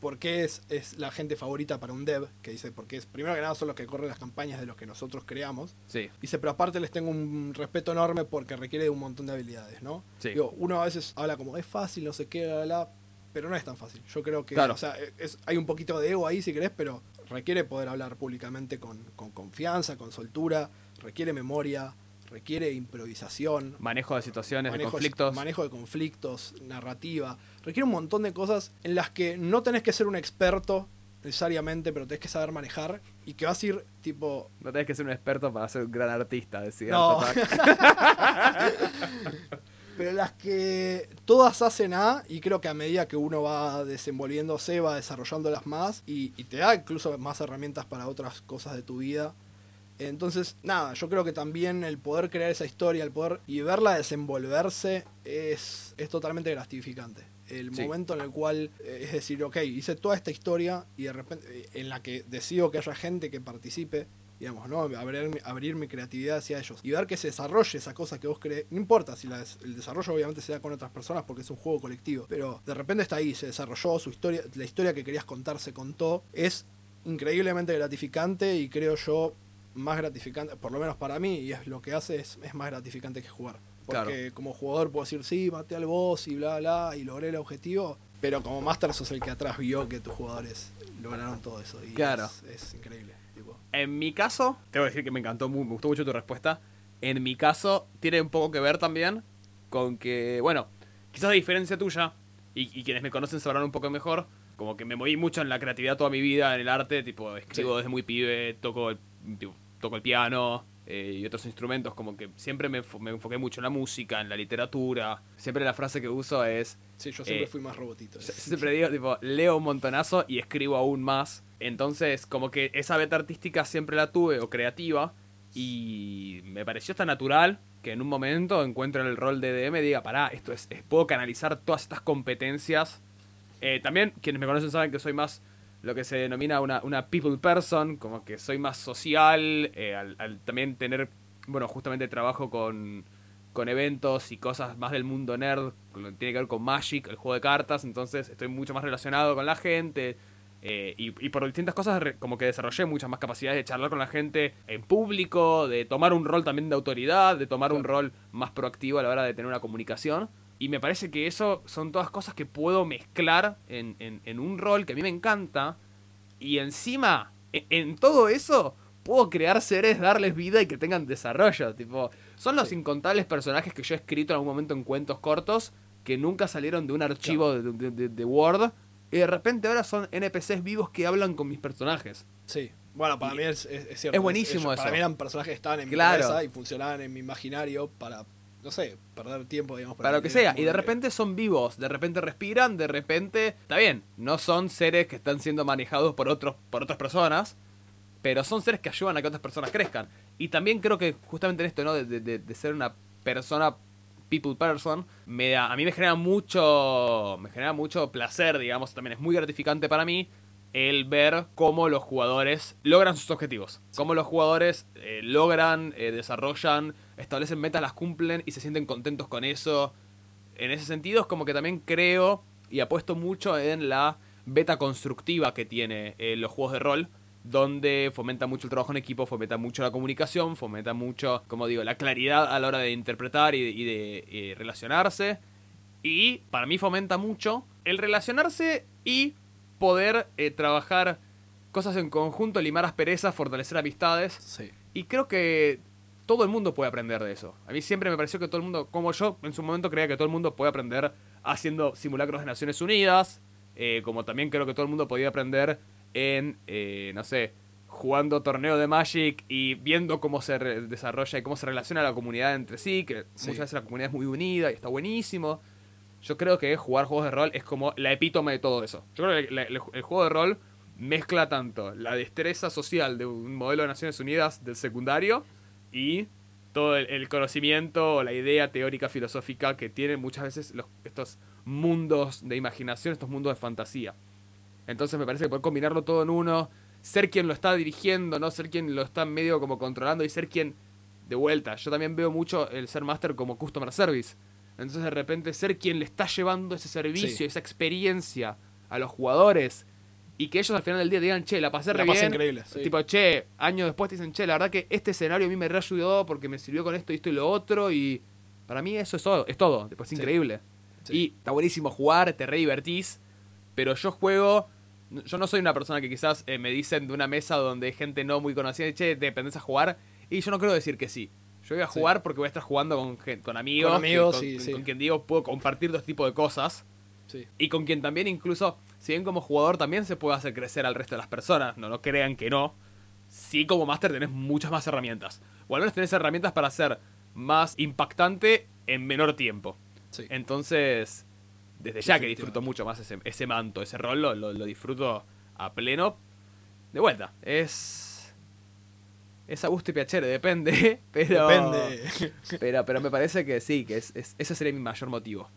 ¿por qué es, es la gente favorita para un dev? Que dice, porque es, primero que nada son los que corren las campañas de los que nosotros creamos. Sí. Dice, pero aparte les tengo un respeto enorme porque requiere de un montón de habilidades, ¿no? Sí. Digo, uno a veces habla como, es fácil, no sé qué, bla, bla, bla", pero no es tan fácil. Yo creo que, Claro. o sea, es- hay un poquito de ego ahí si querés, pero requiere poder hablar públicamente con, con confianza, con soltura, requiere memoria, requiere improvisación, Manejo de situaciones, manejo de conflictos. manejo de conflictos, narrativa. Requiere un montón de cosas en las que no tenés que ser un experto necesariamente, pero tenés que saber manejar y que vas a ir tipo... No tenés que ser un experto para ser un gran artista, decía. No. pero las que todas hacen A y creo que a medida que uno va desenvolviéndose va desarrollándolas más y, y te da incluso más herramientas para otras cosas de tu vida. Entonces, nada, yo creo que también el poder crear esa historia, el poder y verla desenvolverse es, es totalmente gratificante. El Sí. momento en el cual, eh, es decir, ok, hice toda esta historia y de repente, eh, en la que decido que haya gente que participe, digamos, ¿no? Abrir, abrir mi creatividad hacia ellos y ver que se desarrolle esa cosa que vos crees. No importa si la des- el desarrollo obviamente se da con otras personas porque es un juego colectivo, pero de repente está ahí, se desarrolló su historia, la historia que querías contar se contó. Es increíblemente gratificante y creo yo más gratificante, por lo menos para mí, y es lo que hace, es, es más gratificante que jugar. Porque como jugador puedo decir, sí, maté al boss y bla, bla, y logré el objetivo, pero como Master sos el que atrás vio que tus jugadores lograron todo eso. Y Claro. es, es increíble. En mi caso, tengo que decir que me encantó, me gustó mucho tu respuesta. En mi caso, tiene un poco que ver también con que, bueno, quizás a diferencia tuya, y, y quienes me conocen sabrán un poco mejor, como que me moví mucho en la creatividad toda mi vida, en el arte, tipo, escribo Sí. desde muy pibe, toco el, tipo, toco el piano eh, y otros instrumentos, como que siempre me, me enfoqué mucho en la música, en la literatura. Siempre la frase que uso es, Sí, yo siempre Eh, fui más robotito. siempre digo, tipo, leo un montonazo y escribo aún más. Entonces, como que esa beta artística siempre la tuve, o creativa, y me pareció tan natural que en un momento encuentro en el rol de DM y diga, pará, esto es, puedo canalizar todas estas competencias. Eh, también, quienes me conocen saben que soy más lo que se denomina una, una people person, como que soy más social, eh, al, al también tener, bueno, justamente trabajo con, con eventos y cosas más del mundo nerd, tiene que ver con Magic, el juego de cartas, entonces estoy mucho más relacionado con la gente. Eh, y, y por distintas cosas como que desarrollé muchas más capacidades de charlar con la gente en público, de tomar un rol también de autoridad, de tomar un rol más proactivo a la hora de tener una comunicación. Y me parece que eso son todas cosas que puedo mezclar en, en- en un rol que a mí me encanta. Y encima, en, en todo eso, puedo crear seres, darles vida y que tengan desarrollo. Tipo, son los Sí. incontables personajes que yo he escrito en algún momento en cuentos cortos que nunca salieron de un archivo de, de- de- de Word. Y de repente ahora son NPCs vivos que hablan con mis personajes. Sí. Bueno, para Y mí es, es, es cierto. es buenísimo Para eso. mí eran personajes que estaban en mi cabeza y funcionaban en mi imaginario para, no sé, perder tiempo, digamos. Para lo que sea. Y de que- repente son vivos, de repente respiran, de repente... Está bien, no son seres que están siendo manejados por, otros, por otras personas, pero son seres que ayudan a que otras personas crezcan. Y también creo que justamente en esto, ¿no? De- de- de ser una persona, people person, me da, a mí me genera mucho, me genera mucho placer, digamos, también es muy gratificante para mí el ver cómo los jugadores logran sus objetivos. Cómo los jugadores eh, logran, eh, desarrollan, establecen metas, las cumplen y se sienten contentos con eso. En ese sentido es como que también creo y apuesto mucho en la beta constructiva que tiene eh, los juegos de rol, donde fomenta mucho el trabajo en equipo, fomenta mucho la comunicación, fomenta mucho, como digo, la claridad a la hora de interpretar y de, y de, eh, relacionarse. Y para mí fomenta mucho el relacionarse y poder eh, trabajar cosas en conjunto, limar asperezas, fortalecer amistades. Sí. Y creo que todo el mundo puede aprender de eso. A mí siempre me pareció que todo el mundo, como yo en su momento creía que todo el mundo puede aprender haciendo simulacros de Naciones Unidas, eh, como también creo que todo el mundo podía aprender en, eh, no sé, jugando torneo de Magic y viendo cómo se desarrolla y cómo se relaciona la comunidad entre sí, que Sí. muchas veces la comunidad es muy unida y está buenísimo. Yo creo que jugar juegos de rol es como la epítome de todo eso. Yo creo que el, el juego de rol mezcla tanto la destreza social de un modelo de Naciones Unidas del secundario y todo el, el conocimiento o la idea teórica filosófica que tienen muchas veces los, estos mundos de imaginación, estos mundos de fantasía. Entonces me parece que poder combinarlo todo en uno, ser quien lo está dirigiendo, no ser quien lo está medio como controlando y ser quien de vuelta. Yo también veo mucho el ser master como customer service. Entonces de repente ser quien le está llevando ese servicio, Sí. esa experiencia a los jugadores y que ellos al final del día digan, che, la pasé La re pasé bien. increíble, sí. Tipo, che, años después te dicen, che, la verdad que este escenario a mí me reayudó porque me sirvió con esto y esto y lo otro y para mí eso es todo, es todo, tipo, es Sí. increíble. Y está buenísimo jugar, te re divertís, pero yo juego, yo no soy una persona que quizás eh, me dicen de una mesa donde hay gente no muy conocida, che, ¿te dependés a jugar? Y yo no quiero decir que sí. Yo voy a Sí. jugar porque voy a estar jugando con, con amigos. Con amigos, con, sí, con- sí. con quien digo puedo compartir todo este tipo de cosas. Sí. Y con quien también incluso, si bien como jugador también se puede hacer crecer al resto de las personas, no lo crean que no. Sí como máster tenés muchas más herramientas. O al menos tenés herramientas para ser más impactante en menor tiempo. Sí. Entonces, desde ya que disfruto mucho más ese, ese manto, ese rol, lo, lo- disfruto a pleno. De vuelta, es... Es a gusto y piacere, depende, pero... Depende. Pero, pero me parece que sí, que es, es- ese sería mi mayor motivo.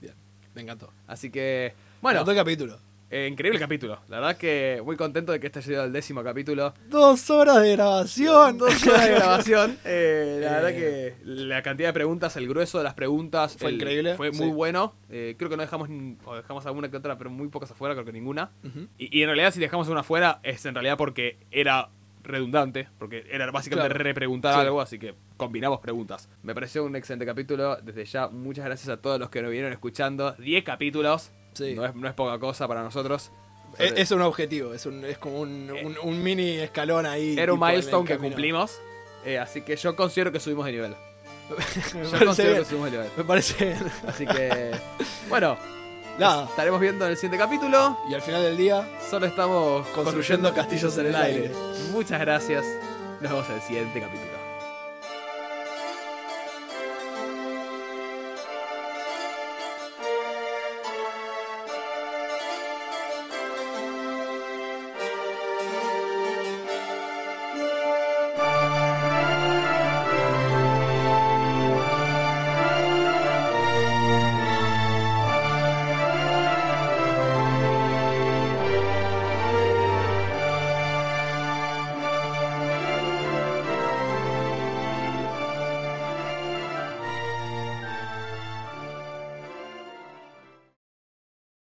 Bien, me encantó. Así que, Bueno, bueno, el capítulo. Eh, increíble capítulo. La verdad que muy contento de que este haya llegado al décimo capítulo. Dos horas de grabación. Dos horas de grabación. Eh, la Eh. verdad que la cantidad de preguntas, el grueso de las preguntas Fue el- increíble, Fue sí. muy bueno. Eh, creo que no dejamos, o dejamos alguna que otra, pero muy pocas afuera, creo que ninguna. Ujú. Y, y en realidad si dejamos una afuera es en realidad porque era redundante, porque era básicamente Claro. repreguntar Sí. algo, así que combinamos preguntas. Me pareció un excelente capítulo. Desde ya, muchas gracias a todos los que nos vinieron escuchando. 10 capítulos. Sí. No, es, no es poca cosa para nosotros. Es, es un objetivo, es, un, es como un, un- un mini escalón ahí. Era un milestone que cumplimos. eh, así que yo considero que subimos de nivel. Me Yo parece que subimos de nivel. Me parece bien. Así que, bueno, Nada. estaremos viendo en el siguiente capítulo. Y al final del día, Solo estamos Construyendo castillos en el aire. Muchas gracias. Nos vemos en el siguiente capítulo.